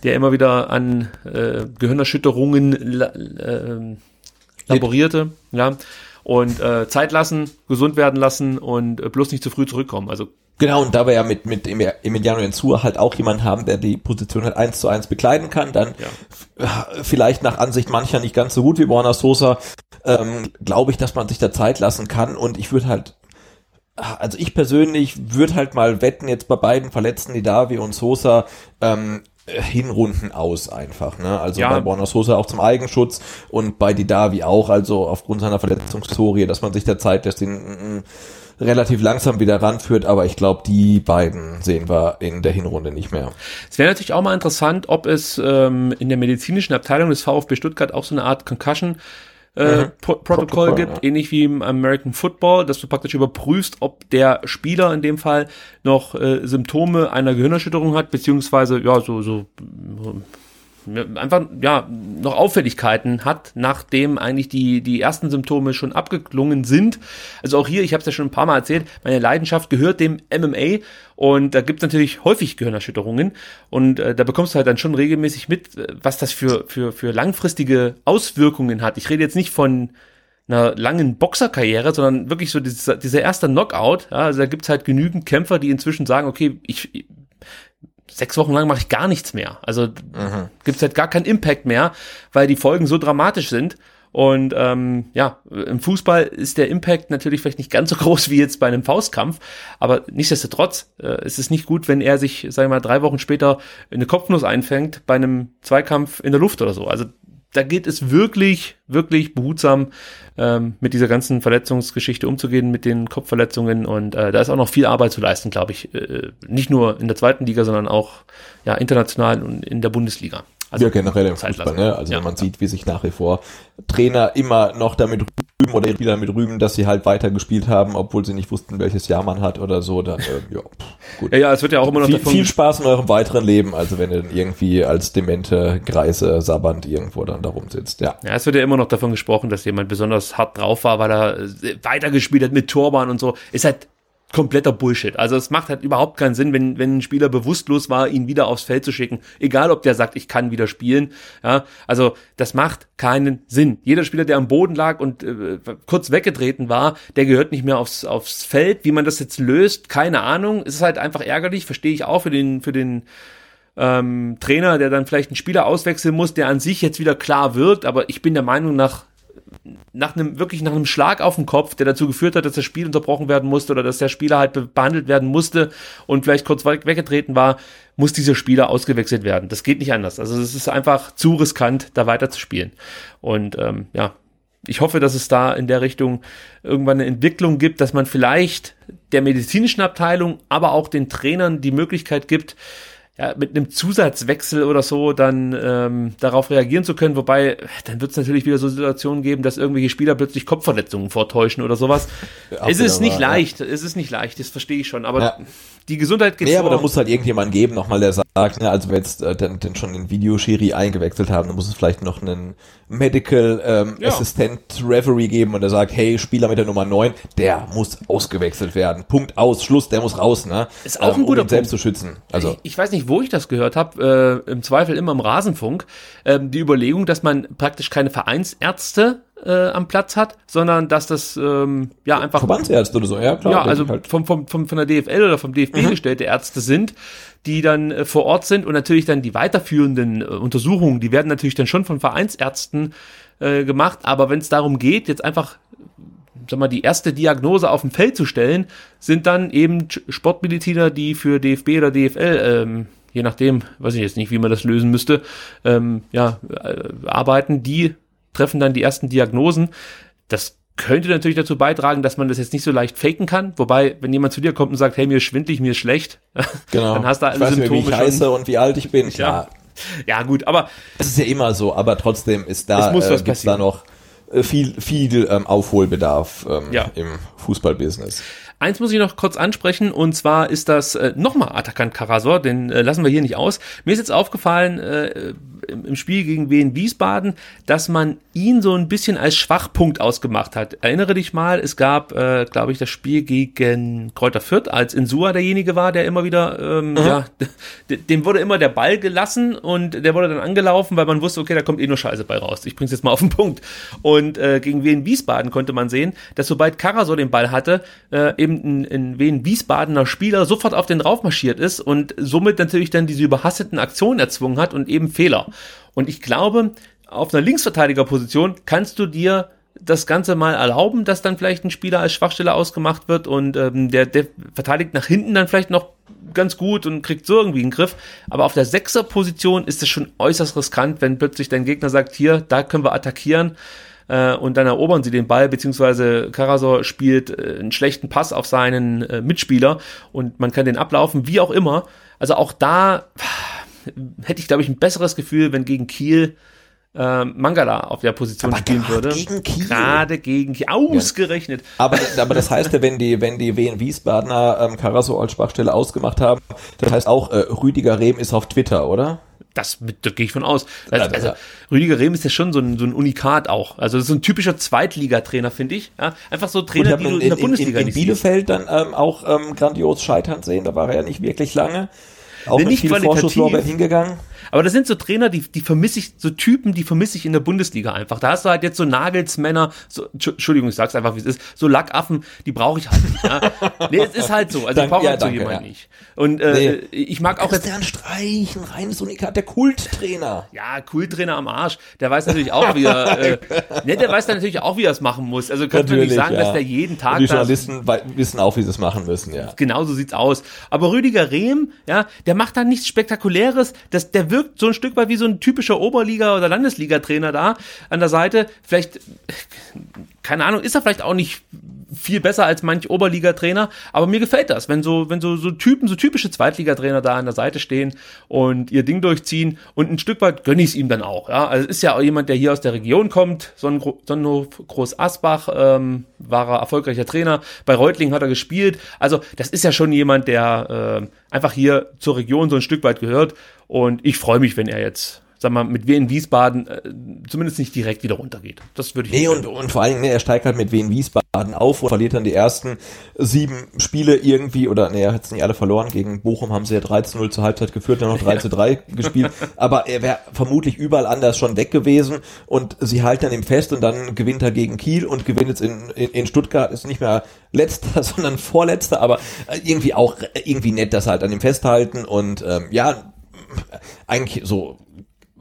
der immer wieder an äh, Gehirnerschütterungen la äh, laborierte. Ja und äh, Zeit lassen, gesund werden lassen und äh, bloß nicht zu früh zurückkommen. Also Genau, und da wir ja mit, mit Emiliano Enzur halt auch jemanden haben, der die Position halt eins zu eins bekleiden kann, dann ja. vielleicht nach Ansicht mancher nicht ganz so gut wie Borna Sosa, ähm, glaube ich, dass man sich da Zeit lassen kann und ich würde halt also ich persönlich würde halt mal wetten, jetzt bei beiden Verletzten, die Davi und Sosa, ähm, Hinrunden aus einfach, ne? Also ja. bei Borna Sosa auch zum Eigenschutz und bei Didavi auch, also aufgrund seiner Verletzungshistorie, dass man sich der Zeit lässt, den relativ langsam wieder ranführt, aber ich glaube, die beiden sehen wir in der Hinrunde nicht mehr. Es wäre natürlich auch mal interessant, ob es ähm, in der medizinischen Abteilung des VfB Stuttgart auch so eine Art Concussion äh, mhm. Pro Protokoll gibt, ja. ähnlich wie im American Football, dass du praktisch überprüfst, ob der Spieler in dem Fall noch äh, Symptome einer Gehirnerschütterung hat, beziehungsweise ja so so einfach ja noch Auffälligkeiten hat, nachdem eigentlich die die ersten Symptome schon abgeklungen sind. Also auch hier, ich habe es ja schon ein paar Mal erzählt, meine Leidenschaft gehört dem MMA und da gibt es natürlich häufig Gehirnerschütterungen und äh, da bekommst du halt dann schon regelmäßig mit, was das für für für langfristige Auswirkungen hat. Ich rede jetzt nicht von einer langen Boxerkarriere, sondern wirklich so dieser, dieser erste Knockout. Ja, also da gibt's halt genügend Kämpfer, die inzwischen sagen, okay, ich, sechs Wochen lang mache ich gar nichts mehr. Also mhm. gibt es halt gar keinen Impact mehr, weil die Folgen so dramatisch sind. Und ähm, ja, im Fußball ist der Impact natürlich vielleicht nicht ganz so groß wie jetzt bei einem Faustkampf, aber nichtsdestotrotz äh, ist es nicht gut, wenn er sich, sagen wir mal, drei Wochen später eine Kopfnuss einfängt bei einem Zweikampf in der Luft oder so. Also da geht es wirklich, wirklich behutsam ähm, mit dieser ganzen Verletzungsgeschichte umzugehen, mit den Kopfverletzungen. Und äh, da ist auch noch viel Arbeit zu leisten, glaube ich. Äh, nicht nur in der zweiten Liga, sondern auch ja, international und in der Bundesliga. Also ja, generell im Fußball, ne? Also ja, man ja. sieht, wie sich nach wie vor Trainer immer noch damit rühmen oder Spieler damit rühmen, dass sie halt weiter gespielt haben, obwohl sie nicht wussten, welches Jahr man hat oder so. Dann, äh, ja, gut. Ja, ja, es wird ja auch immer noch viel, viel Spaß in eurem weiteren Leben, also wenn ihr irgendwie als demente Greise sabbernd irgendwo dann da rumsitzt, ja. Ja, es wird ja immer noch davon gesprochen, dass jemand besonders hart drauf war, weil er äh, weitergespielt hat mit Torbahn und so. Ist halt kompletter Bullshit. Also es macht halt überhaupt keinen Sinn, wenn, wenn ein Spieler bewusstlos war, ihn wieder aufs Feld zu schicken. Egal, ob der sagt, ich kann wieder spielen. Ja, also das macht keinen Sinn. Jeder Spieler, der am Boden lag und äh, kurz weggetreten war, der gehört nicht mehr aufs, aufs Feld. Wie man das jetzt löst, keine Ahnung. Es ist halt einfach ärgerlich, verstehe ich auch für den, für den ähm, Trainer, der dann vielleicht einen Spieler auswechseln muss, der an sich jetzt wieder klar wirkt. Aber ich bin der Meinung nach, nach einem, wirklich nach einem Schlag auf den Kopf, der dazu geführt hat, dass das Spiel unterbrochen werden musste oder dass der Spieler halt behandelt werden musste und vielleicht kurz weggetreten war, muss dieser Spieler ausgewechselt werden. Das geht nicht anders. Also es ist einfach zu riskant, da weiter zu spielen. Und ähm, ja, ich hoffe, dass es da in der Richtung irgendwann eine Entwicklung gibt, dass man vielleicht der medizinischen Abteilung, aber auch den Trainern die Möglichkeit gibt, ja, mit einem Zusatzwechsel oder so dann ähm, darauf reagieren zu können. Wobei, dann wird es natürlich wieder so Situationen geben, dass irgendwelche Spieler plötzlich Kopfverletzungen vortäuschen oder sowas. Ja, es ist nicht wahr, leicht, ja. es ist nicht leicht, das verstehe ich schon. Aber ja. Die Gesundheit geht Nee, aber da muss halt irgendjemand geben, nochmal, der sagt, ne, also wenn jetzt äh, dann, dann schon den Videoschiri eingewechselt haben, dann muss es vielleicht noch einen Medical ähm, ja. Assistant Referee geben und der sagt, hey, Spieler mit der Nummer 9, der muss ausgewechselt werden. Punkt aus, Schluss, der muss raus, ne? Ist auch ähm, ein guter um ihn selbst zu schützen. Also ich, ich, weiß nicht, wo ich das gehört habe, äh, im Zweifel immer im Rasenfunk, äh, die Überlegung, dass man praktisch keine Vereinsärzte äh, am Platz hat, sondern dass das ähm, ja einfach Verbandsärzte oder so, ja klar. ja, also halt. vom, vom, vom, von der DFL oder vom DFB Mhm. gestellte Ärzte sind, die dann äh, vor Ort sind und natürlich dann die weiterführenden äh, Untersuchungen, die werden natürlich dann schon von Vereinsärzten äh, gemacht, aber wenn es darum geht, jetzt einfach sag mal, die erste Diagnose auf dem Feld zu stellen, sind dann eben Sportmediziner, die für DFB oder DFL, ähm, je nachdem, weiß ich jetzt nicht, wie man das lösen müsste, ähm, ja, äh, arbeiten, die treffen dann die ersten Diagnosen. Das könnte natürlich dazu beitragen, dass man das jetzt nicht so leicht faken kann. Wobei, wenn jemand zu dir kommt und sagt, hey, mir ist schwindlig, mir ist schlecht, Genau. dann hast du alle ich weiß nicht mehr, wie ich Symptome heiße und wie alt ich bin. Klar, Ja, gut, aber es ist ja immer so, aber trotzdem ist da, Es muss äh, was gibt's da noch äh, viel, viel ähm, Aufholbedarf ähm, Ja. im Fußballbusiness. Eins muss ich noch kurz ansprechen und zwar ist das äh, nochmal Atakan Karasor, den äh, lassen wir hier nicht aus. Mir ist jetzt aufgefallen äh, im, Spiel gegen Wien Wiesbaden, dass man ihn so ein bisschen als Schwachpunkt ausgemacht hat. Erinnere dich mal, es gab, äh, glaube ich, das Spiel gegen Kräuter Fürth, als Insua derjenige war, der immer wieder, ähm, ja, dem wurde immer der Ball gelassen und der wurde dann angelaufen, weil man wusste, okay, da kommt eh nur Scheiße bei raus. Ich bring's jetzt mal auf den Punkt. Und äh, gegen Wien Wiesbaden konnte man sehen, dass sobald Karasor den Ball hatte, äh, eben ein, ein Wiesbadener Spieler sofort auf den raufmarschiert ist und somit natürlich dann diese überhasteten Aktionen erzwungen hat und eben Fehler. Und ich glaube, auf einer Linksverteidigerposition kannst du dir das Ganze mal erlauben, dass dann vielleicht ein Spieler als Schwachstelle ausgemacht wird und ähm, der, der verteidigt nach hinten dann vielleicht noch ganz gut und kriegt so irgendwie einen Griff. Aber auf der Sechser-Position ist es schon äußerst riskant, wenn plötzlich dein Gegner sagt, hier, da können wir attackieren äh, und dann erobern sie den Ball, beziehungsweise Karasor spielt äh, einen schlechten Pass auf seinen äh, Mitspieler und man kann den ablaufen, wie auch immer. Also auch da hätte ich, glaube ich, ein besseres Gefühl, wenn gegen Kiel äh, Mangala auf der Position Aber spielen würde. gegen Kiel. Gerade gegen Kiel. Ausgerechnet. Aber, aber das heißt ja, wenn die, wenn die Wien Wiesbadener ähm, Karaso als Schwachstelle ausgemacht haben, das heißt auch, äh, Rüdiger Rehm ist auf Twitter, oder? Das, da gehe ich von aus. Also, also. Rüdiger Rehm ist ja schon so ein, so ein Unikat auch. Also das ist so ein typischer Zweitligatrainer, finde ich. Ja, einfach so Trainer, die du in, in der in, in, Bundesliga in nicht siehst. Bielefeld dann ähm, auch ähm, grandios scheitern sehen, da war er ja nicht wirklich lange. Auch Nee, nicht viel qualitativ. Vorschusslorbeeren hingegangen. Aber das sind so Trainer, die, die vermisse ich, so Typen, die vermisse ich in der Bundesliga einfach. Da hast du halt jetzt so Nagelsmänner, so, Entschu- Entschuldigung, ich sag's einfach, wie es ist, so Lackaffen, die brauche ich halt nicht. Ja. Nee, es ist halt so. Also ich Danke, brauche ja, halt so jemanden ja. nicht. Und äh, Nee. ich mag auch jetzt Christian Streich, ein reines Unikat, der Kulttrainer. Ja, Cool-Trainer am Arsch. Der weiß natürlich auch, wie er, äh, ne, der weiß dann natürlich auch, wie er es machen muss. Also könnte man nicht sagen, ja. dass der jeden Tag Und die Journalisten wei- wissen auch, wie sie es machen müssen, ja. Genau so sieht's aus. Aber Rüdiger Rehm, ja, der macht da nichts Spektakuläres. Das, der wirkt so ein Stück weit wie so ein typischer Oberliga- oder Landesliga-Trainer da an der Seite. Vielleicht, keine Ahnung, ist er vielleicht auch nicht viel besser als manch Oberliga-Trainer, aber mir gefällt das, wenn so, wenn so, so Typen, so typische Zweitligatrainer da an der Seite stehen und ihr Ding durchziehen und ein Stück weit gönne ich es ihm dann auch, ja. Also es ist ja auch jemand, der hier aus der Region kommt, Sonnenhof Groß Asbach, ähm, war er erfolgreicher Trainer, bei Reutling hat er gespielt, also das ist ja schon jemand, der äh, einfach hier zur Region so ein Stück weit gehört und ich freue mich, wenn er jetzt, sag mal, mit Wien Wiesbaden äh, zumindest nicht direkt wieder runtergeht. Das würde ich Nee, und, und vor allen Dingen, nee, er steigt halt mit Wien Wiesbaden auf und verliert dann die ersten sieben Spiele irgendwie, oder nee, er hat es nicht alle verloren. Gegen Bochum haben sie ja 3 zu 0 zur Halbzeit geführt, dann noch 3 zu 3 gespielt. Aber er wäre vermutlich überall anders schon weg gewesen und sie halten dann ihm fest und dann gewinnt er gegen Kiel und gewinnt jetzt in, in, in Stuttgart, ist nicht mehr letzter, sondern vorletzter, aber irgendwie auch irgendwie nett, dass halt an ihm festhalten und ähm, ja, eigentlich so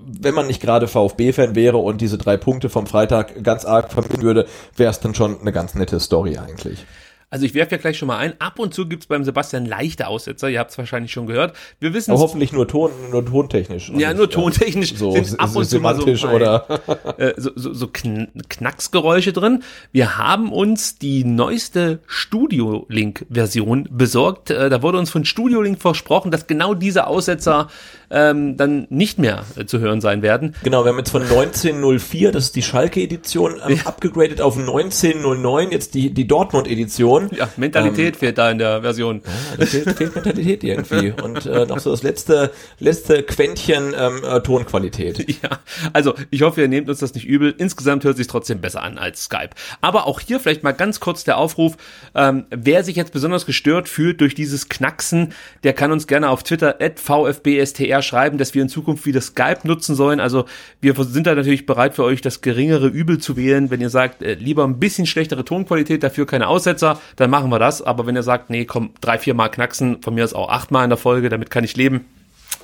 wenn man nicht gerade VfB-Fan wäre und diese drei Punkte vom Freitag ganz arg verbinden würde, wäre es dann schon eine ganz nette Story eigentlich. Also ich werfe ja gleich schon mal ein, ab und zu gibt's beim Sebastian leichte Aussetzer, ihr habt es wahrscheinlich schon gehört. Wir wissen Aber hoffentlich nur Ton, nur tontechnisch. Ja, nicht, nur tontechnisch So ab und zu mal so oder äh, so, so, so Kn Knacksgeräusche drin. Wir haben uns die neueste Studio-Link-Version besorgt. Äh, da wurde uns von Studio-Link versprochen, dass genau diese Aussetzer ähm, dann nicht mehr äh, zu hören sein werden. Genau, wir haben jetzt von 1904, das ist die Schalke-Edition, ähm, abgegradet auf 1909, jetzt die, die Dortmund-Edition. Ja, Mentalität ähm, fehlt da in der Version. Ja, da fehlt, fehlt Mentalität irgendwie. Und äh, noch so das letzte, letzte Quäntchen ähm, äh, Tonqualität. Ja, also ich hoffe, ihr nehmt uns das nicht übel. Insgesamt hört sich trotzdem besser an als Skype. Aber auch hier vielleicht mal ganz kurz der Aufruf, ähm, wer sich jetzt besonders gestört fühlt durch dieses Knacksen, der kann uns gerne auf Twitter at VfBSTR schreiben, dass wir in Zukunft wieder Skype nutzen sollen. Also wir sind da natürlich bereit für euch, das geringere Übel zu wählen. Wenn ihr sagt, äh, lieber ein bisschen schlechtere Tonqualität, dafür keine Aussetzer, dann machen wir das. Aber wenn ihr sagt, nee, komm, drei, vier Mal knacksen, von mir ist auch achtmal in der Folge, damit kann ich leben,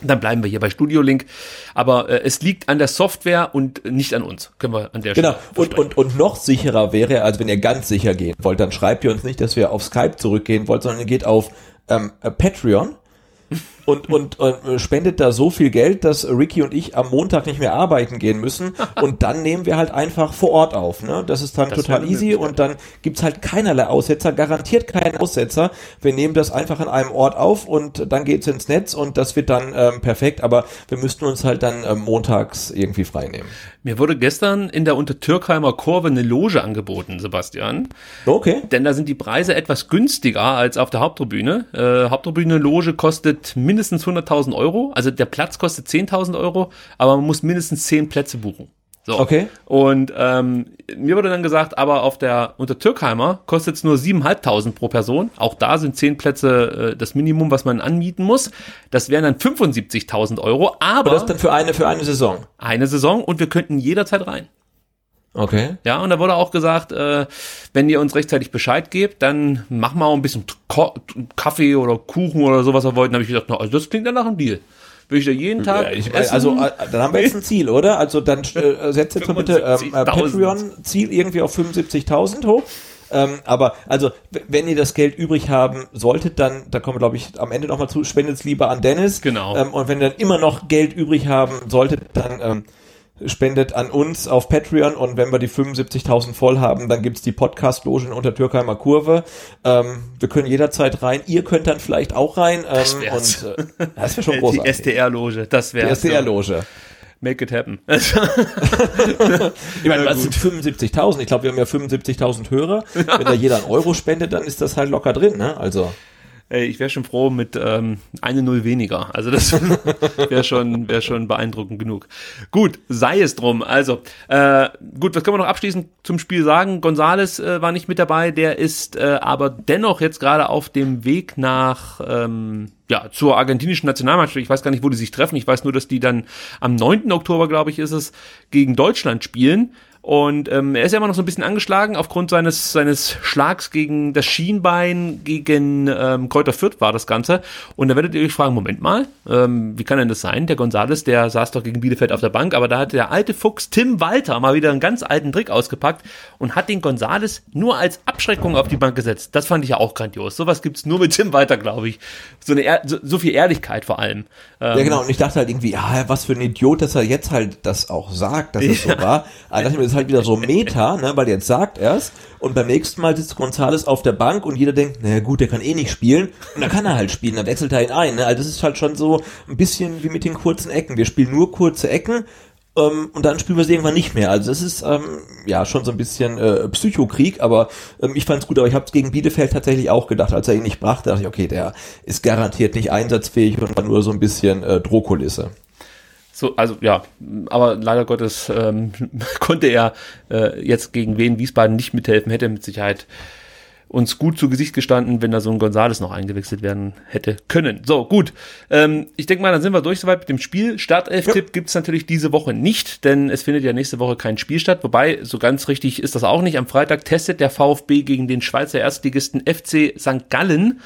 dann bleiben wir hier bei Studio Link. Aber äh, es liegt an der Software und nicht an uns. Können wir an der Stelle. Genau. Und, und, und noch sicherer wäre, als wenn ihr ganz sicher gehen wollt, dann schreibt ihr uns nicht, dass wir auf Skype zurückgehen wollt, sondern ihr geht auf ähm, Patreon und, und, und spendet da so viel Geld, dass Ricky und ich am Montag nicht mehr arbeiten gehen müssen. Und dann nehmen wir halt einfach vor Ort auf. Ne? Das ist dann das total easy und dann gibt's halt keinerlei Aussetzer, garantiert keinen Aussetzer. Wir nehmen das einfach an einem Ort auf und dann geht's ins Netz und das wird dann ähm, perfekt. Aber wir müssten uns halt dann ähm, montags irgendwie frei nehmen. Mir wurde gestern in der Untertürkheimer Kurve eine Loge angeboten, Sebastian. Okay. Denn da sind die Preise etwas günstiger als auf der Haupttribüne. Äh, Haupttribüne Loge kostet mindestens 100.000 Euro. Also der Platz kostet 10.000 Euro, aber man muss mindestens 10 Plätze buchen. So. Okay. Und ähm, mir wurde dann gesagt, aber auf der unter Türkheimer kostet es nur 7.500 pro Person. Auch da sind 10 Plätze äh, das Minimum, was man anmieten muss. Das wären dann 75.000 Euro. Aber, aber das dann für eine für eine Saison. Eine Saison und wir könnten jederzeit rein. Okay. Ja, und da wurde auch gesagt, äh, wenn ihr uns rechtzeitig Bescheid gebt, dann machen wir auch ein bisschen Ko Kaffee oder Kuchen oder sowas wir wollten. Da habe ich gedacht, na, also das klingt ja nach einem Deal. Will ich da jeden Tag ja, ich? Also, äh, dann haben wir jetzt ein Ziel, oder? Also, dann äh, setzt jetzt mal bitte ähm, äh, Patreon-Ziel irgendwie auf 75.000 hoch. Ähm, aber also, wenn ihr das Geld übrig haben solltet, dann, da kommen wir, glaube ich, am Ende nochmal zu, spendet es lieber an Dennis. Genau. Ähm, und wenn ihr dann immer noch Geld übrig haben solltet, dann ähm, spendet an uns auf Patreon und wenn wir die 75.000 voll haben, dann gibt's die Podcast-Loge in Untertürkheimer Kurve. Ähm, wir können jederzeit rein. Ihr könnt dann vielleicht auch rein. Ähm, das wär's. Und, äh, das wäre schon großartig. Die SDR-Loge, das wäre Die SDR-Loge. Make it happen. ich meine, was sind 75.000? Ich glaube, wir haben ja 75.000 Hörer. Wenn da jeder einen Euro spendet, dann ist das halt locker drin, ne? Also ey, ich wäre schon froh mit ähm, eine Null weniger. Also das wäre schon, wäre schon beeindruckend genug. Gut, sei es drum. Also, äh, gut, was können wir noch abschließend zum Spiel sagen? Gonzales äh, war nicht mit dabei, der ist äh, aber dennoch jetzt gerade auf dem Weg nach ähm, ja, zur argentinischen Nationalmannschaft. Ich weiß gar nicht, wo die sich treffen. Ich weiß nur, dass die dann am 9. Oktober, glaube ich, ist es, gegen Deutschland spielen. Und ähm, er ist ja immer noch so ein bisschen angeschlagen aufgrund seines, seines Schlags gegen das Schienbein, gegen ähm, Kräuter Fürth war das Ganze. Und da werdet ihr euch fragen, Moment mal, ähm, wie kann denn das sein? Der Gonzales, der saß doch gegen Bielefeld auf der Bank, aber da hat der alte Fuchs Tim Walter mal wieder einen ganz alten Trick ausgepackt und hat den Gonzales nur als Abschreckung auf die Bank gesetzt. Das fand ich ja auch grandios. Sowas gibt's nur mit Tim Walter, glaube ich. So, eine, so, so viel Ehrlichkeit vor allem. Ähm, ja, genau. Und ich dachte halt irgendwie, ja, was für ein Idiot, dass er jetzt halt das auch sagt, dass es ja. so war. Aber dachte ist halt wieder so Meta, ne, weil jetzt sagt er's und beim nächsten Mal sitzt Gonzales auf der Bank und jeder denkt, naja gut, der kann eh nicht spielen und dann kann er halt spielen, dann wechselt er ihn ein. Ne? Also das ist halt schon so ein bisschen wie mit den kurzen Ecken. Wir spielen nur kurze Ecken ähm, und dann spielen wir sie irgendwann nicht mehr. Also das ist ähm, ja schon so ein bisschen äh, Psychokrieg, aber ähm, ich fand's gut. Aber ich habe gegen Bielefeld tatsächlich auch gedacht, als er ihn nicht brachte, dachte ich, okay, der ist garantiert nicht einsatzfähig und war nur so ein bisschen äh, Drohkulisse. So, also ja, aber leider Gottes ähm, konnte er äh, jetzt gegen Wien Wiesbaden nicht mithelfen, hätte mit Sicherheit uns gut zu Gesicht gestanden, wenn da so ein Gonzales noch eingewechselt werden hätte können. So, gut. Ähm, ich denke mal, dann sind wir durch soweit mit dem Spiel. Startelf-Tipp ja. gibt's natürlich diese Woche nicht, denn es findet ja nächste Woche kein Spiel statt. Wobei, so ganz richtig ist das auch nicht. Am Freitag testet der VfB gegen den Schweizer Erstligisten FC St. Gallen.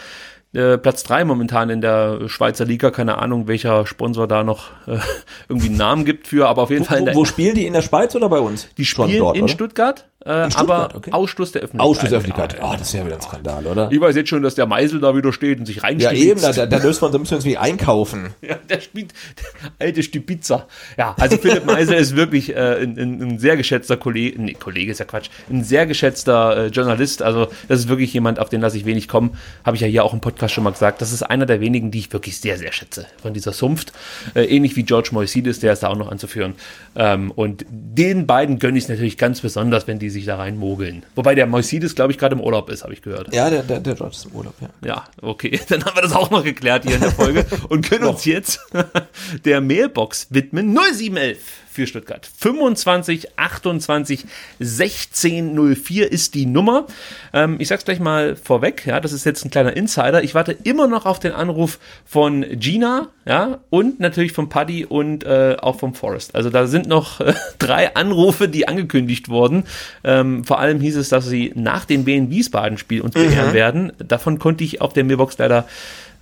Äh, Platz drei momentan in der Schweizer Liga. Keine Ahnung, welcher Sponsor da noch äh, irgendwie einen Namen gibt für, aber auf jeden wo, Fall. Wo, wo spielen die in der Schweiz oder bei uns? Die spielen dort, in oder? Stuttgart. Äh, aber okay. Ausschluss der Öffentlichkeit. Ausschluss der Öffentlichkeit. Oh, das ist ja wieder ein Skandal, oder? Ich weiß jetzt schon, dass der Meisel da wieder steht und sich reinstippt. Ja, eben, da, da, da löst man, da müssen wir uns wie einkaufen. Ja, der spielt, der alte Stipizza. Ja, also Philipp Meisel ist wirklich äh, ein, ein, ein, sehr geschätzter Kollege, nee, Kollege ist ja Quatsch, ein sehr geschätzter äh, Journalist. Also, das ist wirklich jemand, auf den lasse ich wenig kommen. Habe ich ja hier auch im Podcast schon mal gesagt. Das ist einer der wenigen, die ich wirklich sehr, sehr schätze von dieser Sumpft. Äh, ähnlich wie George Moisidis, der ist da auch noch anzuführen. Ähm, und den beiden gönne ich es natürlich ganz besonders, wenn die sich da reinmogeln. Wobei der Moisides, glaube ich, gerade im Urlaub ist, habe ich gehört. Ja, der, der, der George ist im Urlaub, ja. Ja, okay. Dann haben wir das auch noch geklärt hier in der Folge und können uns jetzt der Mailbox widmen. 0711 für Stuttgart. 25 28 16 04 ist die Nummer. Ähm, ich sag's gleich mal vorweg, ja, das ist jetzt ein kleiner Insider. Ich warte immer noch auf den Anruf von Gina, ja, und natürlich von Paddy und äh, auch vom Forest. Also da sind noch äh, drei Anrufe, die angekündigt wurden. Ähm, vor allem hieß es, dass sie nach dem BN Wiesbaden-Spiel uns beehren werden. Davon konnte ich auf der Mailbox leider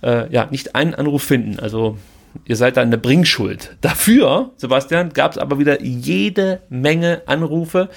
äh, ja nicht einen Anruf finden. Also ihr seid da in der Bringschuld. Dafür, Sebastian, gab es aber wieder jede Menge Anrufe,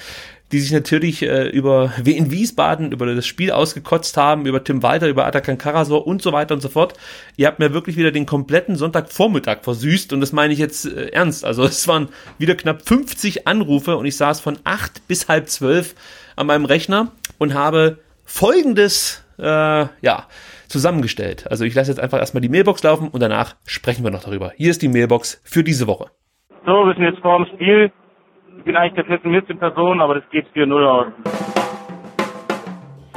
die sich natürlich äh, über in Wiesbaden, über das Spiel ausgekotzt haben, über Tim Walter, über Atakan Karasor und so weiter und so fort. Ihr habt mir wirklich wieder den kompletten Sonntagvormittag versüßt und das meine ich jetzt äh, ernst. Also es waren wieder knapp 50 Anrufe und ich saß von acht bis halb zwölf an meinem Rechner und habe folgendes, äh, ja, zusammengestellt. Also ich lasse jetzt einfach erstmal die Mailbox laufen und danach sprechen wir noch darüber. Hier ist die Mailbox für diese Woche. So, wir sind jetzt vor dem Spiel. Ich bin eigentlich der Pessimist in Person, aber das geht 4-0 aus.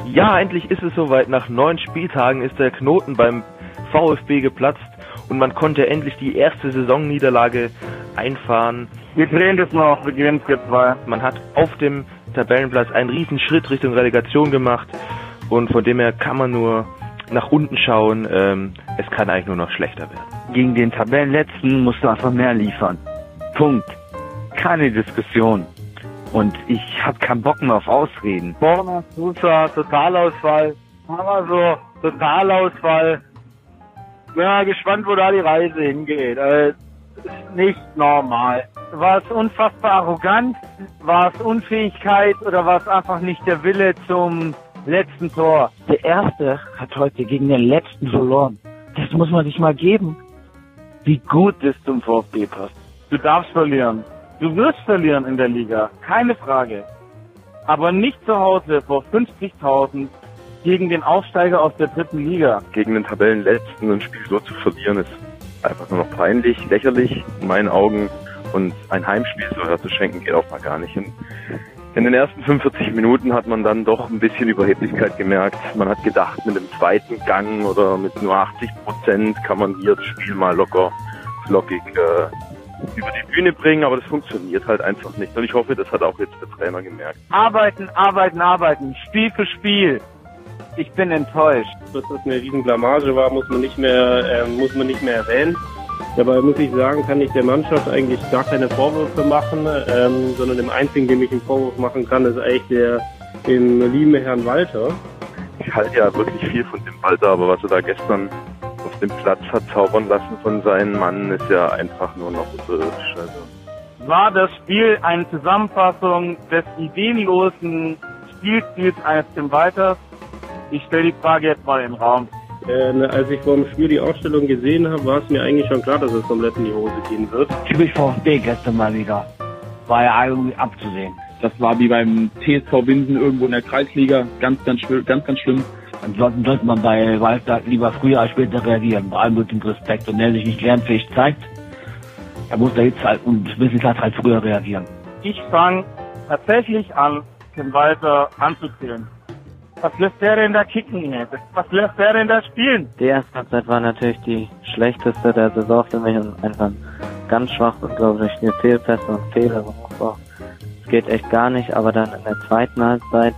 Ja, endlich ist es soweit. Nach neun Spieltagen ist der Knoten beim VfB geplatzt und man konnte endlich die erste Saisonniederlage einfahren. Wir drehen das noch, wir gewinnen 4-2. Man hat auf dem Tabellenplatz einen riesen Schritt Richtung Relegation gemacht und von dem her kann man nur nach unten schauen. Ähm, es kann eigentlich nur noch schlechter werden. Gegen den Tabellenletzten musst du einfach mehr liefern. Punkt. Keine Diskussion. Und ich habe keinen Bock mehr auf Ausreden. Borna, Susa, Totalausfall. Aber so, Totalausfall. Ja, gespannt, wo da die Reise hingeht. Äh, ist nicht normal. War es unfassbar arrogant? War es Unfähigkeit oder war es einfach nicht der Wille zum letzten Tor? Der Erste hat heute gegen den Letzten verloren. Das muss man sich mal geben. Wie gut das zum VfB passt. Du darfst verlieren. Du wirst verlieren in der Liga. Keine Frage. Aber nicht zu Hause vor 50.000 gegen den Aufsteiger aus der dritten Liga. gegen den Tabellenletzten ein Spiel so zu verlieren, ist einfach nur noch peinlich, lächerlich in meinen Augen. Und ein Heimspiel so herzuschenken geht auch mal gar nicht. Und in den ersten 45 Minuten hat man dann doch ein bisschen Überheblichkeit gemerkt. Man hat gedacht, mit dem zweiten Gang oder mit nur 80 Prozent kann man hier das Spiel mal locker, flockig äh, über die Bühne bringen, aber das funktioniert halt einfach nicht. Und ich hoffe, das hat auch jetzt der Trainer gemerkt. Arbeiten, arbeiten, arbeiten. Spiel für Spiel. Ich bin enttäuscht. dass das eine riesen Blamage war, muss man nicht mehr, ähm, muss man nicht mehr erwähnen. Dabei muss ich sagen, kann ich der Mannschaft eigentlich gar keine Vorwürfe machen, ähm, sondern dem einzigen, dem ich einen Vorwurf machen kann, ist eigentlich der dem lieben Herrn Walter. Ich halte ja wirklich viel von dem Walter, aber was er da gestern auf dem Platz hat zaubern lassen von seinen Mann, ist ja einfach nur noch unterirdisch. Also. War das Spiel eine Zusammenfassung des ideenlosen Spielstils eines Tim Walters? Ich stelle die Frage jetzt mal in den Raum. Äh, ne, als ich vor dem Spiel die Ausstellung gesehen habe, war es mir eigentlich schon klar, dass es komplett in die Hose gehen wird. Typisch VfB gestern mal wieder. War ja irgendwie abzusehen. Das war wie beim TSV Winsen irgendwo in der Kreisliga. Ganz, ganz, schlimm- ganz, ganz schlimm. Dann sollte, man bei Walter lieber früher als später reagieren. Bei allem mit dem Respekt. Und der sich nicht lernfähig zeigt, er muss da jetzt halt und Wissenschaft halt früher reagieren. Ich fange tatsächlich an, Tim Walter anzuzählen. Was lässt der denn da kicken jetzt? Was lässt der denn da spielen? Die erste Halbzeit war natürlich die schlechteste der Saison für mich und einfach ganz schwach und glaube ich viele Fehlpässe und Fehler. Es geht echt gar nicht, aber dann in der zweiten Halbzeit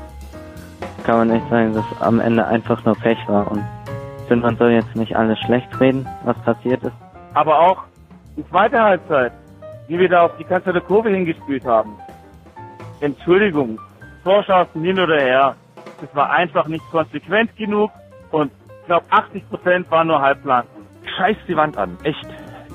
kann man echt sagen, dass am Ende einfach nur Pech war und ich finde, man soll jetzt nicht alles schlecht reden, was passiert ist. Aber auch die zweite Halbzeit, wie wir da auf die Kanzler der Kurve hingespielt haben. Entschuldigung, Torschancen hin oder her. Es war einfach nicht konsequent genug und ich glaube 80 Prozent waren nur Halbplanken. Scheiß die Wand an, echt.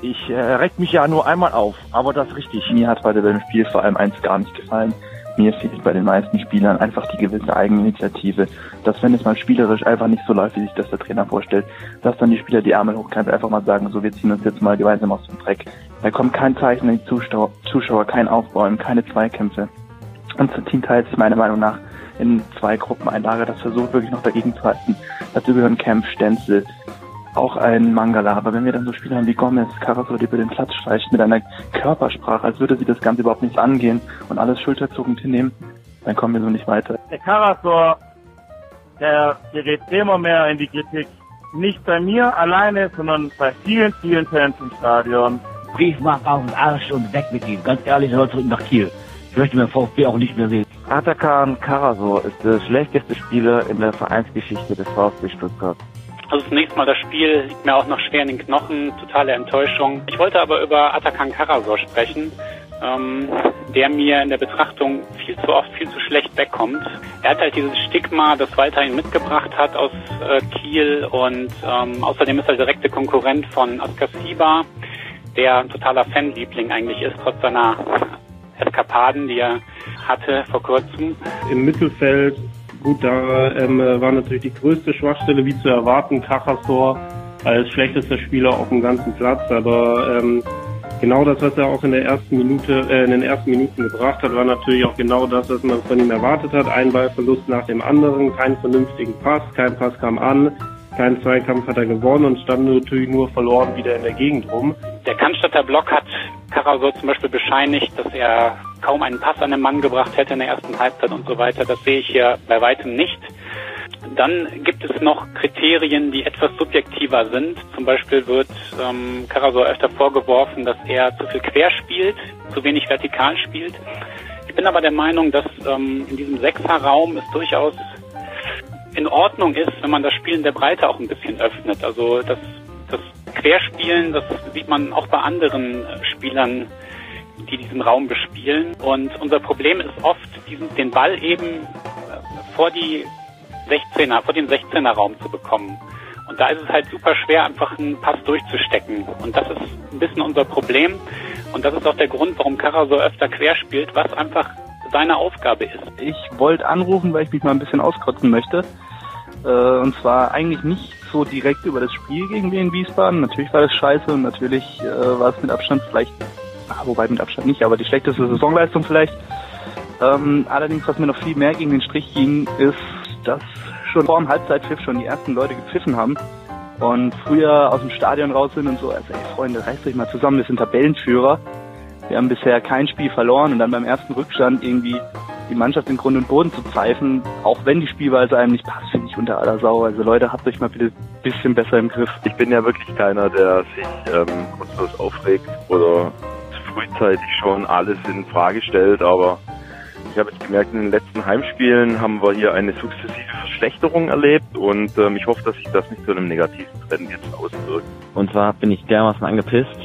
Ich äh, reck mich ja nur einmal auf, aber das richtig. Mir hat heute beim Spiel vor allem eins gar nicht gefallen. Mir fehlt bei den meisten Spielern einfach die gewisse Eigeninitiative, dass wenn es mal spielerisch einfach nicht so läuft, wie sich das der Trainer vorstellt, dass dann die Spieler die Ärmel hochkrempeln, einfach mal sagen, so wir ziehen uns jetzt mal gemeinsam aus dem Dreck. Da kommt kein Zeichen an die Zuschauer, Zuschauer kein Aufbäumen, keine Zweikämpfe. Unser Team teilt sich meiner Meinung nach in zwei Gruppen ein Lager, das versucht wirklich noch dagegen zu halten. Dazu gehören Kempf, Stenzel, auch ein Mangala. Aber wenn wir dann so Spieler haben wie Gomez, Karasor, die über den Platz streicht mit einer Körpersprache, als würde sie das Ganze überhaupt nichts angehen und alles schulterzuckend hinnehmen, dann kommen wir so nicht weiter. Der Karasor, der gerät immer mehr in die Kritik. Nicht bei mir alleine, sondern bei vielen, vielen Fans im Stadion. Briefmarke auf den Arsch und weg mit ihm. Ganz ehrlich, soll zurück nach Kiel. Ich möchte meinen VfB auch nicht mehr sehen. Atakan Karasor ist der schlechteste Spieler in der Vereinsgeschichte des VfB Stuttgart. Also zunächst mal das Spiel liegt mir auch noch schwer in den Knochen, totale Enttäuschung. Ich wollte aber über Atakan Karasor sprechen, ähm, der mir in der Betrachtung viel zu oft viel zu schlecht wegkommt. Er hat halt dieses Stigma, das weiterhin mitgebracht hat aus äh, Kiel und ähm, außerdem ist er direkte Konkurrent von Askar Siba, der ein totaler Fanliebling eigentlich ist, trotz seiner Eskapaden, die er hatte vor kurzem. Im Mittelfeld, gut, da ähm, war natürlich die größte Schwachstelle, wie zu erwarten, Kachasor als schlechtester Spieler auf dem ganzen Platz, aber ähm, genau das, was er auch in der ersten Minute, äh, in den ersten Minuten gebracht hat, war natürlich auch genau das, was man von ihm erwartet hat. Ein Ballverlust nach dem anderen, keinen vernünftigen Pass, kein Pass kam an, kein Zweikampf hat er gewonnen und stand natürlich nur verloren wieder in der Gegend rum. Der Cannstatter Block hat Karasor zum Beispiel bescheinigt, dass er kaum einen Pass an den Mann gebracht hätte in der ersten Halbzeit und so weiter. Das sehe ich hier bei weitem nicht. Dann gibt es noch Kriterien, die etwas subjektiver sind. Zum Beispiel wird ähm, Karasor öfter vorgeworfen, dass er zu viel quer spielt, zu wenig vertikal spielt. Ich bin aber der Meinung, dass ähm, in diesem Sechserraum es durchaus in Ordnung ist, wenn man das Spiel in der Breite auch ein bisschen öffnet. Also das, das Querspielen, das sieht man auch bei anderen Spielern, die diesen Raum bespielen. Und unser Problem ist oft, diesen, den Ball eben vor die 16er, vor den 16er Raum zu bekommen. Und da ist es halt super schwer, einfach einen Pass durchzustecken. Und das ist ein bisschen unser Problem. Und das ist auch der Grund, warum Kara so öfter quer spielt, was einfach seine Aufgabe ist. Ich wollte anrufen, weil ich mich mal ein bisschen auskotzen möchte. Äh, und zwar eigentlich nicht so direkt über das Spiel gegen Wien Wiesbaden. Natürlich war das scheiße und natürlich äh, war es mit Abstand vielleicht, wobei mit Abstand nicht, aber die schlechteste Saisonleistung vielleicht. Ähm, allerdings, was mir noch viel mehr gegen den Strich ging, ist, dass schon vor dem Halbzeitpfiff schon die ersten Leute gepfiffen haben und früher aus dem Stadion raus sind und so, also ey Freunde, reißt euch mal zusammen, wir sind Tabellenführer. Wir haben bisher kein Spiel verloren und dann beim ersten Rückstand irgendwie die Mannschaft in Grund und Boden zu pfeifen, auch wenn die Spielweise einem nicht passt, finde ich unter aller Sau. Also Leute, habt euch mal bitte ein bisschen besser im Griff. Ich bin ja wirklich keiner, der sich ähm, grundlos aufregt oder frühzeitig schon alles in Frage stellt, aber ich habe jetzt gemerkt, in den letzten Heimspielen haben wir hier eine sukzessive Verschlechterung erlebt und ähm, ich hoffe, dass sich das nicht zu einem negativen Trend jetzt auswirkt. Und zwar bin ich dermaßen angepisst,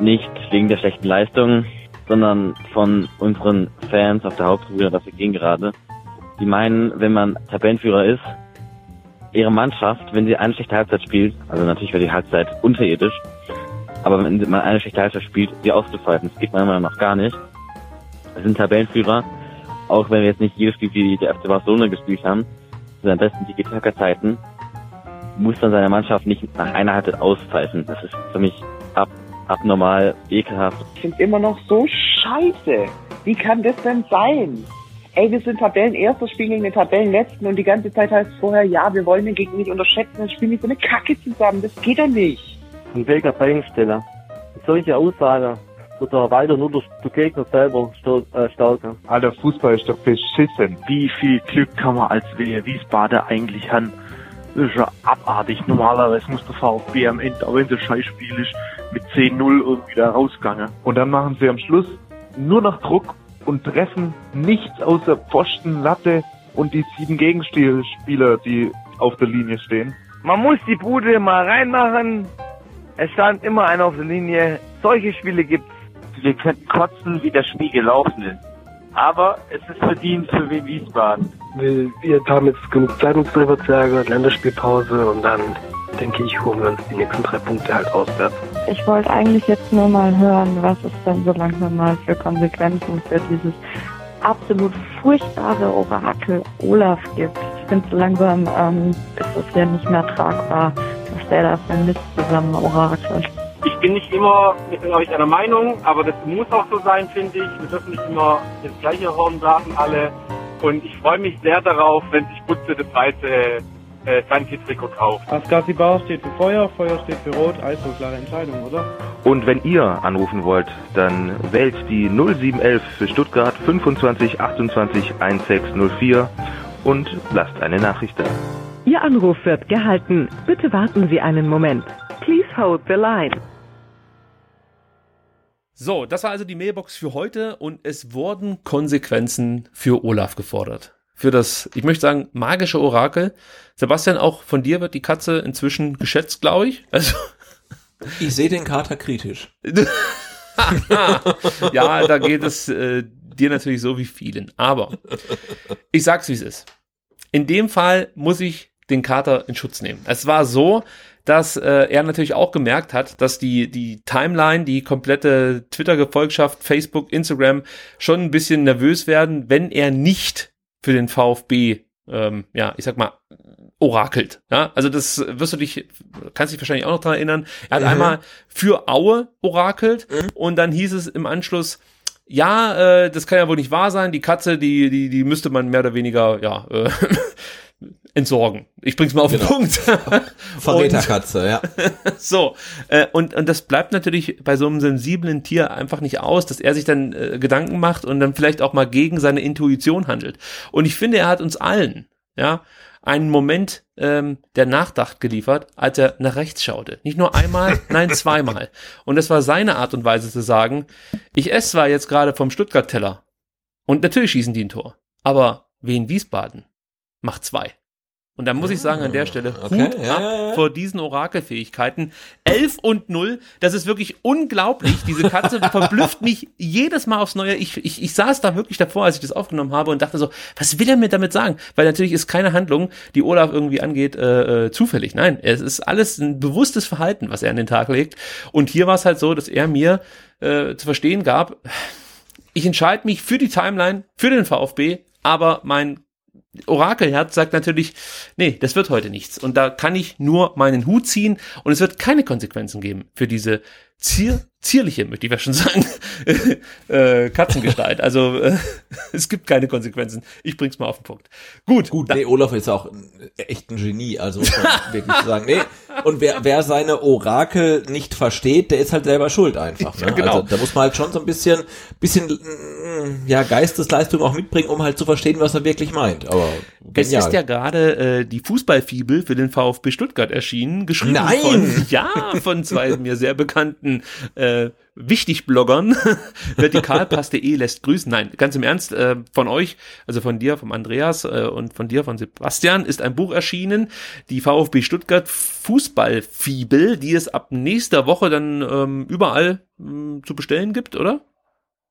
nicht wegen der schlechten Leistung, sondern von unseren Fans auf der Haupttribüne, das wir gehen gerade. Die meinen, wenn man Tabellenführer ist, ihre Mannschaft, wenn sie eine schlechte Halbzeit spielt, also natürlich wäre die Halbzeit unterirdisch, aber wenn man eine schlechte Halbzeit spielt, sie auszupfeifen, das geht meiner Meinung nach gar nicht. Wir sind Tabellenführer, auch wenn wir jetzt nicht jedes Spiel wie der FC Barcelona gespielt haben, zu seinen besten Tiki-Taka-Zeiten, muss dann seine Mannschaft nicht nach einer Halbzeit auspfeifen. Das ist für mich ab, abnormal, ekelhaft. Ich finde immer noch so scheiße. Wie kann das denn sein? Ey, wir sind Tabellenerster, spielen gegen den Tabellenletzten und die ganze Zeit heißt vorher, ja, wir wollen den Gegner nicht unterschätzen, dann spielen wir so eine Kacke zusammen. Das geht doch nicht. Ein Weg auf Einsteller. Solche Aussagen wird da weiter nur durch die Gegner selber äh, stärker. Alter, Fußball ist doch beschissen. Wie viel Glück kann man als Wiesbaden eigentlich haben? Das ist ja abartig. Normalerweise muss der VfB am Ende, auch wenn es ein Scheißspiel ist, mit 10-0 irgendwie da rausgegangen. Und dann machen sie am Schluss nur noch Druck und treffen nichts außer Pfosten, Latte und die sieben Gegenspieler, die auf der Linie stehen. Man muss die Bude mal reinmachen. Es stand immer einer auf der Linie. Solche Spiele gibt's. Wir könnten kotzen, wie das Spiel gelaufen ist. Aber es ist verdient für Wien Wiesbaden. Wir, wir haben jetzt genug Zeit, uns zu ärgern, Länderspielpause und dann denke ich, holen wir uns die nächsten drei Punkte halt auswärts. Ich wollte eigentlich jetzt nur mal hören, was es dann so langsam mal für Konsequenzen für dieses absolut furchtbare Orakel Olaf gibt. Ich finde so langsam ähm, ist es ja nicht mehr tragbar, der da für Mist zusammen orakelt. Ich bin nicht immer mit euch einer Meinung, aber das muss auch so sein, finde ich. Wir dürfen nicht immer das gleiche Horn sagen, alle. Und ich freue mich sehr darauf, wenn sich Butze das Weiße äh, sein Trikot kauft. Asgasi Bar steht für Feuer, Feuer steht für Rot, also klare Entscheidung, oder? Und wenn ihr anrufen wollt, dann wählt die 0711 für Stuttgart 25 28 1604 und lasst eine Nachricht da. Ihr Anruf wird gehalten. Bitte warten Sie einen Moment. Please hold the line. So, das war also die Mailbox für heute und es wurden Konsequenzen für Olaf gefordert. Für das, ich möchte sagen, magische Orakel. Sebastian, auch von dir wird die Katze inzwischen geschätzt, glaube ich. Also, Ich sehe den Kater kritisch. ja, da geht es äh, dir natürlich so wie vielen. Aber ich sag's, wie es ist. In dem Fall muss ich den Kater in Schutz nehmen. Es war so, dass äh, er natürlich auch gemerkt hat, dass die, die Timeline, die komplette Twitter-Gefolgschaft, Facebook, Instagram schon ein bisschen nervös werden, wenn er nicht für den VfB, ähm, ja, ich sag mal, orakelt. Ja, also das wirst du dich, kannst dich wahrscheinlich auch noch dran erinnern. Er hat Mhm. einmal für Aue orakelt und dann hieß es im Anschluss, ja, äh, das kann ja wohl nicht wahr sein. Die Katze, die, die, die müsste man mehr oder weniger, ja, äh, entsorgen. Ich bring's mal auf den Genau. Punkt. Verräterkatze, ja. so, äh, und, und das bleibt natürlich bei so einem sensiblen Tier einfach nicht aus, dass er sich dann äh, Gedanken macht und dann vielleicht auch mal gegen seine Intuition handelt. Und ich finde, er hat uns allen, ja, einen Moment ähm, der Nachdacht geliefert, als er nach rechts schaute. Nicht nur einmal, nein, zweimal. Und das war seine Art und Weise zu sagen, ich esse zwar jetzt gerade vom Stuttgart-Teller und natürlich schießen die ein Tor, aber Wien Wiesbaden macht zwei. Und da muss ich sagen, an der Stelle, okay, Hut ab ja, ja. vor diesen Orakelfähigkeiten. 11 und 0, das ist wirklich unglaublich. Diese Katze verblüfft mich jedes Mal aufs Neue. Ich, ich, ich saß da wirklich davor, als ich das aufgenommen habe und dachte so, was will er mir damit sagen? Weil natürlich ist keine Handlung, die Olaf irgendwie angeht, äh, äh, zufällig. Nein, es ist alles ein bewusstes Verhalten, was er an den Tag legt. Und hier war es halt so, dass er mir äh, zu verstehen gab, ich entscheide mich für die Timeline, für den VfB, aber mein Orakelherz sagt natürlich, nee, das wird heute nichts. Und da kann ich nur meinen Hut ziehen und es wird keine Konsequenzen geben für diese zier zierliche, möchte ich ja schon sagen, äh, Katzengestalt. Also äh, es gibt keine Konsequenzen. Ich bring's mal auf den Punkt. Gut. Gut, nee, Olaf ist auch ein, echt ein Genie, also muss man wirklich sagen. Nee, und wer, wer seine Orakel nicht versteht, der ist halt selber schuld einfach. Ne? Ja, genau. Also da muss man halt schon so ein bisschen, bisschen mm, ja, Geistesleistung auch mitbringen, um halt zu verstehen, was er wirklich meint. Aber Es genial. ist ja gerade äh, die Fußballfibel für den VfB Stuttgart erschienen, geschrieben Nein! von ja von zwei mir sehr bekannten äh, Wichtig-Bloggern. Vertikalpass.de lässt grüßen. Nein, ganz im Ernst, äh, von euch, also von dir, vom Andreas äh, und von dir, von Sebastian, ist ein Buch erschienen, die VfB Stuttgart Fußballfibel, die es ab nächster Woche dann ähm, überall ähm, zu bestellen gibt, oder?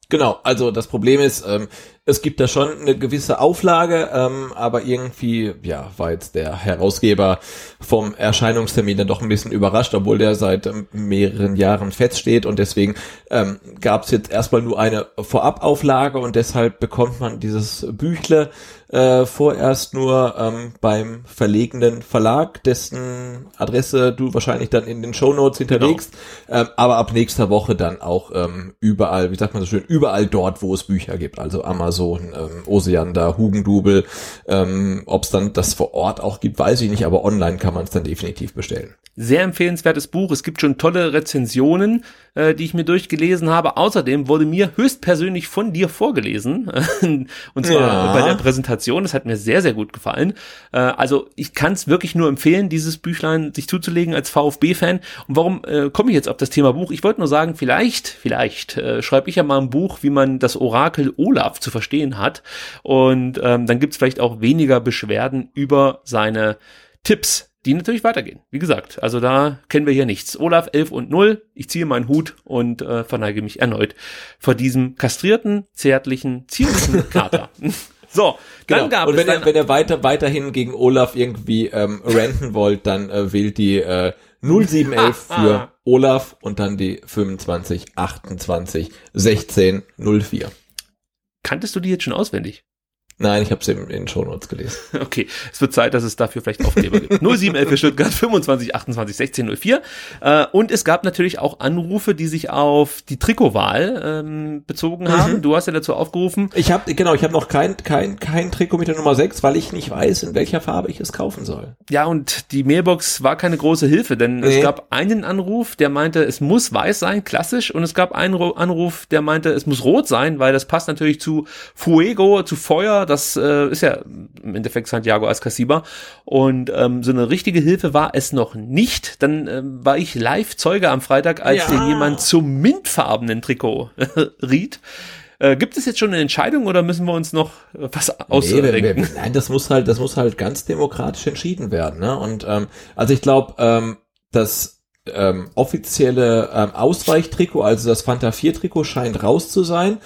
Genau, also das Problem ist, ähm, es gibt da schon eine gewisse Auflage, ähm, aber irgendwie, ja, war jetzt der Herausgeber vom Erscheinungstermin dann doch ein bisschen überrascht, obwohl der seit ähm, mehreren Jahren feststeht und deswegen ähm, gab es jetzt erstmal nur eine Vorabauflage und deshalb bekommt man dieses Büchle äh, vorerst nur ähm, beim verlegenen Verlag, dessen Adresse du wahrscheinlich dann in den Shownotes hinterlegst, ähm, aber ab nächster Woche dann auch ähm, überall, wie sagt man so schön, überall dort, wo es Bücher gibt, also Amazon, ähm, Oseander, Hugendubel, ähm, ob es dann das vor Ort auch gibt, weiß ich nicht, aber online kann man es dann definitiv bestellen. Sehr empfehlenswertes Buch. Es gibt schon tolle Rezensionen, äh, die ich mir durchgelesen habe. Außerdem wurde mir höchstpersönlich von dir vorgelesen. und zwar Ja. bei der Präsentation. Das hat mir sehr, sehr gut gefallen. Äh, also ich kann es wirklich nur empfehlen, dieses Büchlein sich zuzulegen als VfB-Fan. Und warum äh, komme ich jetzt auf das Thema Buch? Ich wollte nur sagen, vielleicht, vielleicht äh, schreibe ich ja mal ein Buch, wie man das Orakel Olaf zu verstehen hat. Und ähm, dann gibt es vielleicht auch weniger Beschwerden über seine Tipps, die natürlich weitergehen. Wie gesagt, also da kennen wir hier nichts. Olaf 11 und 0, ich ziehe meinen Hut und äh, verneige mich erneut vor diesem kastrierten, zärtlichen, zierlichen Kater. so, dann Genau. gab und es wenn ihr, dann, wenn ihr weiter, weiterhin gegen Olaf irgendwie ähm, ranten wollt, dann äh, wählt die äh, 0711 für Olaf und dann die 25 28 16 04. kanntest du die jetzt schon auswendig? Nein, ich habe es in den Shownotes gelesen. Okay, es wird Zeit, dass es dafür vielleicht Aufkleber gibt. 0711 für Stuttgart 25 28 16 04. Äh, und es gab natürlich auch Anrufe, die sich auf die Trikotwahl ähm, bezogen haben. Mhm. Du hast ja dazu aufgerufen. Ich habe genau, ich habe noch kein kein kein Trikot mit der Nummer 6, weil ich nicht weiß, in welcher Farbe ich es kaufen soll. Ja, und die Mailbox war keine große Hilfe, denn Nee. es gab einen Anruf, der meinte, es muss weiß sein, klassisch, und es gab einen Anruf, der meinte, es muss rot sein, weil das passt natürlich zu Fuego, zu Feuer, das äh, ist ja im Endeffekt Santiago Ascasiba. Und ähm, so eine richtige Hilfe war es noch nicht. Dann ähm, war ich live Zeuge am Freitag, als Ja. jemand zum mintfarbenen Trikot riet. Äh, gibt es jetzt schon eine Entscheidung oder müssen wir uns noch äh, was Nee, ausdenken? wir- nein, das muss halt, das muss halt ganz demokratisch entschieden werden. Ne? Und ähm, also ich glaube, ähm, das ähm, offizielle ähm, Ausweichtrikot, also das Fanta 4 Trikot, scheint raus zu sein.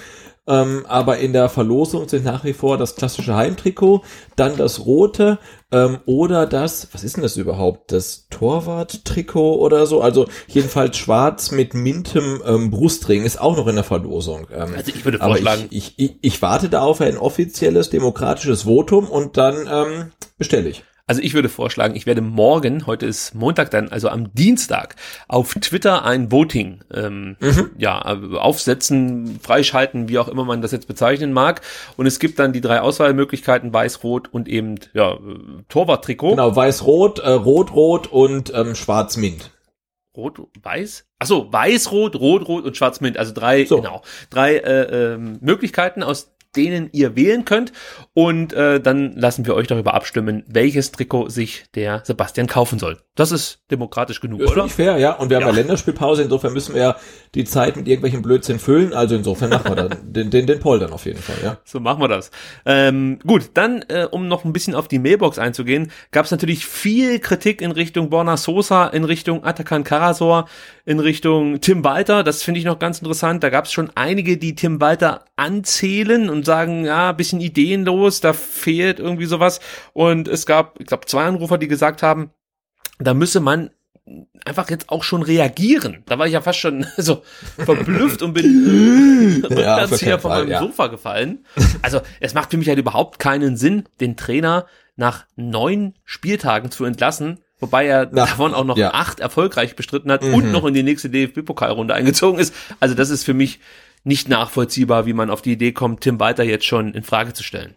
Ähm, aber in der Verlosung sind nach wie vor das klassische Heimtrikot, dann das rote ähm, oder das, was ist denn das überhaupt? Das Torwart-Trikot oder so? Also jedenfalls schwarz mit mintem ähm, Brustring ist auch noch in der Verlosung. Ähm, Also ich würde aber vorschlagen- ich, ich, ich, ich warte da auf ein offizielles demokratisches Votum und dann ähm, bestelle ich. Also ich würde vorschlagen, ich werde morgen, heute ist Montag dann, also am Dienstag, auf Twitter ein Voting ähm, ja, äh, aufsetzen, freischalten, wie auch immer man das jetzt bezeichnen mag. Und es gibt dann die drei Auswahlmöglichkeiten, weiß, rot und eben ja, äh, Torwarttrikot. Genau, weiß-rot, äh, rot-rot und ähm, schwarz-mint. Rot, weiß? Achso, weiß, rot, rot, rot und schwarz mint. Also drei, genau, drei äh, ähm, Möglichkeiten, aus denen ihr wählen könnt. Und äh, dann lassen wir euch darüber abstimmen, welches Trikot sich der Sebastian kaufen soll. Das ist demokratisch genug, Das oder? ich fair, ja. Und wir haben Ja. ja Länderspielpause, insofern müssen wir ja die Zeit mit irgendwelchen Blödsinn füllen. Also insofern machen wir dann den, den, den Poll dann auf jeden Fall, ja. So machen wir das. Ähm, gut, dann, äh, um noch ein bisschen auf die Mailbox einzugehen, gab es natürlich viel Kritik in Richtung Borna Sosa, in Richtung Atakan Karasor, in Richtung Tim Walter. Das finde ich noch ganz interessant. Da gab es schon einige, die Tim Walter anzählen und sagen, ja, bisschen ideenlos, da fehlt irgendwie sowas. Und es gab, ich glaube, zwei Anrufer, die gesagt haben, da müsse man einfach jetzt auch schon reagieren. Da war ich ja fast schon so verblüfft und bin Ja, hier von meinem ja. Sofa gefallen. Also es macht für mich halt überhaupt keinen Sinn, den Trainer nach neun Spieltagen zu entlassen, wobei er davon auch noch ja. acht erfolgreich bestritten hat Mhm. und noch in die nächste DFB-Pokalrunde eingezogen ist. Also das ist für mich nicht nachvollziehbar, wie man auf die Idee kommt, Tim Walter jetzt schon in Frage zu stellen.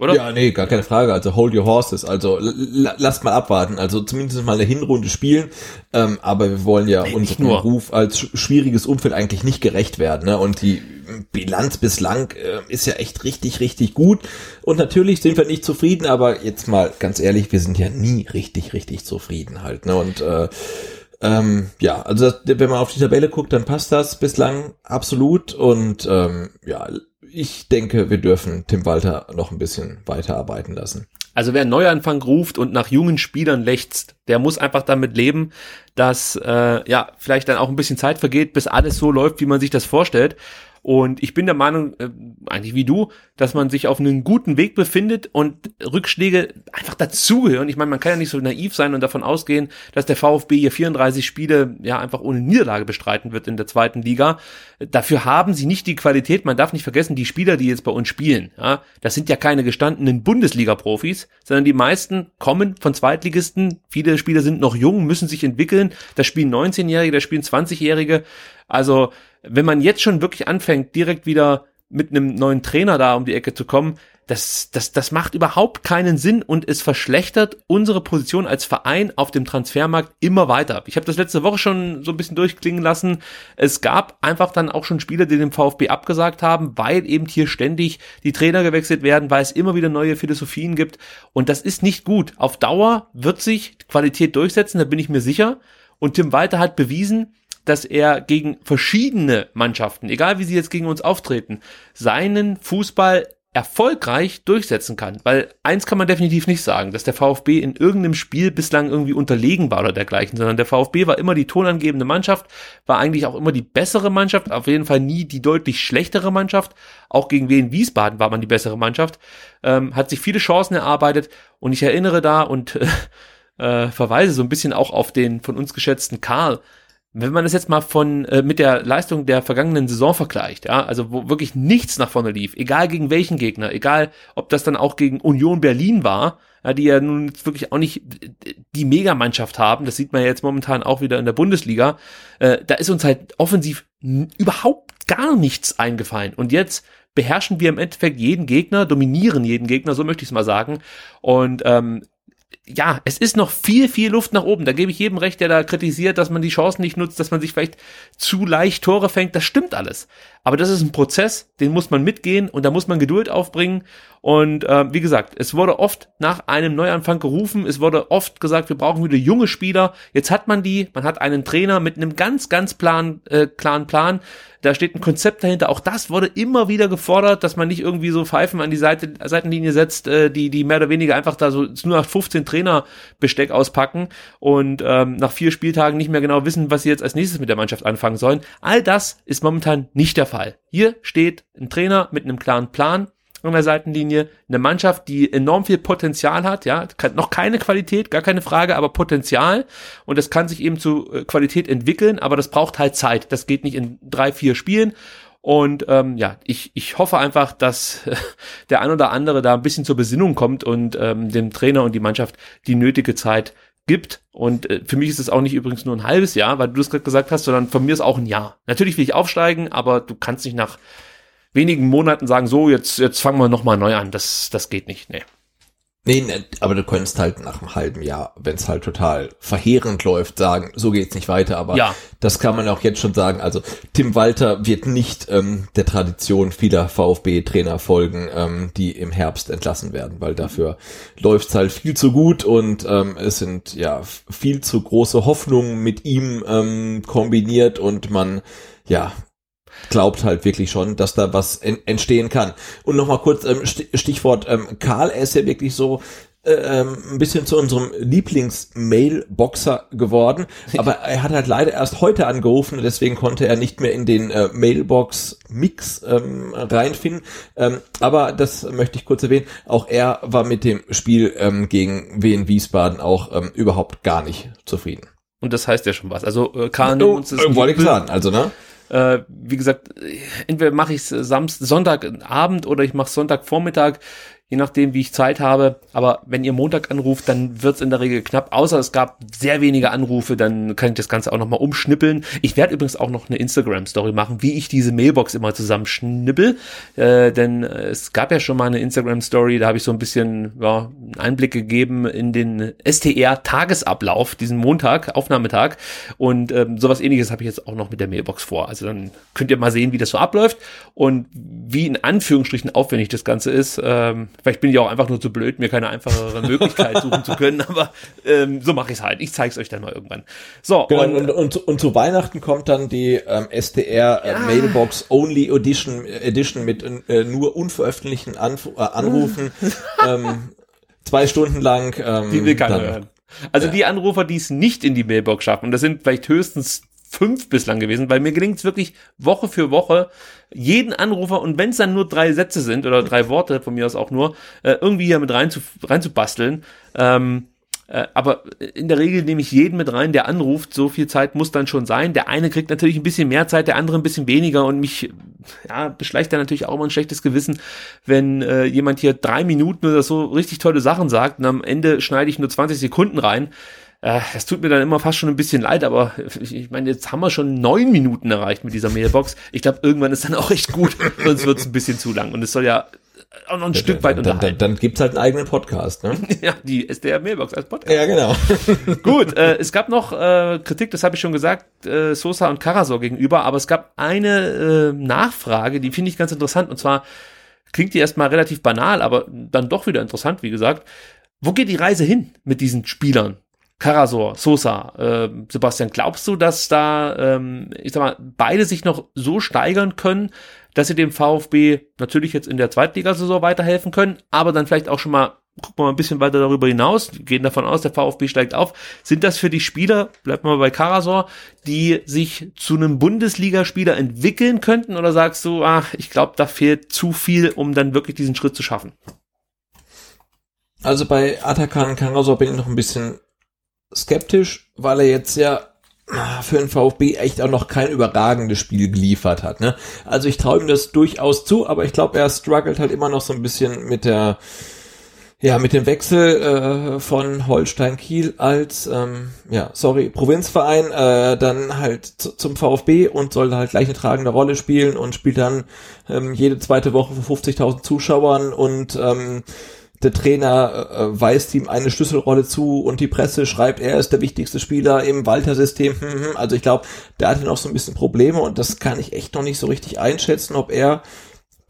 Oder? Ja, nee, gar keine Frage. Also hold your horses. Also lasst mal abwarten. Also zumindest mal eine Hinrunde spielen. Ähm, aber wir wollen ja unserem nur. Ruf als sch- schwieriges Umfeld eigentlich nicht gerecht werden. Ne? Und die Bilanz bislang äh, ist ja echt richtig, richtig gut. Und natürlich sind wir nicht zufrieden, aber jetzt mal ganz ehrlich, wir sind ja nie richtig, richtig zufrieden halt. Ne? Und äh, ähm, ja, also das, wenn man auf die Tabelle guckt, dann passt das bislang absolut. Und ähm, ja, ich denke, wir dürfen Tim Walter noch ein bisschen weiterarbeiten lassen. Also wer Neuanfang ruft und nach jungen Spielern lechzt, der muss einfach damit leben, dass äh, ja vielleicht dann auch ein bisschen Zeit vergeht, bis alles so läuft, wie man sich das vorstellt. Und ich bin der Meinung, äh, eigentlich wie du, dass man sich auf einem guten Weg befindet und Rückschläge einfach dazugehören. Ich meine, man kann ja nicht so naiv sein und davon ausgehen, dass der VfB hier 34 Spiele ja einfach ohne Niederlage bestreiten wird in der zweiten Liga. Dafür haben sie nicht die Qualität. Man darf nicht vergessen, die Spieler, die jetzt bei uns spielen, ja, das sind ja keine gestandenen Bundesliga-Profis, sondern die meisten kommen von Zweitligisten. Viele Spieler sind noch jung, müssen sich entwickeln. Da spielen 19-Jährige, da spielen 20-Jährige. Also, wenn man jetzt schon wirklich anfängt, direkt wieder mit einem neuen Trainer da um die Ecke zu kommen, das, das, das macht überhaupt keinen Sinn und es verschlechtert unsere Position als Verein auf dem Transfermarkt immer weiter. Ich habe das letzte Woche schon so ein bisschen durchklingen lassen. Es gab einfach dann auch schon Spieler, die dem VfB abgesagt haben, weil eben hier ständig die Trainer gewechselt werden, weil es immer wieder neue Philosophien gibt. Und das ist nicht gut. Auf Dauer wird sich Qualität durchsetzen, da bin ich mir sicher. Und Tim Walter hat bewiesen, dass er gegen verschiedene Mannschaften, egal wie sie jetzt gegen uns auftreten, seinen Fußball erfolgreich durchsetzen kann. Weil eins kann man definitiv nicht sagen, dass der VfB in irgendeinem Spiel bislang irgendwie unterlegen war oder dergleichen, sondern der VfB war immer die tonangebende Mannschaft, war eigentlich auch immer die bessere Mannschaft, auf jeden Fall nie die deutlich schlechtere Mannschaft. Auch gegen Wien Wiesbaden war man die bessere Mannschaft, ähm, hat sich viele Chancen erarbeitet und ich erinnere da und äh, verweise so ein bisschen auch auf den von uns geschätzten Karl, wenn man das jetzt mal von äh, mit der Leistung der vergangenen Saison vergleicht, ja, also wo wirklich nichts nach vorne lief, egal gegen welchen Gegner, egal ob das dann auch gegen Union Berlin war, ja, die ja nun jetzt wirklich auch nicht die Megamannschaft haben, das sieht man ja jetzt momentan auch wieder in der Bundesliga, äh, da ist uns halt offensiv überhaupt gar nichts eingefallen. Und jetzt beherrschen wir im Endeffekt jeden Gegner, dominieren jeden Gegner, so möchte ich es mal sagen. Und ähm, ja, es ist noch viel, viel Luft nach oben. Da gebe ich jedem recht, der da kritisiert, dass man die Chancen nicht nutzt, dass man sich vielleicht zu leicht Tore fängt. Das stimmt alles. Aber das ist ein Prozess, den muss man mitgehen und da muss man Geduld aufbringen. Und äh, wie gesagt, es wurde oft nach einem Neuanfang gerufen. Es wurde oft gesagt, wir brauchen wieder junge Spieler. Jetzt hat man die. Man hat einen Trainer mit einem ganz, ganz plan, äh, klaren Plan. Da steht ein Konzept dahinter. Auch das wurde immer wieder gefordert, dass man nicht irgendwie so Pfeifen an die Seite, Seitenlinie setzt, äh, die, die mehr oder weniger einfach da so nur nach 15 Trainer Besteck auspacken und ähm, nach vier Spieltagen nicht mehr genau wissen, was sie jetzt als nächstes mit der Mannschaft anfangen sollen. All das ist momentan nicht der Fall. Hier steht ein Trainer mit einem klaren Plan, an der Seitenlinie. Eine Mannschaft, die enorm viel Potenzial hat, ja, noch keine Qualität, gar keine Frage, aber Potenzial. Und das kann sich eben zu äh, Qualität entwickeln, aber das braucht halt Zeit. Das geht nicht in drei, vier Spielen. Und ähm, ja, ich, ich hoffe einfach, dass äh, der ein oder andere da ein bisschen zur Besinnung kommt und ähm, dem Trainer und die Mannschaft die nötige Zeit gibt. Und äh, für mich ist es auch nicht übrigens nur ein halbes Jahr, weil du das gerade gesagt hast, sondern von mir ist auch ein Jahr. Natürlich will ich aufsteigen, aber du kannst nicht nach wenigen Monaten sagen, so, jetzt, jetzt fangen wir nochmal neu an. Das, das geht nicht, nee. Nee, ne, aber du könntest halt nach einem halben Jahr, wenn es halt total verheerend läuft, sagen, so geht's nicht weiter. Aber ja. das kann man auch jetzt schon sagen. Also Tim Walter wird nicht ähm, der Tradition vieler VfB-Trainer folgen, ähm, die im Herbst entlassen werden, weil dafür läuft's halt viel zu gut und ähm, es sind ja viel zu große Hoffnungen mit ihm ähm, kombiniert und man ja glaubt halt wirklich schon, dass da was entstehen kann. Und nochmal kurz ähm, Stichwort ähm, Karl, er ist ja wirklich so äh, ähm, ein bisschen zu unserem Lieblings-Mailboxer geworden, aber er hat halt leider erst heute angerufen, deswegen konnte er nicht mehr in den äh, Mailbox-Mix ähm, reinfinden. Ähm, aber das möchte ich kurz erwähnen. Auch er war mit dem Spiel ähm, gegen Wien Wiesbaden auch ähm, überhaupt gar nicht zufrieden. Und das heißt ja schon was. Also äh, Karl, oh, uns das äh, wollte ich sagen, also ne? Äh, wie gesagt, entweder mache ich es Sonntagabend oder ich mache Sonntagvormittag je nachdem, wie ich Zeit habe. Aber wenn ihr Montag anruft, dann wird's in der Regel knapp. Außer es gab sehr wenige Anrufe, dann kann ich das Ganze auch nochmal umschnippeln. Ich werde übrigens auch noch eine Instagram-Story machen, wie ich diese Mailbox immer zusammenschnippel. Äh, denn es gab ja schon mal eine Instagram-Story, da habe ich so ein bisschen ja, einen Einblick gegeben in den STR-Tagesablauf, diesen Montag, Aufnahmetag. Und ähm, sowas ähnliches habe ich jetzt auch noch mit der Mailbox vor. Also dann könnt ihr mal sehen, wie das so abläuft und wie in Anführungsstrichen aufwendig das Ganze ist. Ähm, Vielleicht bin ich auch einfach nur zu blöd, mir keine einfachere Möglichkeit suchen zu können, aber ähm, so mache ich es halt. Ich zeige es euch dann mal irgendwann. So, genau, und, und, und, und, zu Weihnachten kommt dann die ähm, SDR äh, ja. Mailbox Only Edition, Edition mit äh, nur unveröffentlichten Anf äh, Anrufen. ähm, zwei Stunden lang. Ähm, die will keiner hören. Also ja. die Anrufer, die es nicht in die Mailbox schaffen, und das sind vielleicht höchstens fünf bislang gewesen, weil mir gelingt es wirklich Woche für Woche, jeden Anrufer und wenn es dann nur drei Sätze sind oder drei Worte, von mir aus auch nur, äh, irgendwie hier mit rein zu, rein zu basteln. Ähm, äh, aber in der Regel nehme ich jeden mit rein, der anruft. So viel Zeit muss dann schon sein. Der eine kriegt natürlich ein bisschen mehr Zeit, der andere ein bisschen weniger und mich ja, beschleicht dann natürlich auch immer ein schlechtes Gewissen, wenn äh, jemand hier drei Minuten oder so richtig tolle Sachen sagt und am Ende schneide ich nur 20 Sekunden rein es tut mir dann immer fast schon ein bisschen leid, aber ich, ich meine, jetzt haben wir schon neun Minuten erreicht mit dieser Mailbox. Ich glaube, irgendwann ist dann auch echt gut, sonst wird es ein bisschen zu lang. Und es soll ja auch noch ein ja, Stück weit dann, unterhalten. Dann, dann gibt's halt einen eigenen Podcast, ne? ja, die SDR Mailbox als Podcast. Ja, genau. Gut, äh, es gab noch äh, Kritik, das habe ich schon gesagt, äh, Sosa und Karasor gegenüber, aber es gab eine äh, Nachfrage, die finde ich ganz interessant, und zwar klingt die erstmal relativ banal, aber dann doch wieder interessant, wie gesagt. Wo geht die Reise hin mit diesen Spielern? Karasor, Sosa, äh, Sebastian, glaubst du, dass da, ähm, ich sag mal, beide sich noch so steigern können, dass sie dem VfB natürlich jetzt in der Zweitligasaison weiterhelfen können, aber dann vielleicht auch schon mal, gucken wir mal ein bisschen weiter darüber hinaus, gehen davon aus, der VfB steigt auf. Sind das für die Spieler, bleibt mal bei Karasor, die sich zu einem Bundesligaspieler entwickeln könnten oder sagst du, ach, ich glaube, da fehlt zu viel, um dann wirklich diesen Schritt zu schaffen? Also bei Atakan Karasor bin ich noch ein bisschen skeptisch, weil er jetzt ja für den VfB echt auch noch kein überragendes Spiel geliefert hat. Ne? Also ich traue ihm das durchaus zu, aber ich glaube, er struggelt halt immer noch so ein bisschen mit der ja, mit dem Wechsel äh, von Holstein Kiel als, ähm, ja, sorry, Provinzverein, äh, dann halt zum VfB und soll halt gleich eine tragende Rolle spielen und spielt dann ähm, jede zweite Woche vor 50.000 Zuschauern und ähm, der Trainer äh, weist ihm eine Schlüsselrolle zu und die Presse schreibt, er ist der wichtigste Spieler im Walter-System. Hm, hm. Also ich glaube, da hat er noch so ein bisschen Probleme und das kann ich echt noch nicht so richtig einschätzen, ob er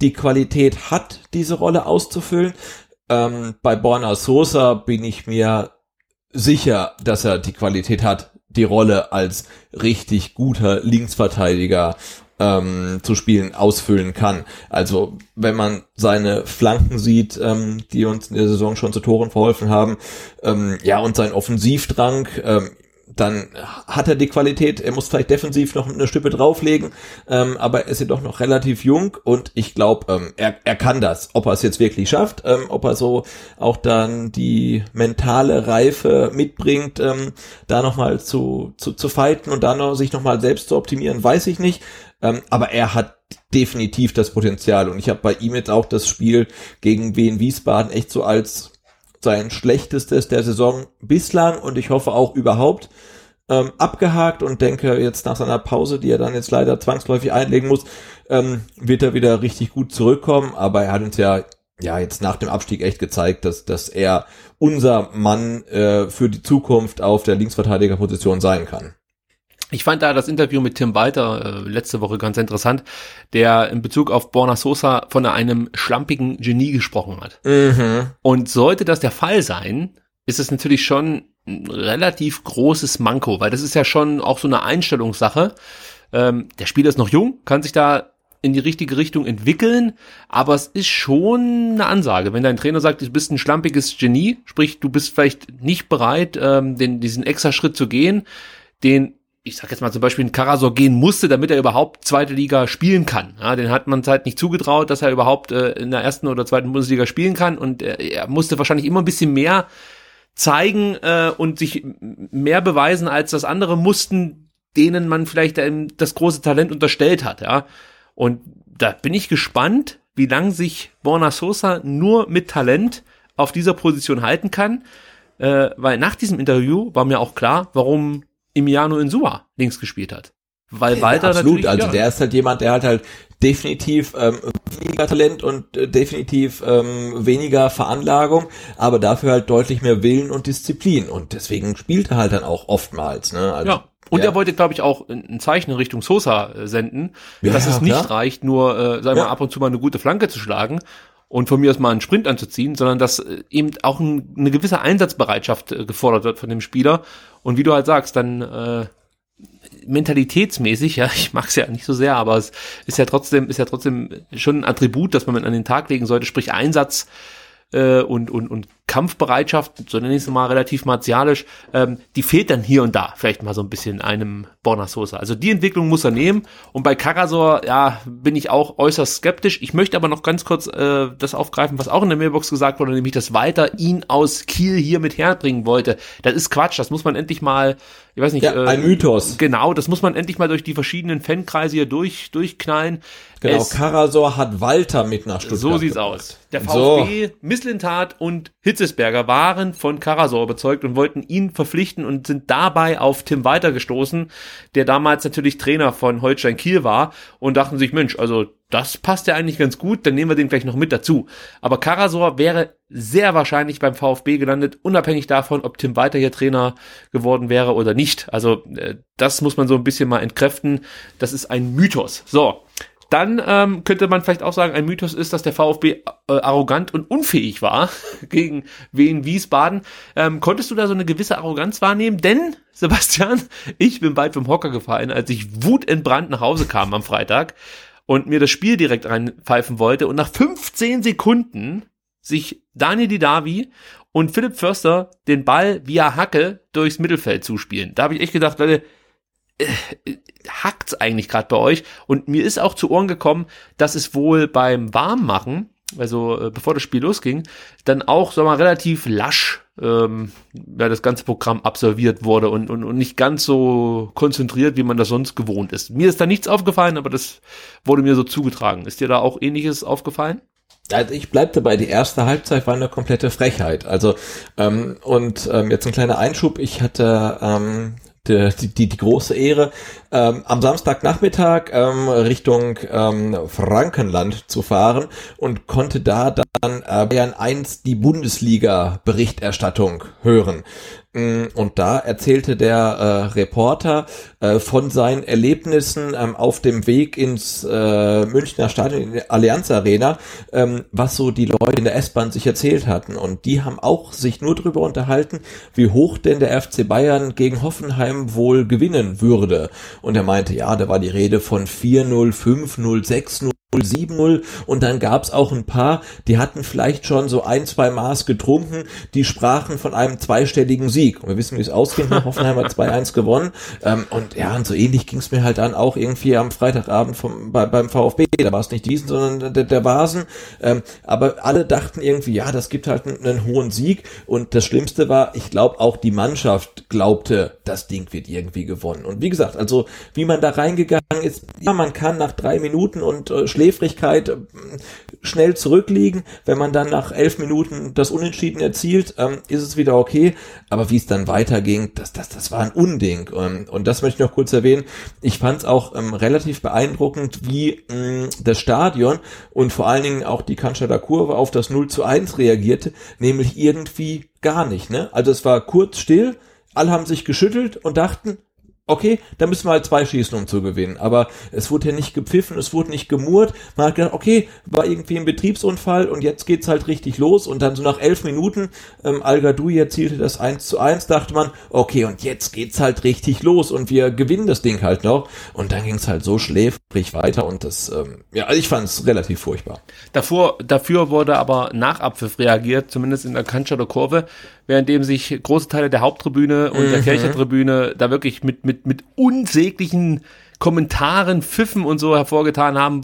die Qualität hat, diese Rolle auszufüllen. Ähm, bei Borna Sosa bin ich mir sicher, dass er die Qualität hat, die Rolle als richtig guter Linksverteidiger ähm, zu spielen ausfüllen kann. Also wenn man seine Flanken sieht, ähm, die uns in der Saison schon zu Toren verholfen haben, ähm, ja und sein Offensivdrang, ähm, dann hat er die Qualität, er muss vielleicht defensiv noch eine Stüppe drauflegen, ähm, aber er ist ja doch noch relativ jung und ich glaube, ähm, er, er kann das. Ob er es jetzt wirklich schafft, ähm, ob er so auch dann die mentale Reife mitbringt, ähm, da nochmal zu, zu, zu fighten und dann noch, sich nochmal selbst zu optimieren, weiß ich nicht. Ähm, aber er hat definitiv das Potenzial und ich habe bei ihm jetzt auch das Spiel gegen Wien Wiesbaden echt so als sein schlechtestes der Saison bislang und ich hoffe auch überhaupt ähm, abgehakt und denke jetzt nach seiner Pause, die er dann jetzt leider zwangsläufig einlegen muss, ähm, wird er wieder richtig gut zurückkommen. Aber er hat uns ja ja jetzt nach dem Abstieg echt gezeigt, dass dass er unser Mann äh, für die Zukunft auf der Linksverteidigerposition sein kann. Ich fand da das Interview mit Tim Walter äh, letzte Woche ganz interessant, der in Bezug auf Borna Sosa von einem schlampigen Genie gesprochen hat. Mhm. Und sollte das der Fall sein, ist es natürlich schon ein relativ großes Manko, weil das ist ja schon auch so eine Einstellungssache. Ähm, der Spieler ist noch jung, kann sich da in die richtige Richtung entwickeln, aber es ist schon eine Ansage. Wenn dein Trainer sagt, du bist ein schlampiges Genie, sprich, du bist vielleicht nicht bereit, ähm, den, diesen extra Schritt zu gehen, den ich sag jetzt mal zum Beispiel, ein Karasor gehen musste, damit er überhaupt zweite Liga spielen kann. Ja, den hat man halt nicht zugetraut, dass er überhaupt äh, in der ersten oder zweiten Bundesliga spielen kann und äh, er musste wahrscheinlich immer ein bisschen mehr zeigen äh, und sich mehr beweisen, als das andere mussten, denen man vielleicht ähm, das große Talent unterstellt hat. Ja, und da bin ich gespannt, wie lang sich Borna Sosa nur mit Talent auf dieser Position halten kann, äh, weil nach diesem Interview war mir auch klar, warum Emiliano Insua links gespielt hat. Weil Walter ja, absolut, also ja, der ist halt jemand, der hat halt definitiv ähm, weniger Talent und äh, definitiv ähm, weniger Veranlagung, aber dafür halt deutlich mehr Willen und Disziplin und deswegen spielt er halt dann auch oftmals. Ne? Also, ja. Und ja. er wollte, glaube ich, auch ein Zeichen in Richtung Sosa äh, senden, Ja, dass es nicht klar. reicht, nur, äh, sagen wir, ab und zu mal eine gute Flanke zu schlagen und von mir aus mal einen Sprint anzuziehen, sondern dass äh, eben auch ein, eine gewisse Einsatzbereitschaft äh, gefordert wird von dem Spieler. Und wie du halt sagst, dann äh, mentalitätsmäßig, ja, ich mag es ja nicht so sehr, aber es ist ja trotzdem, ist ja trotzdem schon ein Attribut, das man an den Tag legen sollte, sprich Einsatz äh, und, und, und Kampfbereitschaft, so nenne ich es mal relativ martialisch, ähm, die fehlt dann hier und da vielleicht mal so ein bisschen einem Borna Sosa. Also die Entwicklung muss er nehmen und bei Karasor, ja, bin ich auch äußerst skeptisch. Ich möchte aber noch ganz kurz äh, das aufgreifen, was auch in der Mailbox gesagt wurde, nämlich, dass Walter ihn aus Kiel hier mit herbringen wollte. Das ist Quatsch, das muss man endlich mal, ich weiß nicht, Ja, ein Mythos. Genau, das muss man endlich mal durch die verschiedenen Fankreise hier durch, durchknallen. Genau, Es- Karasor hat Walter mit nach Stuttgart. so sieht's gebracht. aus. Der So. VfB, Misslintat und Hitzesberger waren von Karasor überzeugt und wollten ihn verpflichten und sind dabei auf Tim Walter gestoßen, der damals natürlich Trainer von Holstein Kiel war und dachten sich, Mensch, also das passt ja eigentlich ganz gut, dann nehmen wir den gleich noch mit dazu. Aber Karasor wäre sehr wahrscheinlich beim VfB gelandet, unabhängig davon, ob Tim Walter hier Trainer geworden wäre oder nicht. Also äh, das muss man so ein bisschen mal entkräften. Das ist ein Mythos. So, dann ähm, könnte man vielleicht auch sagen, ein Mythos ist, dass der VfB äh, arrogant und unfähig war gegen Wien Wiesbaden. Ähm, konntest du da so eine gewisse Arroganz wahrnehmen? Denn, Sebastian, ich bin bald vom Hocker gefallen, als ich wutentbrannt nach Hause kam am Freitag und mir das Spiel direkt reinpfeifen wollte und nach 15 Sekunden sich Daniel Didavi und Philipp Förster den Ball via Hacke durchs Mittelfeld zuspielen. Da habe ich echt gedacht, Leute, hackt's eigentlich gerade bei euch? Und mir ist auch zu Ohren gekommen, dass es wohl beim Warmmachen, also äh, bevor das Spiel losging, dann auch, sag mal, relativ lasch ähm, ja, das ganze Programm absolviert wurde und, und, und nicht ganz so konzentriert, wie man das sonst gewohnt ist. Mir ist da nichts aufgefallen, aber das wurde mir so zugetragen. Ist dir da auch ähnliches aufgefallen? Also ich bleib dabei, die erste Halbzeit war eine komplette Frechheit. Also ähm, und ähm, jetzt ein kleiner Einschub. Ich hatte ähm, die, die, die große Ehre, ähm, am Samstagnachmittag ähm, Richtung ähm, Frankenland zu fahren und konnte da dann äh, Bayern 1 die Bundesliga-Berichterstattung hören. Mm, Und da erzählte der äh, Reporter äh, von seinen Erlebnissen ähm, auf dem Weg ins äh, Münchner Stadion, in die Allianz Arena, ähm, was so die Leute in der S-Bahn sich erzählt hatten. Und die haben auch sich nur darüber unterhalten, wie hoch denn der FC Bayern gegen Hoffenheim wohl gewinnen würde. Und er meinte, ja, da war die Rede von 4-0, 5-0, 6-0. 7-0 und dann gab's auch ein paar, die hatten vielleicht schon so ein, zwei Maß getrunken, die sprachen von einem zweistelligen Sieg. Und wir wissen, wie es ausging. Hoffenheim hat 2-1 gewonnen. Ähm, und ja, und so ähnlich ging's mir halt dann auch irgendwie am Freitagabend vom, bei, beim VfB. Da war es nicht diesen, sondern der, der Vasen. Ähm, aber alle dachten irgendwie, ja, das gibt halt einen, einen hohen Sieg. Und das Schlimmste war, ich glaube, auch die Mannschaft glaubte, das Ding wird irgendwie gewonnen. Und wie gesagt, also wie man da reingegangen ist, ja, man kann nach drei Minuten und äh, Schläfrigkeit äh, schnell zurückliegen. Wenn man dann nach elf Minuten das Unentschieden erzielt, ähm, ist es wieder okay. Aber wie es dann weiterging, das, das, das war ein Unding. Ähm, und das möchte ich noch kurz erwähnen. Ich fand es auch ähm, relativ beeindruckend, wie mh, das Stadion und vor allen Dingen auch die Cannstatter Kurve auf das 0 zu 1 reagierte, nämlich irgendwie gar nicht. Ne? Also es war kurz still, alle haben sich geschüttelt und dachten, okay, da müssen wir halt zwei schießen, um zu gewinnen. Aber es wurde ja nicht gepfiffen, es wurde nicht gemurrt. Man hat gedacht, okay, war irgendwie ein Betriebsunfall und jetzt geht's halt richtig los. Und dann so nach elf Minuten, ähm, Al erzielte das 1 zu 1, dachte man, okay, und jetzt geht's halt richtig los und wir gewinnen das Ding halt noch. Und dann ging's halt so schläfrig weiter und das, ähm, ja, ich fand's relativ furchtbar. Davor, dafür wurde aber nach Abpfiff reagiert, zumindest in der Cannstatter Kurve, währenddem sich große Teile der Haupttribüne und der Mhm. Kirchertribüne da wirklich mit, mit, mit unsäglichen Kommentaren, Pfiffen und so hervorgetan haben.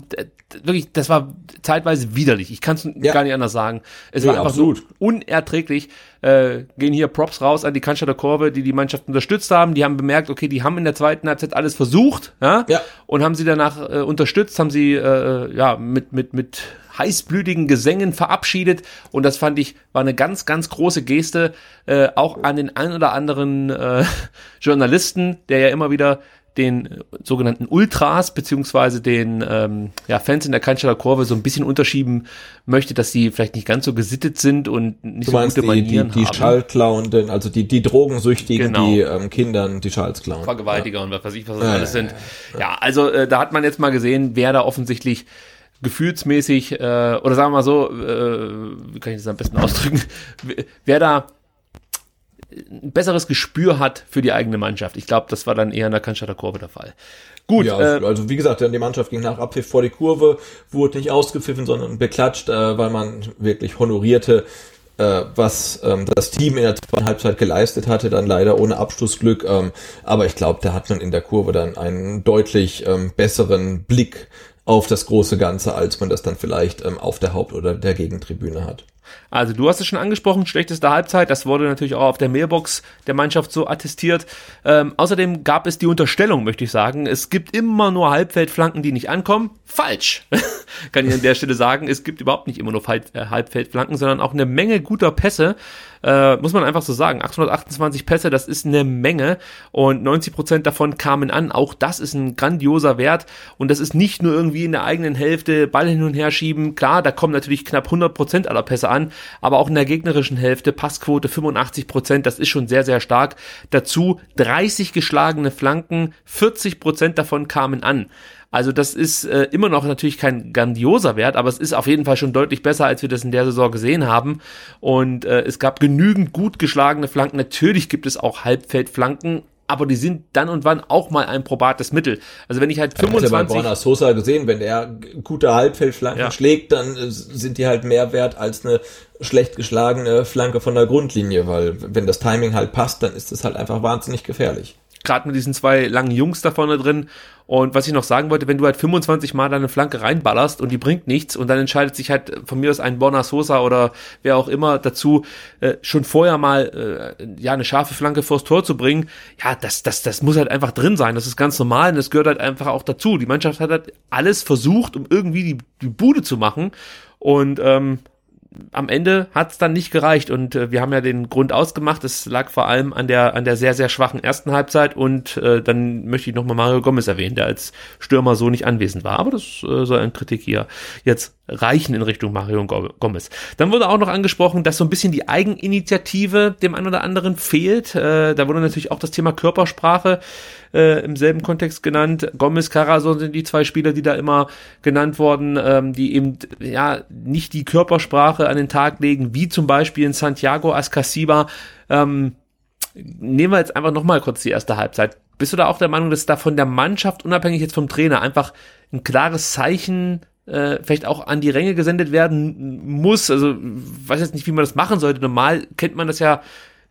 Wirklich, das war zeitweise widerlich. Ich kann es gar nicht anders sagen. Es Ja, war einfach absolut. so unerträglich. Äh, gehen hier Props raus an die Cannstatter Kurve, die die Mannschaft unterstützt haben. Die haben bemerkt, okay, die haben in der zweiten Halbzeit alles versucht, ja, und haben sie danach äh, unterstützt, haben sie äh, ja mit mit mit heißblütigen Gesängen verabschiedet und das fand ich war eine ganz ganz große Geste äh, auch an den ein oder anderen äh, Journalisten, der ja immer wieder den sogenannten Ultras beziehungsweise den ähm, ja, Fans in der Cannstatter Kurve so ein bisschen unterschieben möchte, dass sie vielleicht nicht ganz so gesittet sind und nicht Du so meinst gute die, die, Manieren die haben. Schallklauenden, also die, die Drogensüchtigen, Genau. die ähm, Kindern die Schals klauen. Vergewaltiger und was weiß ich, was das Ja, alles ja, sind. Ja, also äh, da hat man jetzt mal gesehen, wer da offensichtlich gefühlsmäßig, äh, oder sagen wir mal so, äh, wie kann ich das am besten ausdrücken, wer da ein besseres Gespür hat für die eigene Mannschaft. Ich glaube, das war dann eher in der Cannstatter Kurve der Fall. Gut, ja, äh, also wie gesagt, die Mannschaft ging nach Abpfiff vor die Kurve, wurde nicht ausgepfiffen, sondern beklatscht, äh, weil man wirklich honorierte, äh, was ähm, das Team in der zweiten Halbzeit geleistet hatte, dann leider ohne Abschlussglück. Ähm, aber ich glaube, da hat man in der Kurve dann einen deutlich ähm, besseren Blick auf das große Ganze, als man das dann vielleicht ähm, auf der Haupt- oder der Gegentribüne hat. Also du hast es schon angesprochen, schlechteste Halbzeit. Das wurde natürlich auch auf der Mailbox der Mannschaft so attestiert. Ähm, außerdem gab es die Unterstellung, möchte ich sagen, es gibt immer nur Halbfeldflanken, die nicht ankommen. Falsch, kann ich an der Stelle sagen. Es gibt überhaupt nicht immer nur äh, Halbfeldflanken, sondern auch eine Menge guter Pässe. Äh, muss man einfach so sagen. 828 Pässe, das ist eine Menge und 90 Prozent davon kamen an. Auch das ist ein grandioser Wert und das ist nicht nur irgendwie in der eigenen Hälfte Ball hin und her schieben. Klar, da kommen natürlich knapp 100 Prozent aller Pässe an, aber auch in der gegnerischen Hälfte Passquote 85 Prozent, das ist schon sehr, sehr stark. Dazu 30 geschlagene Flanken, 40 Prozent davon kamen an. Also das ist äh, immer noch natürlich kein grandioser Wert, aber es ist auf jeden Fall schon deutlich besser, als wir das in der Saison gesehen haben. Und äh, es gab genügend gut geschlagene Flanken. Natürlich gibt es auch Halbfeldflanken, aber die sind dann und wann auch mal ein probates Mittel. Also wenn ich halt Ich habe ja bei 25 Borna Sosa gesehen, wenn der gute Halbfeldflanken Ja. schlägt, dann äh, sind die halt mehr wert als eine schlecht geschlagene Flanke von der Grundlinie, weil wenn das Timing halt passt, dann ist es halt einfach wahnsinnig gefährlich. gerade mit diesen zwei langen Jungs da vorne drin. Und was ich noch sagen wollte, wenn du halt 25 Mal deine Flanke reinballerst und die bringt nichts und dann entscheidet sich halt von mir aus ein Borna Sosa oder wer auch immer dazu, äh, schon vorher mal äh, ja eine scharfe Flanke vors Tor zu bringen, ja, das, das, das muss halt einfach drin sein. Das ist ganz normal und das gehört halt einfach auch dazu. Die Mannschaft hat halt alles versucht, um irgendwie die, die Bude zu machen. Und ähm, am Ende hat es dann nicht gereicht und äh, wir haben ja den Grund ausgemacht. Es lag vor allem an der an der sehr sehr schwachen ersten Halbzeit und äh, dann möchte ich nochmal Mario Gomez erwähnen, der als Stürmer so nicht anwesend war. Aber das äh, soll ein Kritik hier jetzt reichen in Richtung Mario Gomez. Dann wurde auch noch angesprochen, dass so ein bisschen die Eigeninitiative dem einen oder anderen fehlt. Äh, da wurde natürlich auch das Thema Körpersprache äh, im selben Kontext genannt. Gomez, Carason sind die zwei Spieler, die da immer genannt wurden, ähm, die eben ja nicht die Körpersprache an den Tag legen, wie zum Beispiel in Santiago Ascasiba. Ähm, nehmen wir jetzt einfach nochmal kurz die erste Halbzeit. Bist du da auch der Meinung, dass da von der Mannschaft, unabhängig jetzt vom Trainer, einfach ein klares Zeichen äh, vielleicht auch an die Ränge gesendet werden muss. Also weiß jetzt nicht, wie man das machen sollte. Normal kennt man das ja.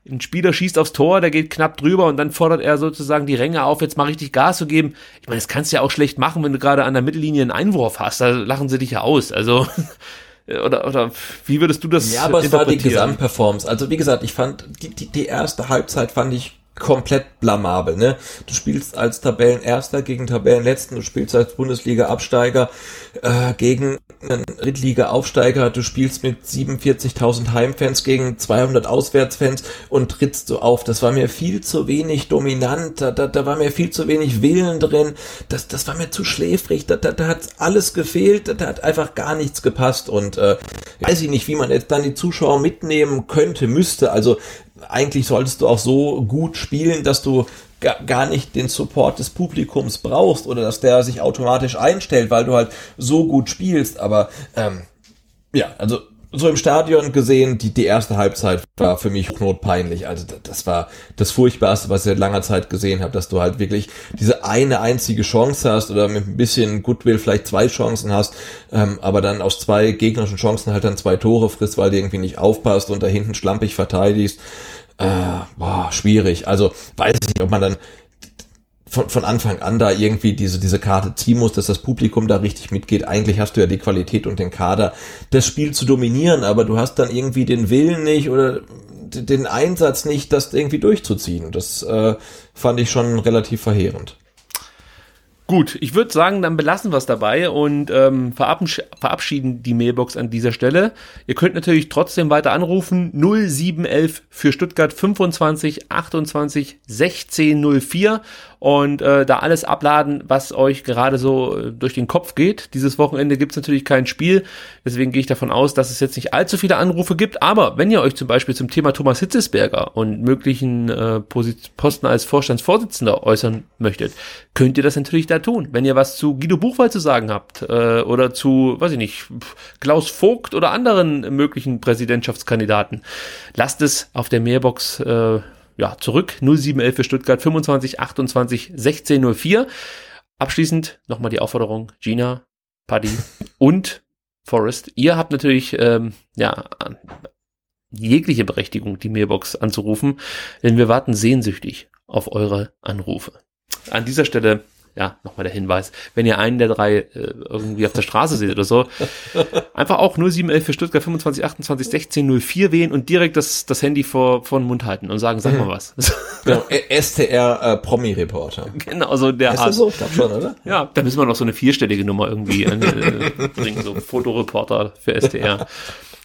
Ein Spieler schießt aufs Tor, der geht knapp drüber und dann fordert er sozusagen die Ränge auf, jetzt mal richtig Gas zu geben. Ich meine, das kannst du ja auch schlecht machen, wenn du gerade an der Mittellinie einen Einwurf hast. Da lachen sie dich ja aus. Also oder, oder wie würdest du das Ja, aber es war die Gesamtperformance. Also wie gesagt, ich fand die, die, die erste Halbzeit fand ich komplett blamabel. Ne? Du spielst als Tabellenerster gegen Tabellenletzten, du spielst als Bundesliga-Absteiger äh, gegen einen Drittliga-Aufsteiger, du spielst mit 47.000 Heimfans gegen 200 Auswärtsfans und trittst so auf. Das war mir viel zu wenig dominant, da, da, da war mir viel zu wenig Willen drin, das, das war mir zu schläfrig, da, da, da hat alles gefehlt, da, da hat einfach gar nichts gepasst. Und äh, weiß ich nicht, wie man jetzt dann die Zuschauer mitnehmen könnte, müsste. Also eigentlich solltest du auch so gut spielen, dass du gar nicht den Support des Publikums brauchst oder dass der sich automatisch einstellt, weil du halt so gut spielst. Aber ähm, ja, also so im Stadion gesehen, die, die erste Halbzeit war für mich notpeinlich. Also das war das Furchtbarste, was ich seit langer Zeit gesehen habe, dass du halt wirklich diese eine einzige Chance hast oder mit ein bisschen Goodwill vielleicht zwei Chancen hast, ähm, aber dann aus zwei gegnerischen Chancen halt dann zwei Tore frisst, weil du irgendwie nicht aufpasst und da hinten schlampig verteidigst. Äh, boah, schwierig. Also weiß ich nicht, ob man dann von, von Anfang an da irgendwie diese, diese Karte ziehen muss, dass das Publikum da richtig mitgeht. Eigentlich hast du ja die Qualität und den Kader, das Spiel zu dominieren, aber du hast dann irgendwie den Willen nicht oder den Einsatz nicht, das irgendwie durchzuziehen. Das äh, fand ich schon relativ verheerend. Gut, ich würde sagen, dann belassen wir es dabei und ähm, verabsch verabschieden die Mailbox an dieser Stelle. Ihr könnt natürlich trotzdem weiter anrufen 0711 für Stuttgart 25 28 16 04 und äh, da alles abladen, was euch gerade so äh, durch den Kopf geht. Dieses Wochenende gibt's natürlich kein Spiel, deswegen gehe ich davon aus, dass es jetzt nicht allzu viele Anrufe gibt. Aber wenn ihr euch zum Beispiel zum Thema Thomas Hitzesberger und möglichen äh, Posten als Vorstandsvorsitzender äußern möchtet, könnt ihr das natürlich da tun. Wenn ihr was zu Guido Buchwald zu sagen habt äh, oder zu, weiß ich nicht, Klaus Vogt oder anderen möglichen Präsidentschaftskandidaten, lasst es auf der Mailbox äh, ja, zurück. 0711 für Stuttgart 25 28 16 04. Abschließend nochmal die Aufforderung, Gina, Paddy und Forrest. Ihr habt natürlich ähm, ja jegliche Berechtigung, die Mailbox anzurufen, denn wir warten sehnsüchtig auf eure Anrufe. An dieser Stelle ja, nochmal der Hinweis, wenn ihr einen der drei äh, irgendwie auf der Straße seht oder so, einfach auch 0711 für Stuttgart 25 28 16 04 wählen und direkt das, das Handy vor, vor den Mund halten und sagen, sag mal was. genau, STR äh, Promi-Reporter. Genau, so der Ist das so? Ich glaub schon, oder? Ja, da müssen wir noch so eine vierstellige Nummer irgendwie äh, bringen, so Fotoreporter für STR.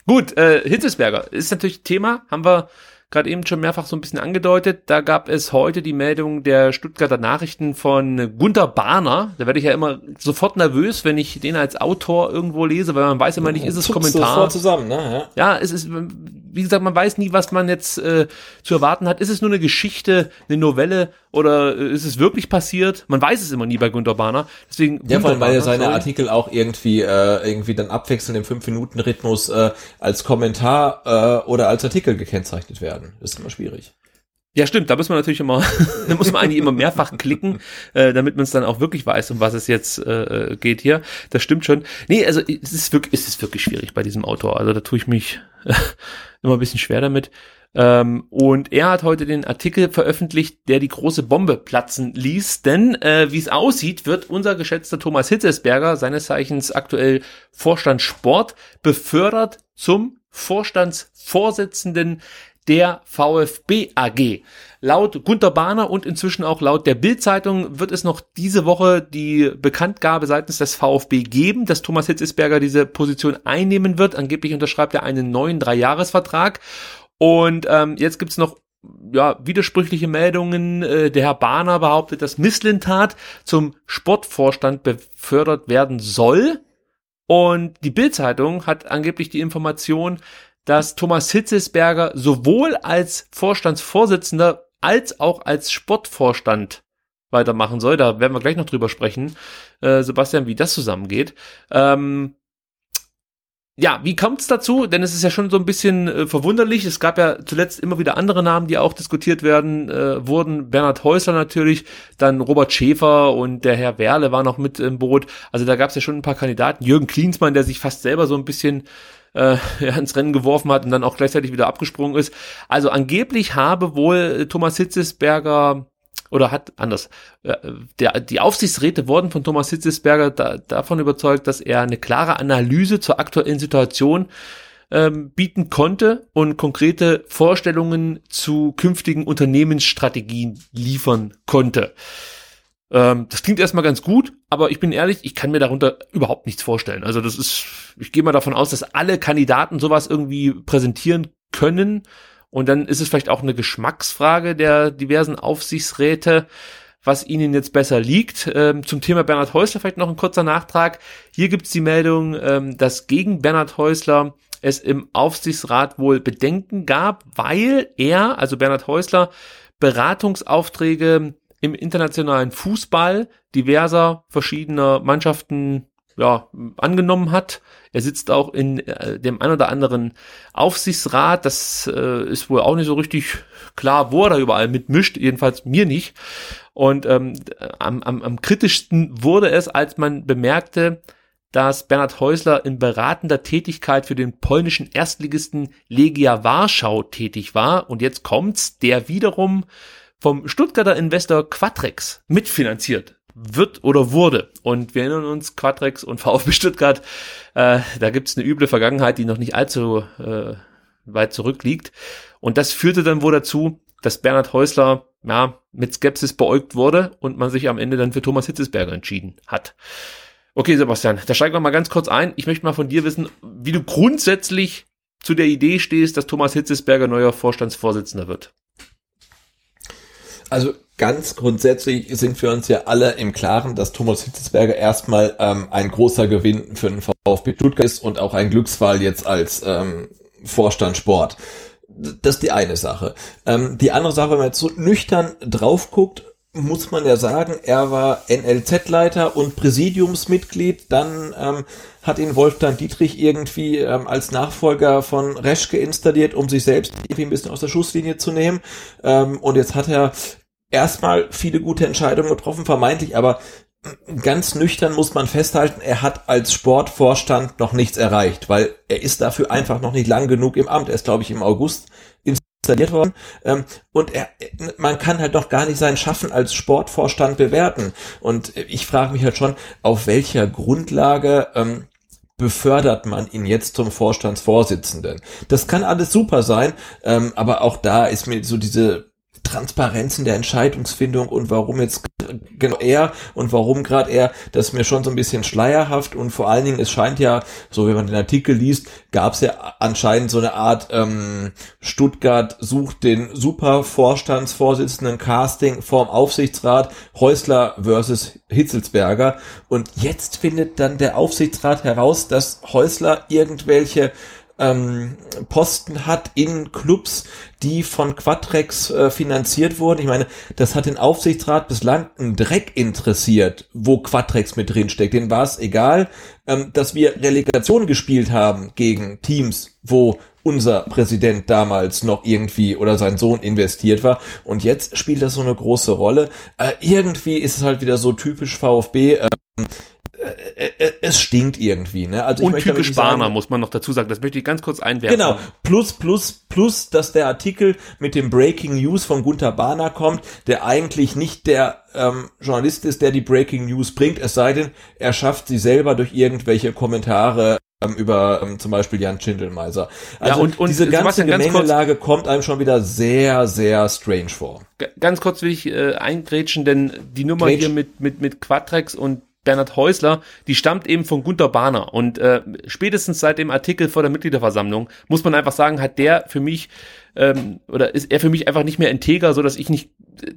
Gut, äh, Hitzesberger ist natürlich Thema, haben wir gerade eben schon mehrfach so ein bisschen angedeutet. Da gab es heute die Meldung der Stuttgarter Nachrichten von Gunter Bahner. Da werde ich ja immer sofort nervös, wenn ich den als Autor irgendwo lese, weil man weiß immer nicht, ist es Kommentar. Sofort zusammen, ne? Ja. ja, es ist, wie gesagt, man weiß nie, was man jetzt äh, zu erwarten hat. Ist es nur eine Geschichte, eine Novelle oder äh, ist es wirklich passiert? Man weiß es immer nie bei Günter Bahner. Deswegen ja, vor allem, weil ja seine. Artikel auch irgendwie äh, irgendwie dann abwechselnd im 5-Minuten-Rhythmus äh, als Kommentar äh, oder als Artikel gekennzeichnet werden. Das ist immer schwierig. Ja, stimmt, da muss man natürlich immer, da muss man eigentlich immer mehrfach klicken, äh, damit man es dann auch wirklich weiß, um was es jetzt äh, äh, geht hier. Das stimmt schon. Nee, also es ist wirklich, es ist wirklich schwierig bei diesem Autor. Also da tue ich mich immer ein bisschen schwer damit. Ähm, und er hat heute den Artikel veröffentlicht, der die große Bombe platzen ließ. Denn äh, wie es aussieht, wird unser geschätzter Thomas Hitzesberger, seines Zeichens aktuell Vorstand Sport, befördert zum Vorstandsvorsitzenden der VfB AG. Laut Gunter Bahner und inzwischen auch laut der Bild-Zeitung wird es noch diese Woche die Bekanntgabe seitens des VfB geben, dass Thomas Hitzesberger diese Position einnehmen wird. Angeblich unterschreibt er einen neuen Dreijahresvertrag. Und ähm, jetzt gibt's noch ja, widersprüchliche Meldungen. Äh, der Herr Bahner behauptet, dass Misslintat zum Sportvorstand befördert werden soll. Und die Bild-Zeitung hat angeblich die Information, dass Thomas Hitzesberger sowohl als Vorstandsvorsitzender als auch als Sportvorstand weitermachen soll. Da werden wir gleich noch drüber sprechen, äh, Sebastian, wie das zusammengeht. Ähm, ja, wie kommt es dazu? Denn es ist ja schon so ein bisschen äh, verwunderlich. Es gab ja zuletzt immer wieder andere Namen, die auch diskutiert werden äh, wurden. Bernhard Häusler natürlich, dann Robert Schäfer und der Herr Werle war noch mit im Boot. Also da gab es ja schon ein paar Kandidaten. Jürgen Klinsmann, der sich fast selber so ein bisschen äh, ja, ins Rennen geworfen hat und dann auch gleichzeitig wieder abgesprungen ist. Also angeblich habe wohl Thomas Hitzesberger oder hat anders. Äh, der, die Aufsichtsräte wurden von Thomas Hitzesberger da, davon überzeugt, dass er eine klare Analyse zur aktuellen Situation ähm, bieten konnte und konkrete Vorstellungen zu künftigen Unternehmensstrategien liefern konnte. Ähm, das klingt erstmal ganz gut, aber ich bin ehrlich, ich kann mir darunter überhaupt nichts vorstellen. Also das ist, ich gehe mal davon aus, dass alle Kandidaten sowas irgendwie präsentieren können und dann ist es vielleicht auch eine Geschmacksfrage der diversen Aufsichtsräte, was ihnen jetzt besser liegt. Ähm, zum Thema Bernhard Häusler vielleicht noch ein kurzer Nachtrag. Hier gibt es die Meldung, ähm, dass gegen Bernhard Häusler es im Aufsichtsrat wohl Bedenken gab, weil er, also Bernhard Häusler, Beratungsaufträge im internationalen Fußball diverser verschiedener Mannschaften ja, angenommen hat. Er sitzt auch in äh, dem ein oder anderen Aufsichtsrat. Das äh, ist wohl auch nicht so richtig klar, wo er da überall mitmischt. Jedenfalls mir nicht. Und ähm, am, am, am kritischsten wurde es, als man bemerkte, dass Bernhard Häusler in beratender Tätigkeit für den polnischen Erstligisten Legia Warschau tätig war. Und jetzt kommt's, der wiederum vom Stuttgarter Investor Quatrex mitfinanziert wird oder wurde. Und wir erinnern uns, Quadrex und VfB Stuttgart, äh, da gibt's eine üble Vergangenheit, die noch nicht allzu äh, weit zurückliegt. Und das führte dann wohl dazu, dass Bernhard Häusler ja, mit Skepsis beäugt wurde und man sich am Ende dann für Thomas Hitzesberger entschieden hat. Okay, Sebastian, da steigen wir mal ganz kurz ein. Ich möchte mal von dir wissen, wie du grundsätzlich zu der Idee stehst, dass Thomas Hitzesberger neuer Vorstandsvorsitzender wird. Also ganz grundsätzlich sind wir uns ja alle im Klaren, dass Thomas Hitzesberger erstmal ähm, ein großer Gewinn für den VfB Stuttgart ist und auch ein Glücksfall jetzt als ähm, Vorstand Sport. Das ist die eine Sache. Ähm, die andere Sache, wenn man jetzt so nüchtern drauf guckt, muss man ja sagen, er war NLZ-Leiter und Präsidiumsmitglied. Dann ähm, hat ihn Wolfgang Dietrich irgendwie ähm, als Nachfolger von Reschke installiert, um sich selbst irgendwie ein bisschen aus der Schusslinie zu nehmen. Ähm, und jetzt hat er erstmal viele gute Entscheidungen getroffen, vermeintlich, aber ganz nüchtern muss man festhalten, er hat als Sportvorstand noch nichts erreicht, weil er ist dafür einfach noch nicht lang genug im Amt. Er ist, glaube ich, im August installiert worden. Ähm, und er, man kann halt noch gar nicht sein Schaffen als Sportvorstand bewerten. Und ich frage mich halt schon, auf welcher Grundlage ähm, befördert man ihn jetzt zum Vorstandsvorsitzenden. Das kann alles super sein, ähm, aber auch da ist mir so diese Transparenz in der Entscheidungsfindung und warum jetzt genau er und warum gerade er, das ist mir schon so ein bisschen schleierhaft und vor allen Dingen, es scheint ja, so wie man den Artikel liest, gab es ja anscheinend so eine Art ähm, Stuttgart sucht den super Vorstandsvorsitzenden Casting vorm Aufsichtsrat Häusler versus Hitzelsberger und jetzt findet dann der Aufsichtsrat heraus, dass Häusler irgendwelche ähm, Posten hat in Clubs, die von Quatrex äh, finanziert wurden. Ich meine, das hat den Aufsichtsrat bislang einen Dreck interessiert, wo Quatrex mit drin steckt. Denen war es egal, ähm, dass wir Relegation gespielt haben gegen Teams, wo unser Präsident damals noch irgendwie oder sein Sohn investiert war. Und jetzt spielt das so eine große Rolle. Äh, irgendwie ist es halt wieder so typisch VfB. Äh, es stinkt irgendwie, ne? Also ich Und typisch Barner, muss man noch dazu sagen. Das möchte ich ganz kurz einwerfen. Genau, plus, plus, plus, dass der Artikel mit dem Breaking News von Gunther Bahner kommt, der eigentlich nicht der ähm, Journalist ist, der die Breaking News bringt, es sei denn, er schafft sie selber durch irgendwelche Kommentare ähm, über ähm, zum Beispiel Jan Schindelmeiser. Also Ja, und- und diese ganze ganz Gemengelage kommt einem schon wieder sehr, sehr strange vor. Ganz kurz will ich äh, eingrätschen, denn die Nummer Grätsch. hier mit, mit, mit Quadrex und Bernhard Häusler, die stammt eben von Gunter Bahner. Und äh, spätestens seit dem Artikel vor der Mitgliederversammlung, muss man einfach sagen, hat der für mich, ähm, oder ist er für mich einfach nicht mehr integer, so dass ich nicht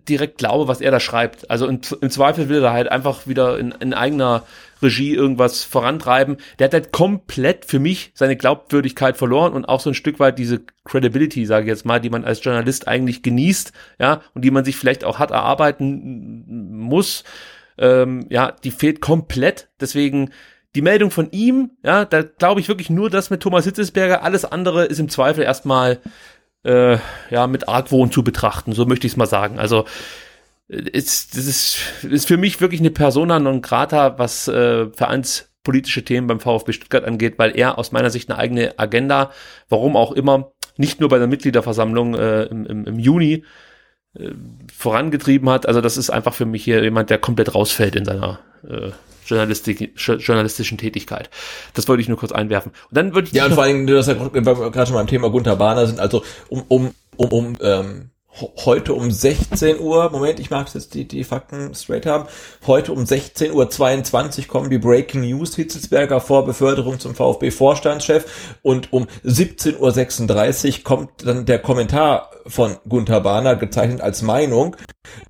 direkt glaube, was er da schreibt. Also im, im Zweifel will er halt einfach wieder in, in eigener Regie irgendwas vorantreiben. Der hat halt komplett für mich seine Glaubwürdigkeit verloren und auch so ein Stück weit diese Credibility, sage ich jetzt mal, die man als Journalist eigentlich genießt, ja, und die man sich vielleicht auch hart erarbeiten muss. Ähm, ja, die fehlt komplett. Deswegen die Meldung von ihm, ja, da glaube ich wirklich nur das mit Thomas Hitzesberger. Alles andere ist im Zweifel erstmal äh, ja mit Argwohn zu betrachten. So möchte ich es mal sagen. Also äh, ist, das ist, ist für mich wirklich eine Persona non grata, was äh, vereinspolitische Themen beim VfB Stuttgart angeht, weil er aus meiner Sicht eine eigene Agenda, warum auch immer, nicht nur bei der Mitgliederversammlung äh, im, im, im Juni äh, vorangetrieben hat. Also das ist einfach für mich hier jemand, der komplett rausfällt in seiner äh, Journalistik, journalistischen Tätigkeit. Das wollte ich nur kurz einwerfen. Und dann würde ich Ja, und vor allem, dass wir gerade schon beim Thema Gunther Bahner sind, also um, um, um, um ähm, heute um 16 Uhr, Moment, ich mag jetzt die, die Fakten straight haben, heute um 16 Uhr 22 kommen die Breaking News Hitzelsberger vor Beförderung zum VfB Vorstandschef und um 17 Uhr 36 kommt dann der Kommentar von Gunther Bahner, gezeichnet als Meinung,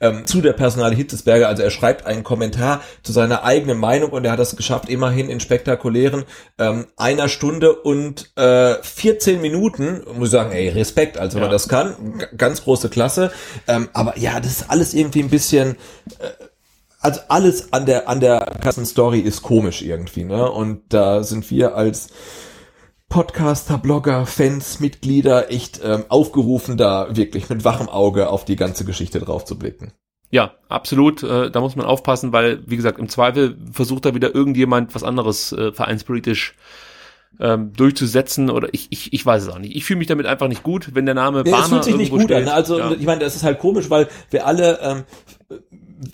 ähm, zu der Personale Hitzesberger. Also er schreibt einen Kommentar zu seiner eigenen Meinung und er hat das geschafft, immerhin in spektakulären ähm, einer Stunde und äh, 14 Minuten, muss ich sagen, ey, Respekt, also wenn man das kann, ganz große Klasse. Ähm, aber ja, das ist alles irgendwie ein bisschen, äh, also alles an der an der ganzen Story ist komisch irgendwie, ne? Und da sind wir als Podcaster, Blogger, Fans, Mitglieder echt ähm, aufgerufen, da wirklich mit wachem Auge auf die ganze Geschichte drauf zu blicken. Ja, absolut. Äh, da muss man aufpassen, weil, wie gesagt, im Zweifel versucht da wieder irgendjemand was anderes äh, vereinspolitisch ähm, durchzusetzen oder ich, ich, ich weiß es auch nicht. Ich fühle mich damit einfach nicht gut, wenn der Name Ja, Bahner es fühlt sich nicht gut an. steht. ne? Also ja. ich meine, das ist halt komisch, weil wir alle, ähm,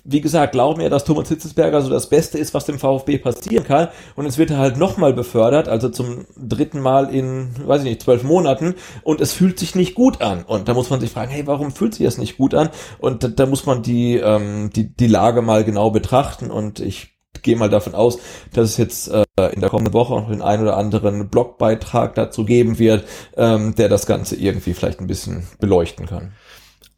wie gesagt, glauben ja, dass Thomas Hitzesberger so das Beste ist, was dem VfB passieren kann. Und jetzt wird er halt nochmal befördert, also zum dritten Mal in, weiß ich nicht, zwölf Monaten. Und es fühlt sich nicht gut an. Und da muss man sich fragen, hey, warum fühlt sich das nicht gut an? Und da, da muss man die, ähm, die, die Lage mal genau betrachten. Und ich gehe mal davon aus, dass es jetzt äh, in der kommenden Woche noch den einen oder anderen Blogbeitrag dazu geben wird, ähm, der das Ganze irgendwie vielleicht ein bisschen beleuchten kann.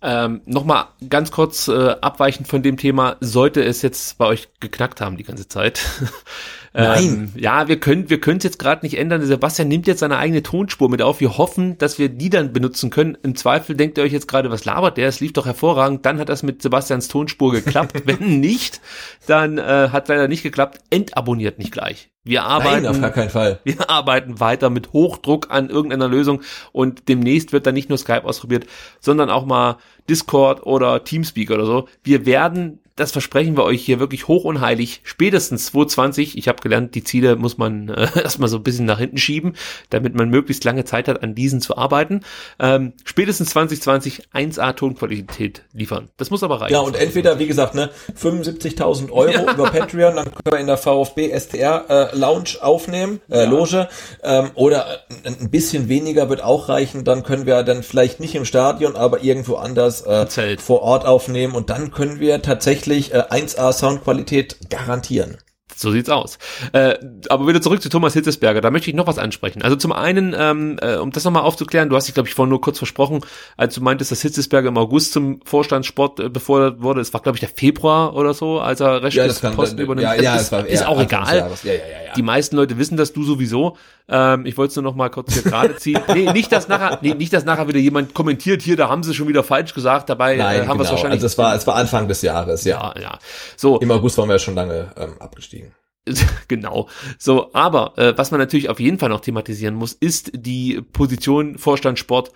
Ähm, Nochmal ganz kurz äh, abweichend von dem Thema, sollte es jetzt bei euch geknackt haben die ganze Zeit. Nein. Ähm, ja, wir können wir können es jetzt gerade nicht ändern. Sebastian nimmt jetzt seine eigene Tonspur mit auf. Wir hoffen, dass wir die dann benutzen können. Im Zweifel denkt ihr euch jetzt gerade, was labert der? Es lief doch hervorragend. Dann hat das mit Sebastians Tonspur geklappt. Wenn nicht, dann äh, hat leider nicht geklappt. Entabonniert nicht gleich. Wir arbeiten, Nein, auf gar keinen Fall. wir arbeiten weiter mit Hochdruck an irgendeiner Lösung und demnächst wird dann nicht nur Skype ausprobiert, sondern auch mal Discord oder Teamspeak oder so. Wir werden, das versprechen wir euch hier wirklich hoch und heilig, spätestens 2020, ich habe gelernt, die Ziele muss man äh, erstmal so ein bisschen nach hinten schieben, damit man möglichst lange Zeit hat, an diesen zu arbeiten. Ähm, spätestens 2020 1A Tonqualität liefern. Das muss aber reichen. Ja, und entweder, wie gesagt, ne, 75.000 Euro Ja. über Patreon, dann können wir in der VfB STR äh, Lounge aufnehmen, äh, Loge, ähm, oder äh, ein bisschen weniger wird auch reichen, dann können wir dann vielleicht nicht im Stadion, aber irgendwo anders äh, vor Ort aufnehmen und dann können wir tatsächlich äh, 1A Soundqualität garantieren. So sieht's aus. Äh, aber wieder zurück zu Thomas Hitzesberger. Da möchte ich noch was ansprechen. Also zum einen, ähm, äh, um das nochmal aufzuklären, du hast dich, glaube ich, vorhin nur kurz versprochen, als du meintest, dass Hitzesberger im August zum Vorstandssport äh, befordert wurde. Es war, glaube ich, der Februar oder so, als er recht Ja, das Posten übernimmt. ja, ja, ist, es war ist eher auch Anfang des egal. Jahres. Ja, ja, ja, ja. Die meisten Leute wissen das, du sowieso. Ähm, ich wollte es nur noch mal kurz hier gerade ziehen. Nee, nicht, dass nachher, nee, nicht, dass nachher wieder jemand kommentiert, hier, da haben sie schon wieder falsch gesagt. Dabei Nein, äh, haben wir es genau. wahrscheinlich Also es war, es war Anfang des Jahres, ja. ja. So. Im August waren wir ja schon lange ähm, abgestiegen. genau. So, aber äh, was man natürlich auf jeden Fall noch thematisieren muss, ist die Position Vorstand Sport.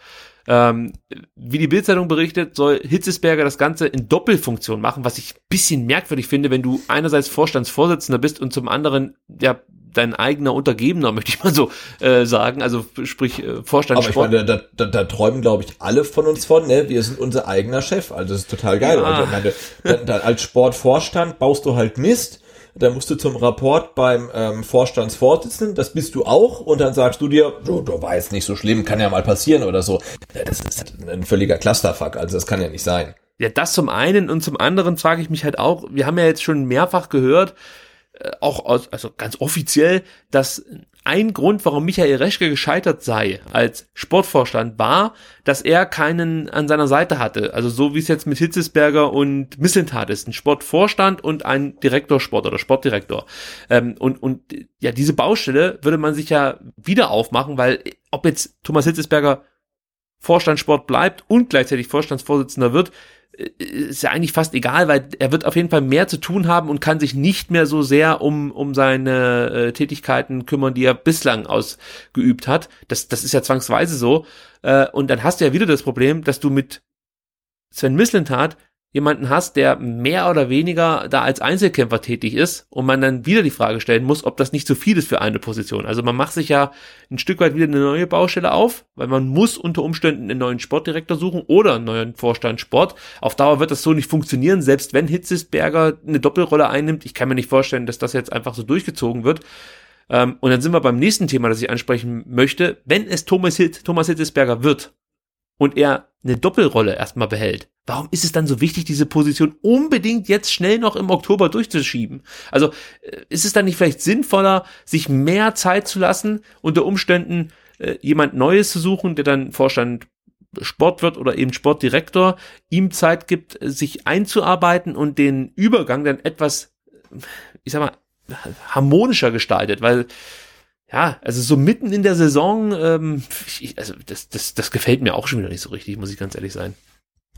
Ähm, wie die Bildzeitung berichtet, soll Hitzesberger das Ganze in Doppelfunktion machen, was ich bisschen merkwürdig finde, wenn du einerseits Vorstandsvorsitzender bist und zum anderen ja dein eigener Untergebener, möchte ich mal so äh, sagen, also sprich äh, Vorstand Aber ich meine, da, da, da träumen, glaube ich, alle von uns von, ne? Wir sind unser eigener Chef. Also das ist total geil. Ja. Also ich meine, da, da, als Sportvorstand baust du halt Mist. Dann musst du zum Rapport beim ähm, Vorstandsvorsitzenden, das bist du auch, und dann sagst du dir, du, du war jetzt nicht so schlimm, kann ja mal passieren oder so. Das ist ein völliger Clusterfuck, also das kann ja nicht sein. Ja, das zum einen und zum anderen frage ich mich halt auch, wir haben ja jetzt schon mehrfach gehört, auch aus, also ganz offiziell, dass ein Grund, warum Michael Reschke gescheitert sei als Sportvorstand, war, dass er keinen an seiner Seite hatte. Also so wie es jetzt mit Hitzesberger und Missentat ist. Ein Sportvorstand und ein Direktor Sport oder Sportdirektor. Ähm, und, und ja, diese Baustelle würde man sich ja wieder aufmachen, weil ob jetzt Thomas Hitzesberger Vorstand Sport bleibt und gleichzeitig Vorstandsvorsitzender wird, äh, ist ja eigentlich fast egal, weil er wird auf jeden Fall mehr zu tun haben und kann sich nicht mehr so sehr um, um seine äh, Tätigkeiten kümmern, die er bislang ausgeübt hat. Das, das ist ja zwangsweise so. Äh, und dann hast du ja wieder das Problem, dass du mit Sven Mislintat jemanden hast, der mehr oder weniger da als Einzelkämpfer tätig ist und man dann wieder die Frage stellen muss, ob das nicht zu viel ist für eine Position. Also man macht sich ja ein Stück weit wieder eine neue Baustelle auf, weil man muss unter Umständen einen neuen Sportdirektor suchen oder einen neuen Vorstand Sport. Auf Dauer wird das so nicht funktionieren, selbst wenn Hitzesberger eine Doppelrolle einnimmt. Ich kann mir nicht vorstellen, dass das jetzt einfach so durchgezogen wird. Ähm, und dann sind wir beim nächsten Thema, das ich ansprechen möchte. Wenn es Thomas, Hitz, Thomas Hitzesberger wird und er eine Doppelrolle erstmal behält, warum ist es dann so wichtig, diese Position unbedingt jetzt schnell noch im Oktober durchzuschieben? Also äh, ist es dann nicht vielleicht sinnvoller, sich mehr Zeit zu lassen, unter Umständen äh, jemand Neues zu suchen, der dann Vorstand Sport wird oder eben Sportdirektor, ihm Zeit gibt, sich einzuarbeiten und den Übergang dann etwas, ich sag mal, harmonischer gestaltet, weil ja, also so mitten in der Saison, ähm, ich, also das, das, das gefällt mir auch schon wieder nicht so richtig, muss ich ganz ehrlich sein.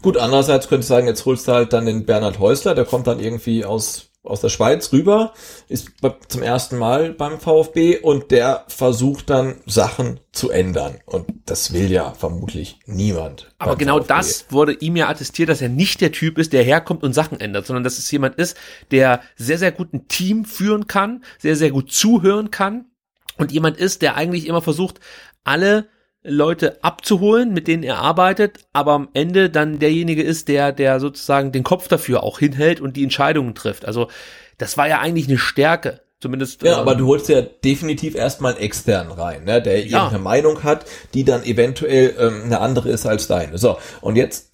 Gut, andererseits könnte ich sagen, jetzt holst du halt dann den Bernhard Häusler, der kommt dann irgendwie aus, aus der Schweiz rüber, ist zum ersten Mal beim VfB und der versucht dann Sachen zu ändern. Und das will ja vermutlich niemand. Aber genau VfB. das wurde ihm ja attestiert, dass er nicht der Typ ist, der herkommt und Sachen ändert, sondern dass es jemand ist, der sehr, sehr gut ein Team führen kann, sehr, sehr gut zuhören kann und jemand ist, der eigentlich immer versucht, alle Leute abzuholen, mit denen er arbeitet, aber am Ende dann derjenige ist, der, der sozusagen den Kopf dafür auch hinhält und die Entscheidungen trifft. Also das war ja eigentlich eine Stärke. Zumindest. Ja, ähm, aber du holst ja definitiv erstmal einen externen rein, ne, der Ja. irgendeine Meinung hat, die dann eventuell ähm, eine andere ist als deine. So, und jetzt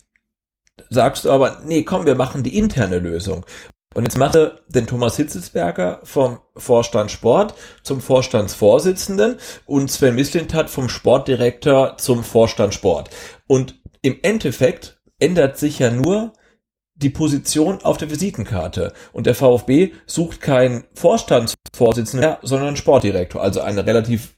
sagst du aber, nee, komm, wir machen die interne Lösung. Und jetzt mache den Thomas Hitzelsberger vom Vorstand Sport zum Vorstandsvorsitzenden und Sven Mislintat vom Sportdirektor zum Vorstand Sport. Und im Endeffekt ändert sich ja nur die Position auf der Visitenkarte. Und der VfB sucht keinen Vorstandsvorsitzenden mehr, sondern einen Sportdirektor. Also eine relativ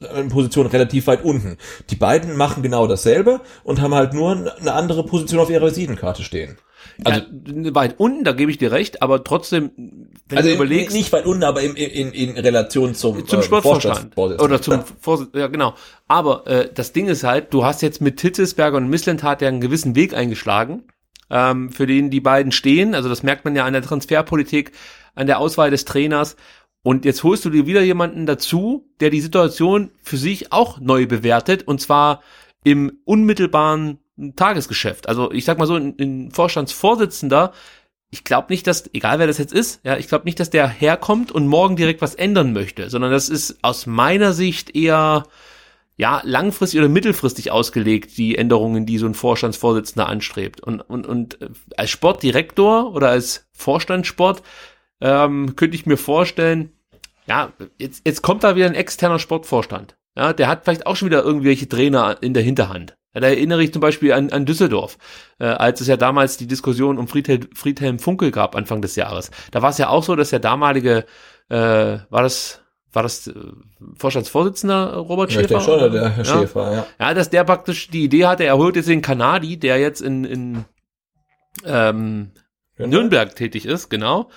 eine Position relativ weit unten. Die beiden machen genau dasselbe und haben halt nur eine andere Position auf ihrer Visitenkarte stehen. Also ja, weit unten, da gebe ich dir recht, aber trotzdem, wenn also du überlegst, nicht weit unten, aber in, in, in Relation zum, zum äh, Sportvorstand oder zum Vorsitz ja genau. Aber äh, das Ding ist halt, du hast jetzt mit Titzelsberger und Misslentat ja einen gewissen Weg eingeschlagen, ähm, für den die beiden stehen. Also das merkt man ja an der Transferpolitik, an der Auswahl des Trainers. Und jetzt holst du dir wieder jemanden dazu, der die Situation für sich auch neu bewertet und zwar im unmittelbaren Tagesgeschäft. Also ich sag mal so, ein, ein Vorstandsvorsitzender, ich glaube nicht, dass, egal wer das jetzt ist, ja, ich glaube nicht, dass der herkommt und morgen direkt was ändern möchte, sondern das ist aus meiner Sicht eher ja, langfristig oder mittelfristig ausgelegt, die Änderungen, die so ein Vorstandsvorsitzender anstrebt. Und, und, und äh, als Sportdirektor oder als Vorstandssport ähm, könnte ich mir vorstellen, ja, jetzt, jetzt kommt da wieder ein externer Sportvorstand. Ja, der hat vielleicht auch schon wieder irgendwelche Trainer in der Hinterhand. Ja, da erinnere ich zum Beispiel an, an Düsseldorf, äh, als es ja damals die Diskussion um Friedhelm, Friedhelm Funkel gab, Anfang des Jahres. Da war es ja auch so, dass der damalige, äh, war das, war das äh, Vorstandsvorsitzender Robert Ja, ich Schäfer? denke schon, der Herr Schäfer, ja. Ja, dass der praktisch die Idee hatte, er holt jetzt den Kanadi, der jetzt in, in ähm, Nürnberg tätig ist, genau.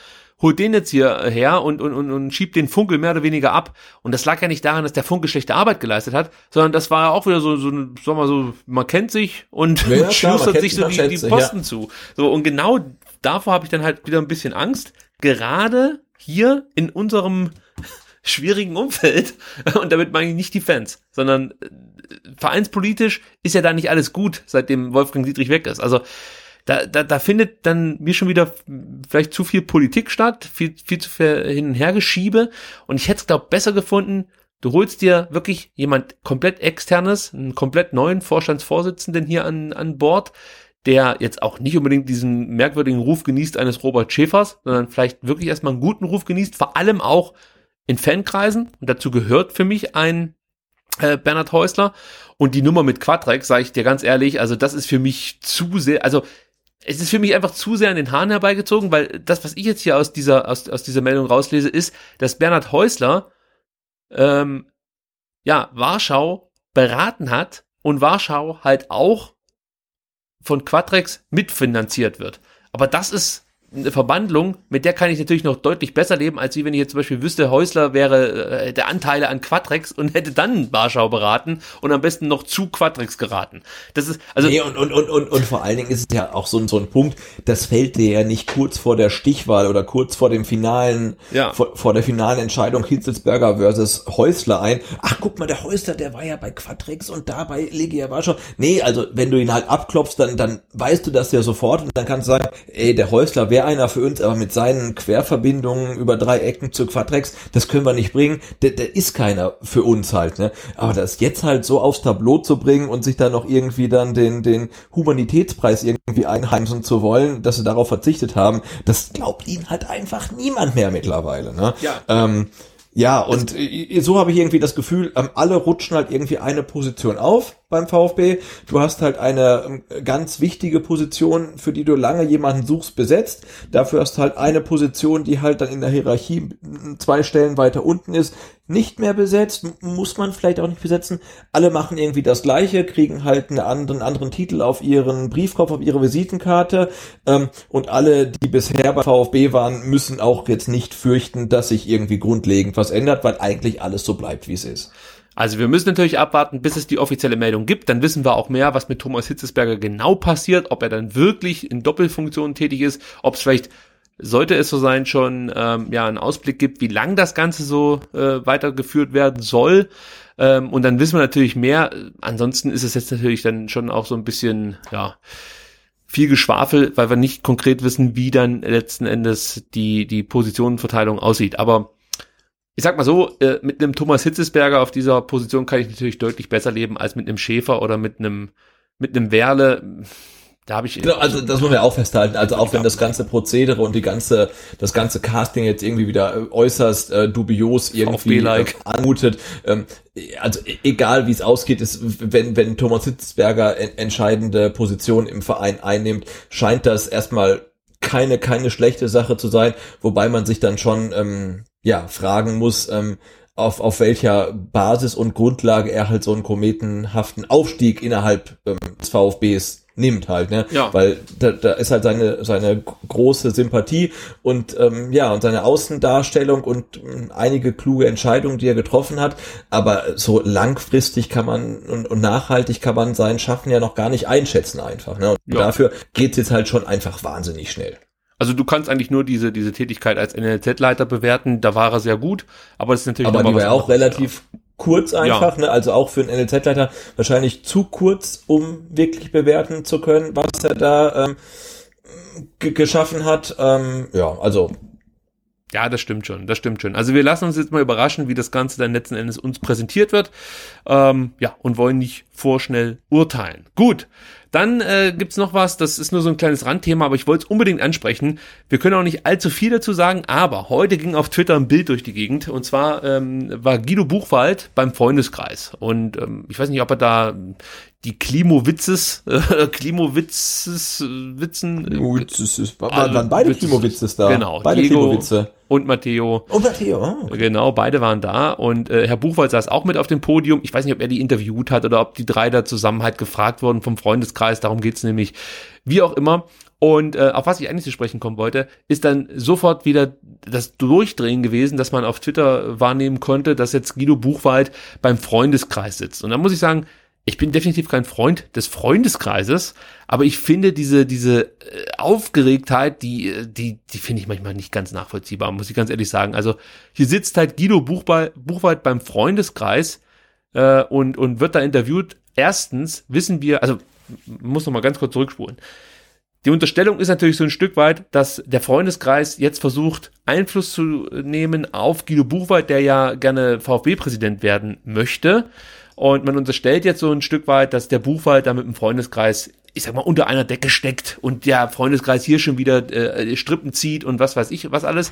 Holt den jetzt hier her und, und, und, und schiebt den Funkel mehr oder weniger ab. Und das lag ja nicht daran, dass der Funkel schlechte Arbeit geleistet hat, sondern das war ja auch wieder so, so, wir mal so, man kennt sich und Ja, kennt sich so die, die Posten ja. zu. So, und genau davor habe ich dann halt wieder ein bisschen Angst, gerade hier in unserem schwierigen Umfeld, und damit meine ich nicht die Fans, sondern äh, vereinspolitisch ist ja da nicht alles gut, seitdem Wolfgang Dietrich weg ist. Also da, da, da findet dann mir schon wieder vielleicht zu viel Politik statt, viel, viel zu viel hin und her geschiebe. Und ich hätte es, glaube besser gefunden, du holst dir wirklich jemand komplett externes, einen komplett neuen Vorstandsvorsitzenden hier an, an Bord, der jetzt auch nicht unbedingt diesen merkwürdigen Ruf genießt eines Robert Schäfers, sondern vielleicht wirklich erstmal einen guten Ruf genießt, vor allem auch in Fankreisen. Und dazu gehört für mich ein äh, Bernhard Häusler. Und die Nummer mit Quadrex, sage ich dir ganz ehrlich, also das ist für mich zu sehr, also es ist für mich einfach zu sehr an den Haaren herbeigezogen, weil das, was ich jetzt hier aus dieser, aus, aus dieser Meldung rauslese, ist, dass Bernhard Häusler ähm, ja, Warschau beraten hat und Warschau halt auch von Quadrex mitfinanziert wird. Aber das ist eine Verbandlung, mit der kann ich natürlich noch deutlich besser leben, als wie wenn ich jetzt zum Beispiel wüsste, Häusler wäre äh, der Anteile an Quadrex und hätte dann Warschau beraten und am besten noch zu Quadrex geraten. Das ist, also. nee, und, und, und, und, und vor allen Dingen ist es ja auch so, ein- so ein Punkt, das fällt dir ja nicht kurz vor der Stichwahl oder kurz vor dem finalen, Ja. vor, vor der finalen Entscheidung Hitzelsberger versus Häusler ein. Ach, guck mal, der Häusler, der war ja bei Quadrix und da bei Legia Warschau. Nee, also wenn du ihn halt abklopfst, dann, dann weißt du das ja sofort und dann kannst du sagen, ey, der Häusler wäre einer für uns, aber mit seinen Querverbindungen über drei Ecken zu Quadrex, das können wir nicht bringen. Der, der ist keiner für uns halt, ne? Aber das jetzt halt so aufs Tableau zu bringen und sich dann noch irgendwie dann den, den Humanitätspreis irgendwie einheimsen zu wollen, dass sie darauf verzichtet haben, das glaubt ihnen halt einfach niemand mehr mittlerweile, ne? Ja. Ähm, ja, und äh, so habe ich irgendwie das Gefühl, ähm, alle rutschen halt irgendwie eine Position auf beim VfB. Du hast halt eine ähm, ganz wichtige Position, für die du lange jemanden suchst, besetzt. Dafür hast du halt eine Position, die halt dann in der Hierarchie zwei Stellen weiter unten ist, nicht mehr besetzt. Muss man vielleicht auch nicht besetzen. Alle machen irgendwie das Gleiche, kriegen halt einen anderen, anderen Titel auf ihren Briefkopf, auf ihre Visitenkarte. Ähm, und alle, die bisher bei VfB waren, müssen auch jetzt nicht fürchten, dass sich irgendwie grundlegend was ändert, weil eigentlich alles so bleibt, wie es ist. Also wir müssen natürlich abwarten, bis es die offizielle Meldung gibt. Dann wissen wir auch mehr, was mit Thomas Hitzesberger genau passiert, ob er dann wirklich in Doppelfunktion tätig ist, ob es vielleicht sollte es so sein, schon ähm, ja einen Ausblick gibt, wie lang das Ganze so äh, weitergeführt werden soll. Ähm, und dann wissen wir natürlich mehr. Ansonsten ist es jetzt natürlich dann schon auch so ein bisschen, ja, viel Geschwafel, weil wir nicht konkret wissen, wie dann letzten Endes die, die Positionenverteilung aussieht. Aber ich sag mal so, äh, mit einem Thomas Hitzesberger auf dieser Position kann ich natürlich deutlich besser leben als mit einem Schäfer oder mit einem mit einem Werle. Da habe ich Genau, also das muss man ja auch festhalten. Also auch wenn das ganze Prozedere und die ganze, das ganze Casting jetzt irgendwie wieder äh, äußerst äh, dubios irgendwie VfB-like. äh, anmutet, ähm, also e- egal wie es ausgeht, ist, wenn, wenn Thomas Hitzberger en entscheidende Position im Verein einnimmt, scheint das erstmal keine, keine schlechte Sache zu sein, wobei man sich dann schon, ähm, ja, fragen muss, ähm, auf, auf welcher Basis und Grundlage er halt so einen kometenhaften Aufstieg innerhalb ähm, des VfBs nimmt halt, ne? Ja. Weil da, da ist halt seine, seine große Sympathie und ähm, ja, und seine Außendarstellung und ähm, einige kluge Entscheidungen, die er getroffen hat. Aber so langfristig kann man und, und nachhaltig kann man sein Schaffen ja noch gar nicht einschätzen einfach. Ne? Und Ja. dafür geht's jetzt halt schon einfach wahnsinnig schnell. Also du kannst eigentlich nur diese, diese Tätigkeit als NLZ-Leiter bewerten, da war er sehr gut, aber das ist natürlich Aber die war ja auch anderes, relativ kurz einfach, ne? also auch für einen NLZ-Leiter wahrscheinlich zu kurz, um wirklich bewerten zu können, was er da ähm, ge- geschaffen hat. Ähm, ja, also Ja, das stimmt schon, das stimmt schon. Also wir lassen uns jetzt mal überraschen, wie das Ganze dann letzten Endes uns präsentiert wird. Ähm, ja, und wollen nicht vorschnell urteilen. Gut, dann äh, gibt's noch was, das ist nur so ein kleines Randthema, aber ich wollte es unbedingt ansprechen. Wir können auch nicht allzu viel dazu sagen, aber heute ging auf Twitter ein Bild durch die Gegend und zwar ähm, war Guido Buchwald beim Freundeskreis. Und ähm, ich weiß nicht, ob er da die Klimowitzes, äh, Klimowitzes, Witzen. Äh, waren- waren beide Klimowitzes da. Genau, Beide Diego Klimowitze. und Matteo. Und Matteo, ah. Genau, beide waren da und äh, Herr Buchwald saß auch mit auf dem Podium. Ich weiß nicht, ob er die interviewt hat oder ob die drei da zusammen halt gefragt wurden vom Freundeskreis. Darum geht's nämlich. Wie auch immer. Und äh, auf was ich eigentlich zu sprechen kommen wollte, ist dann sofort wieder das Durchdrehen gewesen, dass man auf Twitter wahrnehmen konnte, dass jetzt Guido Buchwald beim Freundeskreis sitzt. Und da muss ich sagen, ich bin definitiv kein Freund des Freundeskreises, aber ich finde diese, diese äh, Aufgeregtheit, die, äh, die, die finde ich manchmal nicht ganz nachvollziehbar, muss ich ganz ehrlich sagen. Also hier sitzt halt Guido Buchwald, beim Freundeskreis äh, und, und wird da interviewt. Erstens wissen wir, also muss noch mal ganz kurz zurückspulen. Die Unterstellung ist natürlich so ein Stück weit, dass der Freundeskreis jetzt versucht, Einfluss zu nehmen auf Guido Buchwald, der ja gerne VfB-Präsident werden möchte. Und man unterstellt jetzt so ein Stück weit, dass der Buchwald da mit dem Freundeskreis ich sag mal, unter einer Decke steckt und der Freundeskreis hier schon wieder äh, Strippen zieht und was weiß ich, was alles.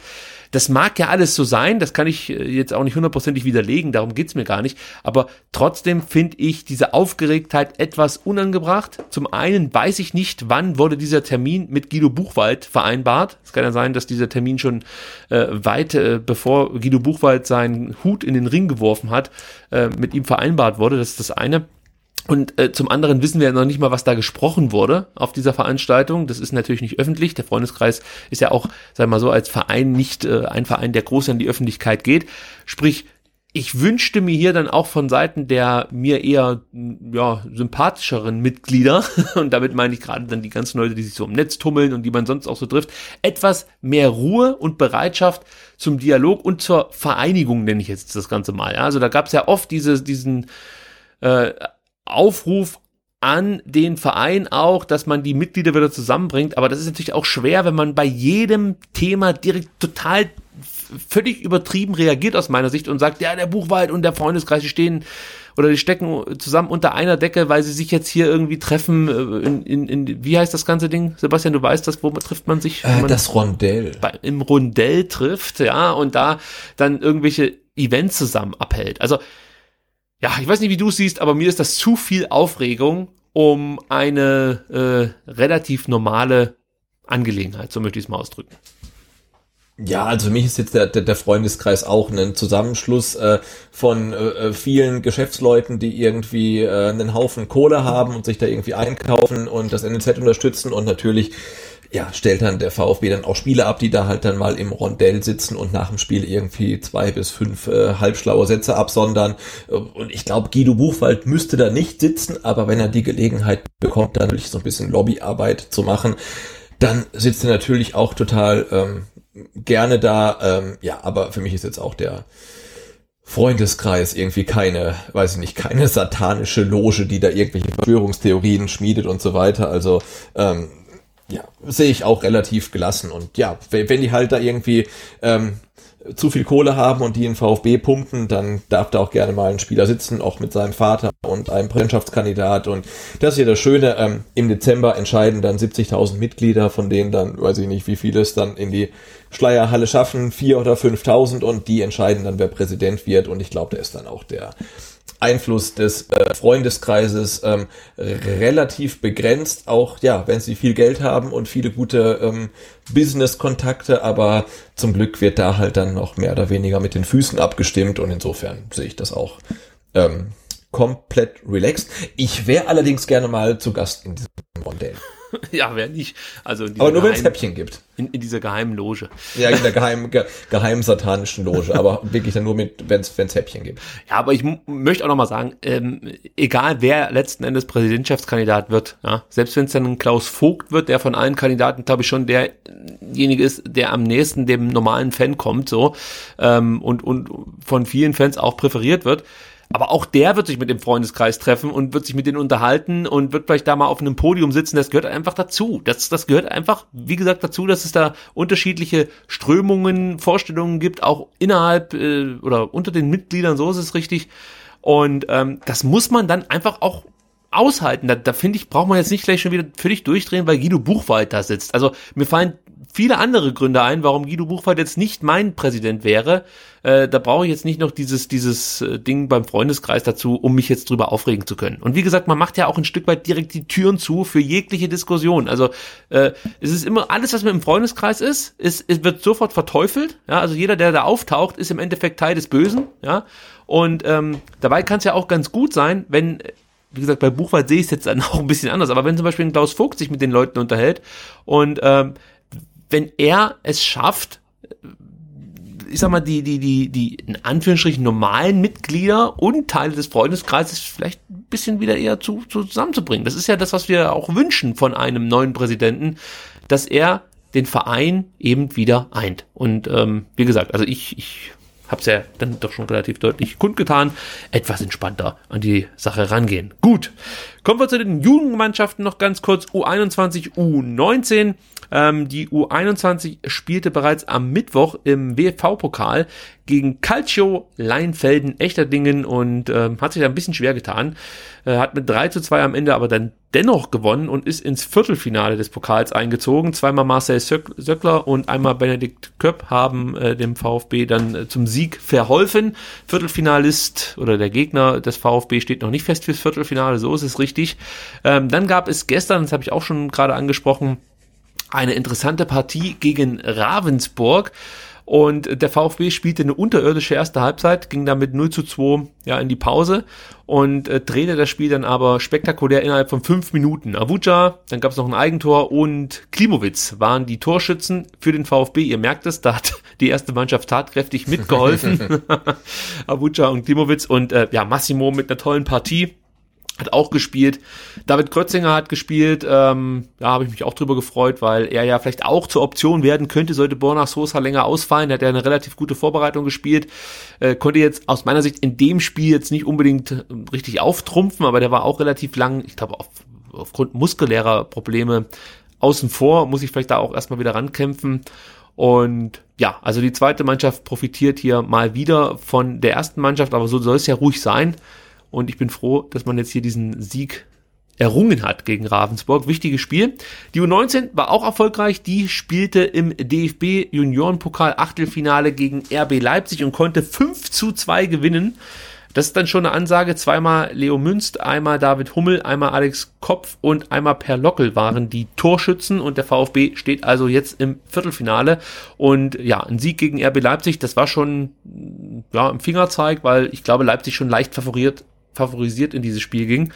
Das mag ja alles so sein, das kann ich äh, jetzt auch nicht hundertprozentig widerlegen, darum geht's mir gar nicht. Aber trotzdem finde ich diese Aufgeregtheit etwas unangebracht. Zum einen weiß ich nicht, wann wurde dieser Termin mit Guido Buchwald vereinbart. Es kann ja sein, dass dieser Termin schon äh, weit äh, bevor Guido Buchwald seinen Hut in den Ring geworfen hat, äh, mit ihm vereinbart wurde. Das ist das eine. Und äh, zum anderen wissen wir ja noch nicht mal, was da gesprochen wurde auf dieser Veranstaltung. Das ist natürlich nicht öffentlich. Der Freundeskreis ist ja auch, sagen wir mal so, als Verein nicht äh, ein Verein, der groß an die Öffentlichkeit geht. Sprich, ich wünschte mir hier dann auch von Seiten der mir eher ja, sympathischeren Mitglieder, und damit meine ich gerade dann die ganzen Leute, die sich so im Netz tummeln und die man sonst auch so trifft, etwas mehr Ruhe und Bereitschaft zum Dialog und zur Vereinigung, nenne ich jetzt das Ganze mal. Ja, also da gab es ja oft diese, diesen äh, Aufruf an den Verein auch, dass man die Mitglieder wieder zusammenbringt. Aber das ist natürlich auch schwer, wenn man bei jedem Thema direkt total völlig übertrieben reagiert aus meiner Sicht und sagt, ja, der Buchwald und der Freundeskreis, die stehen oder die stecken zusammen unter einer Decke, weil sie sich jetzt hier irgendwie treffen äh, in, in, in wie heißt das ganze Ding? Sebastian, du weißt das, wo trifft man sich? Äh, man das Rondell. Bei, Im Rondell trifft, ja, und da dann irgendwelche Events zusammen abhält. Also ja, ich weiß nicht, wie du siehst, aber mir ist das zu viel Aufregung, um eine äh, relativ normale Angelegenheit, so möchte ich es mal ausdrücken. Ja, also für mich ist jetzt der, der, der Freundeskreis auch ein Zusammenschluss äh, von äh, vielen Geschäftsleuten, die irgendwie äh, einen Haufen Kohle haben und sich da irgendwie einkaufen und das NLZ unterstützen und natürlich ja, stellt dann der VfB dann auch Spiele ab, die da halt dann mal im Rondell sitzen und nach dem Spiel irgendwie zwei bis fünf äh, halbschlaue Sätze absondern. Und ich glaube, Guido Buchwald müsste da nicht sitzen, aber wenn er die Gelegenheit bekommt, dann wirklich so ein bisschen Lobbyarbeit zu machen, dann sitzt er natürlich auch total ähm, gerne da. Ähm, ja, aber für mich ist jetzt auch der Freundeskreis irgendwie keine, weiß ich nicht, keine satanische Loge, die da irgendwelche Verschwörungstheorien schmiedet und so weiter. Also ähm, ja, sehe ich auch relativ gelassen. Und ja, wenn die halt da irgendwie ähm, zu viel Kohle haben und die in VfB pumpen, dann darf da auch gerne mal ein Spieler sitzen, auch mit seinem Vater und einem Präsidentschaftskandidat. Und das ist ja das Schöne, ähm, im Dezember entscheiden dann 70.000 Mitglieder, von denen dann, weiß ich nicht, wie viele es dann in die Schleierhalle schaffen, vier oder 5.000 und die entscheiden dann, wer Präsident wird. Und ich glaube, der ist dann auch der Einfluss des äh, Freundeskreises ähm, relativ begrenzt, auch ja, wenn sie viel Geld haben und viele gute ähm, Business-Kontakte, aber zum Glück wird da halt dann noch mehr oder weniger mit den Füßen abgestimmt und insofern sehe ich das auch ähm, komplett relaxed. Ich wäre allerdings gerne mal zu Gast in diesem Modell. ja, wer nicht. Also aber nur wenn es Häppchen gibt. In, in dieser geheimen Loge. Ja, in der geheimen, ge, geheimen satanischen Loge, aber wirklich dann nur mit, wenn es Häppchen gibt. Ja, aber ich möchte auch nochmal sagen, ähm, egal wer letzten Endes Präsidentschaftskandidat wird, ja, selbst wenn es dann ein Klaus Vogt wird, der von allen Kandidaten, glaube ich, schon derjenige ist, der am nächsten dem normalen Fan kommt, so, ähm, und, und von vielen Fans auch präferiert wird, aber auch der wird sich mit dem Freundeskreis treffen und wird sich mit denen unterhalten und wird vielleicht da mal auf einem Podium sitzen. Das gehört einfach dazu. Das, das gehört einfach, wie gesagt, dazu, dass es da unterschiedliche Strömungen, Vorstellungen gibt, auch innerhalb äh, oder unter den Mitgliedern, so ist es richtig. Und ähm, das muss man dann einfach auch aushalten. Da, da finde ich, braucht man jetzt nicht gleich schon wieder völlig durchdrehen, weil Guido Buchwald da sitzt. Also mir fallen viele andere Gründe ein, warum Guido Buchwald jetzt nicht mein Präsident wäre. Äh, da brauche ich jetzt nicht noch dieses, dieses äh, Ding beim Freundeskreis dazu, um mich jetzt drüber aufregen zu können. Und wie gesagt, man macht ja auch ein Stück weit direkt die Türen zu für jegliche Diskussion. Also äh, es ist immer alles, was mit dem Freundeskreis ist, ist, es wird sofort verteufelt. Ja, also jeder, der da auftaucht, ist im Endeffekt Teil des Bösen. Ja, und ähm, dabei kann es ja auch ganz gut sein, wenn wie gesagt, bei Buchwald sehe ich es jetzt dann auch ein bisschen anders, aber wenn zum Beispiel ein Klaus Vogt sich mit den Leuten unterhält und ähm, wenn er es schafft, ich sag mal, die, die, die, die in Anführungsstrichen normalen Mitglieder und Teile des Freundeskreises vielleicht ein bisschen wieder eher zu, zu zusammenzubringen. Das ist ja das, was wir auch wünschen von einem neuen Präsidenten, dass er den Verein eben wieder eint. Und ähm, wie gesagt, also ich, ich habe es ja dann doch schon relativ deutlich kundgetan, etwas entspannter an die Sache rangehen. Gut, kommen wir zu den Jugendmannschaften noch ganz kurz. U21, U19. Ähm, die U21 spielte bereits am Mittwoch im WV-Pokal gegen Calcio Leinfelden Echterdingen und ähm, hat sich da ein bisschen schwer getan. Äh, hat mit 3 zu 2 am Ende aber dann dennoch gewonnen und ist ins Viertelfinale des Pokals eingezogen. Zweimal Marcel Söckler und einmal Benedikt Köpp haben äh, dem VfB dann äh, zum Sieg verholfen. Viertelfinalist oder der Gegner des VfB steht noch nicht fest fürs Viertelfinale, so ist es richtig. Ähm, dann gab es gestern, das habe ich auch schon gerade angesprochen, eine interessante Partie gegen Ravensburg. Und der VfB spielte eine unterirdische erste Halbzeit, ging damit 0 zu 2 ja, in die Pause und äh, drehte das Spiel dann aber spektakulär innerhalb von fünf Minuten. Avuja, dann gab es noch ein Eigentor und Klimowitz waren die Torschützen für den VfB. Ihr merkt es, da hat die erste Mannschaft tatkräftig mitgeholfen. Avuja und Klimowitz und äh, ja, Massimo mit einer tollen Partie hat auch gespielt. David Krötzinger hat gespielt. Ähm, da habe ich mich auch drüber gefreut, weil er ja vielleicht auch zur Option werden könnte, sollte Borna Sosa länger ausfallen. Er hat ja eine relativ gute Vorbereitung gespielt. Äh, konnte jetzt aus meiner Sicht in dem Spiel jetzt nicht unbedingt äh, richtig auftrumpfen, aber der war auch relativ lang, ich glaube, auf, aufgrund muskulärer Probleme außen vor. Muss ich vielleicht da auch erstmal wieder rankämpfen. Und ja, also die zweite Mannschaft profitiert hier mal wieder von der ersten Mannschaft, aber so soll es ja ruhig sein. Und ich bin froh, dass man jetzt hier diesen Sieg errungen hat gegen Ravensburg. Wichtiges Spiel. Die U19 war auch erfolgreich. Die spielte im DFB Juniorenpokal Achtelfinale gegen RB Leipzig und konnte 5 zu 2 gewinnen. Das ist dann schon eine Ansage. Zweimal Leo Münst, einmal David Hummel, einmal Alex Kopf und einmal Per Lockel waren die Torschützen und der VfB steht also jetzt im Viertelfinale. Und ja, ein Sieg gegen RB Leipzig, das war schon ja, im Fingerzeig, weil ich glaube, Leipzig schon leicht favoriert favorisiert in dieses Spiel ging.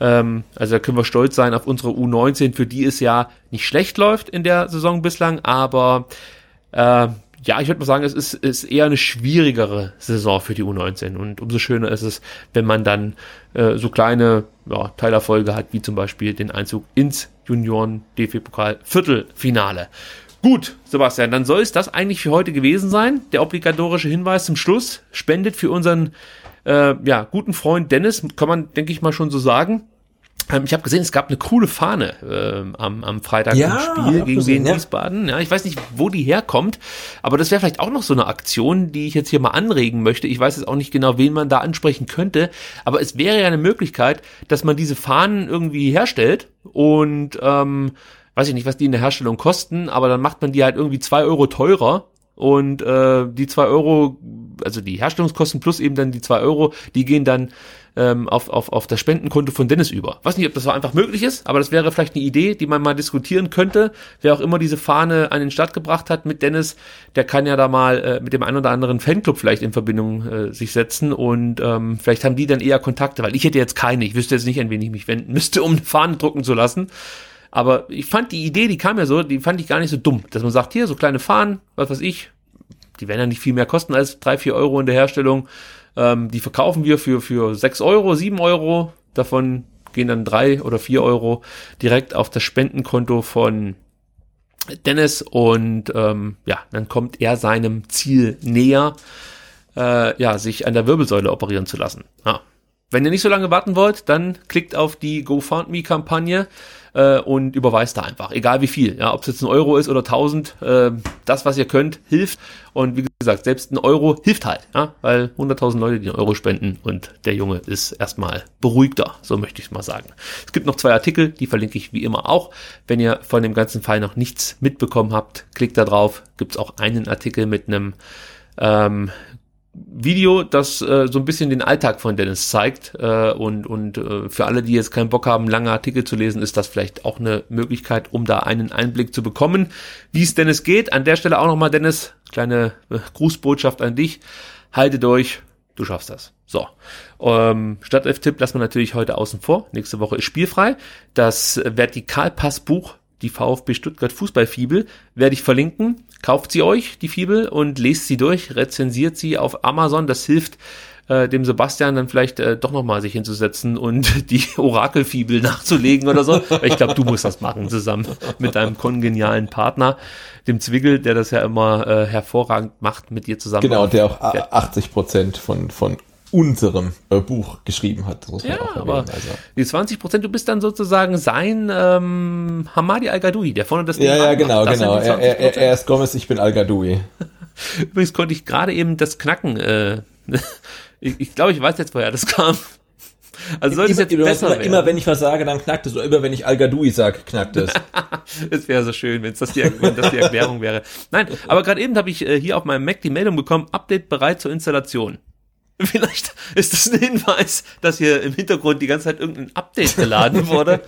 Ähm, also da können wir stolz sein auf unsere U19, für die es ja nicht schlecht läuft in der Saison bislang, aber äh, ja, ich würde mal sagen, es ist, ist eher eine schwierigere Saison für die U19 und umso schöner ist es, wenn man dann äh, so kleine ja, Teilerfolge hat, wie zum Beispiel den Einzug ins Junioren DFB-Pokal Viertelfinale. Gut, Sebastian, dann soll es das eigentlich für heute gewesen sein. Der obligatorische Hinweis zum Schluss spendet für unseren äh, ja, guten Freund Dennis, kann man, denke ich mal, schon so sagen. Ähm, ich habe gesehen, es gab eine coole Fahne ähm, am, am Freitag ja, im Spiel gegen gesehen, ja. Wiesbaden. Ja, ich weiß nicht, wo die herkommt, aber das wäre vielleicht auch noch so eine Aktion, die ich jetzt hier mal anregen möchte. Ich weiß jetzt auch nicht genau, wen man da ansprechen könnte, aber es wäre ja eine Möglichkeit, dass man diese Fahnen irgendwie herstellt und ähm, weiß ich nicht, was die in der Herstellung kosten, aber dann macht man die halt irgendwie zwei Euro teurer und äh, die zwei Euro, also die Herstellungskosten plus eben dann die zwei Euro, die gehen dann ähm, auf, auf, auf das Spendenkonto von Dennis über. Weiß nicht, ob das so einfach möglich ist, aber das wäre vielleicht eine Idee, die man mal diskutieren könnte. Wer auch immer diese Fahne an den Start gebracht hat mit Dennis, der kann ja da mal äh, mit dem einen oder anderen Fanclub vielleicht in Verbindung äh, sich setzen und ähm, vielleicht haben die dann eher Kontakte, weil ich hätte jetzt keine. Ich wüsste jetzt nicht, an wen ich mich wenden müsste, um eine Fahne drucken zu lassen. Aber ich fand die Idee, die kam ja so, die fand ich gar nicht so dumm, dass man sagt, hier, so kleine Fahnen, was weiß ich, die werden ja nicht viel mehr kosten als drei, vier Euro in der Herstellung. Ähm, die verkaufen wir für, für sechs Euro, sieben Euro. Davon gehen dann drei oder vier Euro direkt auf das Spendenkonto von Dennis und ähm, ja, dann kommt er seinem Ziel näher, äh, ja, sich an der Wirbelsäule operieren zu lassen. Ja. Wenn ihr nicht so lange warten wollt, dann klickt auf die GoFundMe-Kampagne äh, und überweist da einfach, egal wie viel. Ja, ob es jetzt ein Euro ist oder 1000, äh, das, was ihr könnt, hilft. Und wie gesagt, selbst ein Euro hilft halt, ja, weil 100.000 Leute die einen Euro spenden und der Junge ist erstmal beruhigter, so möchte ich mal sagen. Es gibt noch zwei Artikel, die verlinke ich wie immer auch. Wenn ihr von dem ganzen Fall noch nichts mitbekommen habt, klickt da drauf. Gibt es auch einen Artikel mit einem ähm, Video, das äh, so ein bisschen den Alltag von Dennis zeigt äh, und und äh, für alle, die jetzt keinen Bock haben, lange Artikel zu lesen, ist das vielleicht auch eine Möglichkeit, um da einen Einblick zu bekommen, wie es Dennis geht. An der Stelle auch nochmal, Dennis, kleine äh, Grußbotschaft an dich. Haltet euch, Du schaffst das. So. Ähm, Stadtelf-Tipp lassen wir natürlich heute außen vor. Nächste Woche ist spielfrei. Das Vertikalpassbuch, die VfB Stuttgart Fußballfibel, werde ich verlinken. Kauft sie euch, die Fibel, und lest sie durch, rezensiert sie auf Amazon. Das hilft äh, dem Sebastian dann vielleicht äh, doch nochmal sich hinzusetzen und die Orakelfibel nachzulegen oder so. ich glaube, du musst das machen, zusammen mit deinem kongenialen Partner, dem Zwickel, der das ja immer äh, hervorragend macht, mit dir zusammen. Genau, der auch a- 80 Prozent von, von unserem äh, Buch geschrieben hat. Ja, auch aber. Also. die 20 Prozent, du bist dann sozusagen sein ähm, Hamadi Al-Gadoui, der vorne das Ja, ja, anmacht. genau, sind genau. Er, er, er, 20%. ist Gomez, ich bin Al-Gadoui. Übrigens konnte ich gerade eben das Knacken, äh, ich, ich glaube, ich weiß jetzt, woher das kam. Also sollte es immer, jetzt besser immer, werden. immer wenn ich was sage, dann knackt es. Oder immer wenn ich Al-Gadoui sage, knackt es. Es wäre so schön, wenn's das, die, wenn das die Erklärung wäre. Nein, aber gerade eben habe ich äh, hier auf meinem Mac die Meldung bekommen, Update bereit zur Installation. Vielleicht ist das ein Hinweis, dass hier im Hintergrund die ganze Zeit irgendein Update geladen wurde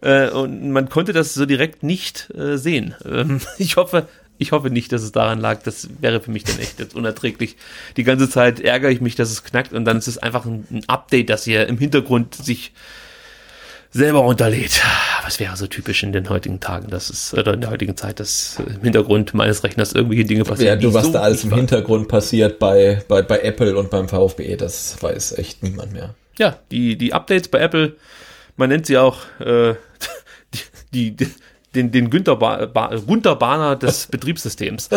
äh, und man konnte das so direkt nicht äh, sehen. Ähm, ich hoffe, ich hoffe nicht, dass es daran lag. Das wäre für mich dann echt jetzt unerträglich. Die ganze Zeit ärgere ich mich, dass es knackt und dann ist es einfach ein, ein Update, das hier im Hintergrund sich selber runterlädt. Was wäre so typisch in den heutigen Tagen, dass es, oder in der heutigen Zeit, dass im Hintergrund meines Rechners irgendwelche Dinge passieren. Ja, du, was so da alles im. Hintergrund passiert bei, bei, bei Apple und beim VfB, das weiß echt niemand mehr. Ja, die, die Updates bei Apple, man nennt sie auch äh, die, die, den, den Günther, ba ba Gunther Bahner des Betriebssystems.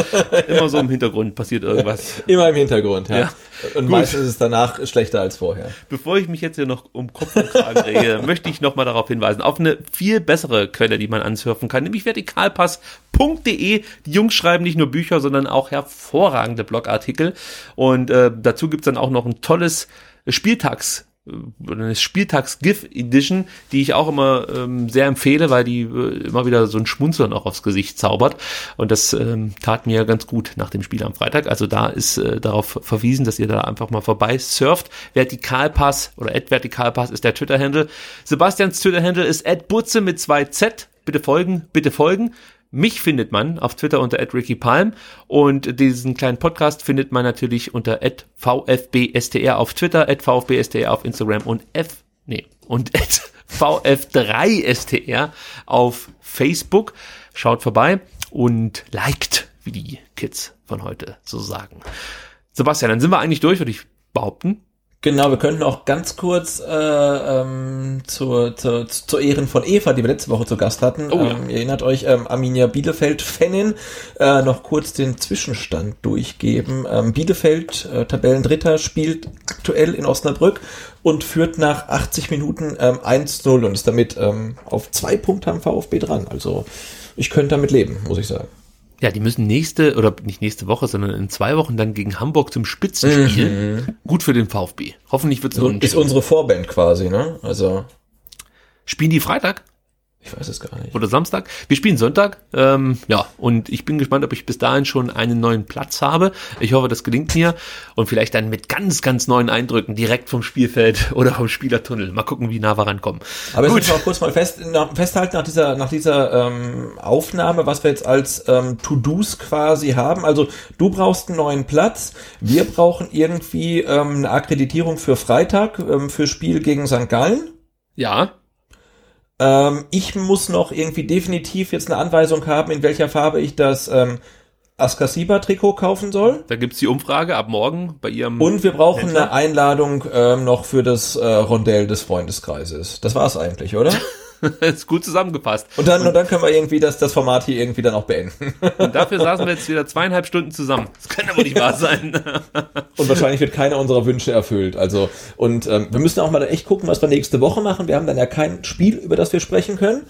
Immer so im Hintergrund passiert irgendwas. Immer im Hintergrund, ja. Ja. Und Gut. meistens ist es danach schlechter als vorher. Bevor ich mich jetzt hier noch um Kopf und Kragen rede, möchte ich noch mal darauf hinweisen, auf eine viel bessere Quelle, die man ansurfen kann, nämlich vertikalpass.de. Die Jungs schreiben nicht nur Bücher, sondern auch hervorragende Blogartikel. Und äh, dazu gibt's dann auch noch ein tolles Spieltags- eine Spieltags-GIF-Edition, die ich auch immer ähm, sehr empfehle, weil die äh, immer wieder so ein Schmunzeln auch aufs Gesicht zaubert. Und das ähm, tat mir ganz gut nach dem Spiel am Freitag. Also da ist äh, darauf verwiesen, dass ihr da einfach mal vorbei surft. Vertikalpass oder Vertikalpass ist der Twitter-Handle. Sebastians Twitter-Handle ist @butze mit zwei Z. Bitte folgen, bitte folgen. Mich findet man auf Twitter unter @rickypalm und diesen kleinen Podcast findet man natürlich unter @vfbstr auf Twitter, @vfbstr auf Instagram und f nee und @vf3str auf Facebook. Schaut vorbei und liked, wie die Kids von heute so sagen. Sebastian, dann sind wir eigentlich durch, würde ich behaupten. Genau, wir könnten auch ganz kurz äh, ähm, zur, zur, zur Ehren von Eva, die wir letzte Woche zu Gast hatten. Oh ja. ähm, ihr erinnert euch, ähm, Arminia Bielefeld-Fanin, äh, noch kurz den Zwischenstand durchgeben. Ähm, Bielefeld, äh, Tabellendritter, spielt aktuell in Osnabrück und führt nach 80 Minuten ähm, 1-0 und ist damit ähm, auf zwei Punkte am VfB dran. Also ich könnte damit leben, muss ich sagen. Ja, die müssen nächste, oder nicht nächste Woche, sondern in zwei Wochen dann gegen Hamburg zum Spitzenspiel. Mhm. Gut für den VfB. Hoffentlich wird es So ist unsere Vorband quasi, ne? Also Spielen die Freitag? Ich weiß es gar nicht. Oder Samstag? Wir spielen Sonntag. Ähm, ja, und ich bin gespannt, ob ich bis dahin schon einen neuen Platz habe. Ich hoffe, das gelingt mir. Und vielleicht dann mit ganz, ganz neuen Eindrücken direkt vom Spielfeld oder vom Spielertunnel. Mal gucken, wie nah wir rankommen. Aber jetzt müssen wir auch kurz mal fest, nach, festhalten nach dieser, nach dieser ähm, Aufnahme, was wir jetzt als ähm, To-Dos quasi haben. Also du brauchst einen neuen Platz, wir brauchen irgendwie ähm, eine Akkreditierung für Freitag, ähm, für Spiel gegen St. Gallen. Ja. Ähm, ich muss noch irgendwie definitiv jetzt eine Anweisung haben, in welcher Farbe ich das ähm, Askasiba-Trikot kaufen soll. Da gibt's die Umfrage ab morgen bei ihrem. Und wir brauchen Händler. eine Einladung ähm, noch für das äh, Rondell des Freundeskreises. Das war's eigentlich, oder? ist gut zusammengefasst. Und dann, und dann können wir irgendwie das, das Format hier irgendwie dann auch beenden. Und dafür saßen wir jetzt wieder zweieinhalb Stunden zusammen. Das kann aber nicht wahr sein. Und wahrscheinlich wird keiner unserer Wünsche erfüllt. Also, und ähm, wir müssen auch mal echt gucken, was wir nächste Woche machen. Wir haben dann ja kein Spiel, über das wir sprechen können.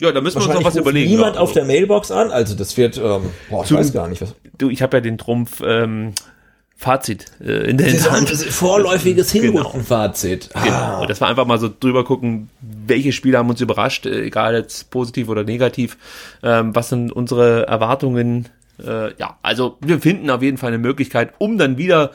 Ja, da müssen wir uns noch was überlegen. niemand ja. auf der Mailbox an. Also das wird, ähm, boah, ich Zum- weiß gar nicht, was. Du, ich habe ja den Trumpf ähm, Fazit äh, in der Das Hinterhand. ein vorläufiges Hinrundenfazit. Genau. Ah. Und das war einfach mal so drüber gucken, welche Spiele haben uns überrascht, äh, egal jetzt positiv oder negativ. Ähm, was sind unsere Erwartungen? Äh, ja, also wir finden auf jeden Fall eine Möglichkeit, um dann wieder,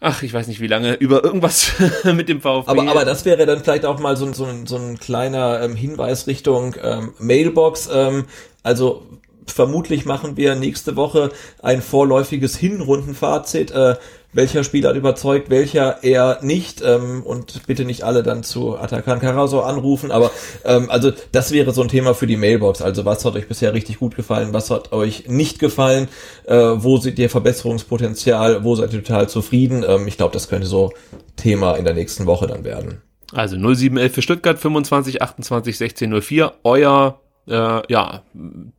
ach, ich weiß nicht wie lange, über irgendwas mit dem VfB. Aber, aber das wäre dann vielleicht auch mal so, ein- so, ein- so ein kleiner ähm, Hinweis Richtung ähm, Mailbox. Ähm, also vermutlich machen wir nächste Woche ein vorläufiges Hinrundenfazit. Äh, welcher Spieler hat überzeugt, welcher eher nicht ähm, und bitte nicht alle dann zu Atakan Karaso anrufen, aber ähm, also das wäre so ein Thema für die Mailbox. Also was hat euch bisher richtig gut gefallen, was hat euch nicht gefallen, äh, wo seht ihr Verbesserungspotenzial, wo seid ihr total zufrieden? Ähm, ich glaube, das könnte so Thema in der nächsten Woche dann werden. Also 0711 für Stuttgart, 25 28 16 04. Euer äh, ja,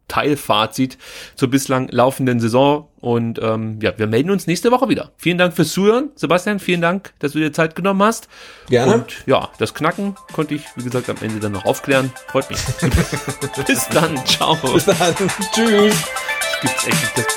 Teilfazit zur bislang laufenden Saison. Und ähm, ja, wir melden uns nächste Woche wieder. Vielen Dank fürs Zuhören. Sebastian, vielen Dank, dass du dir Zeit genommen hast. Gerne. Und ja, das Knacken konnte ich, wie gesagt, am Ende dann noch aufklären. Freut mich. Bis dann. Ciao. Bis dann. Tschüss. Gibt's echt. Das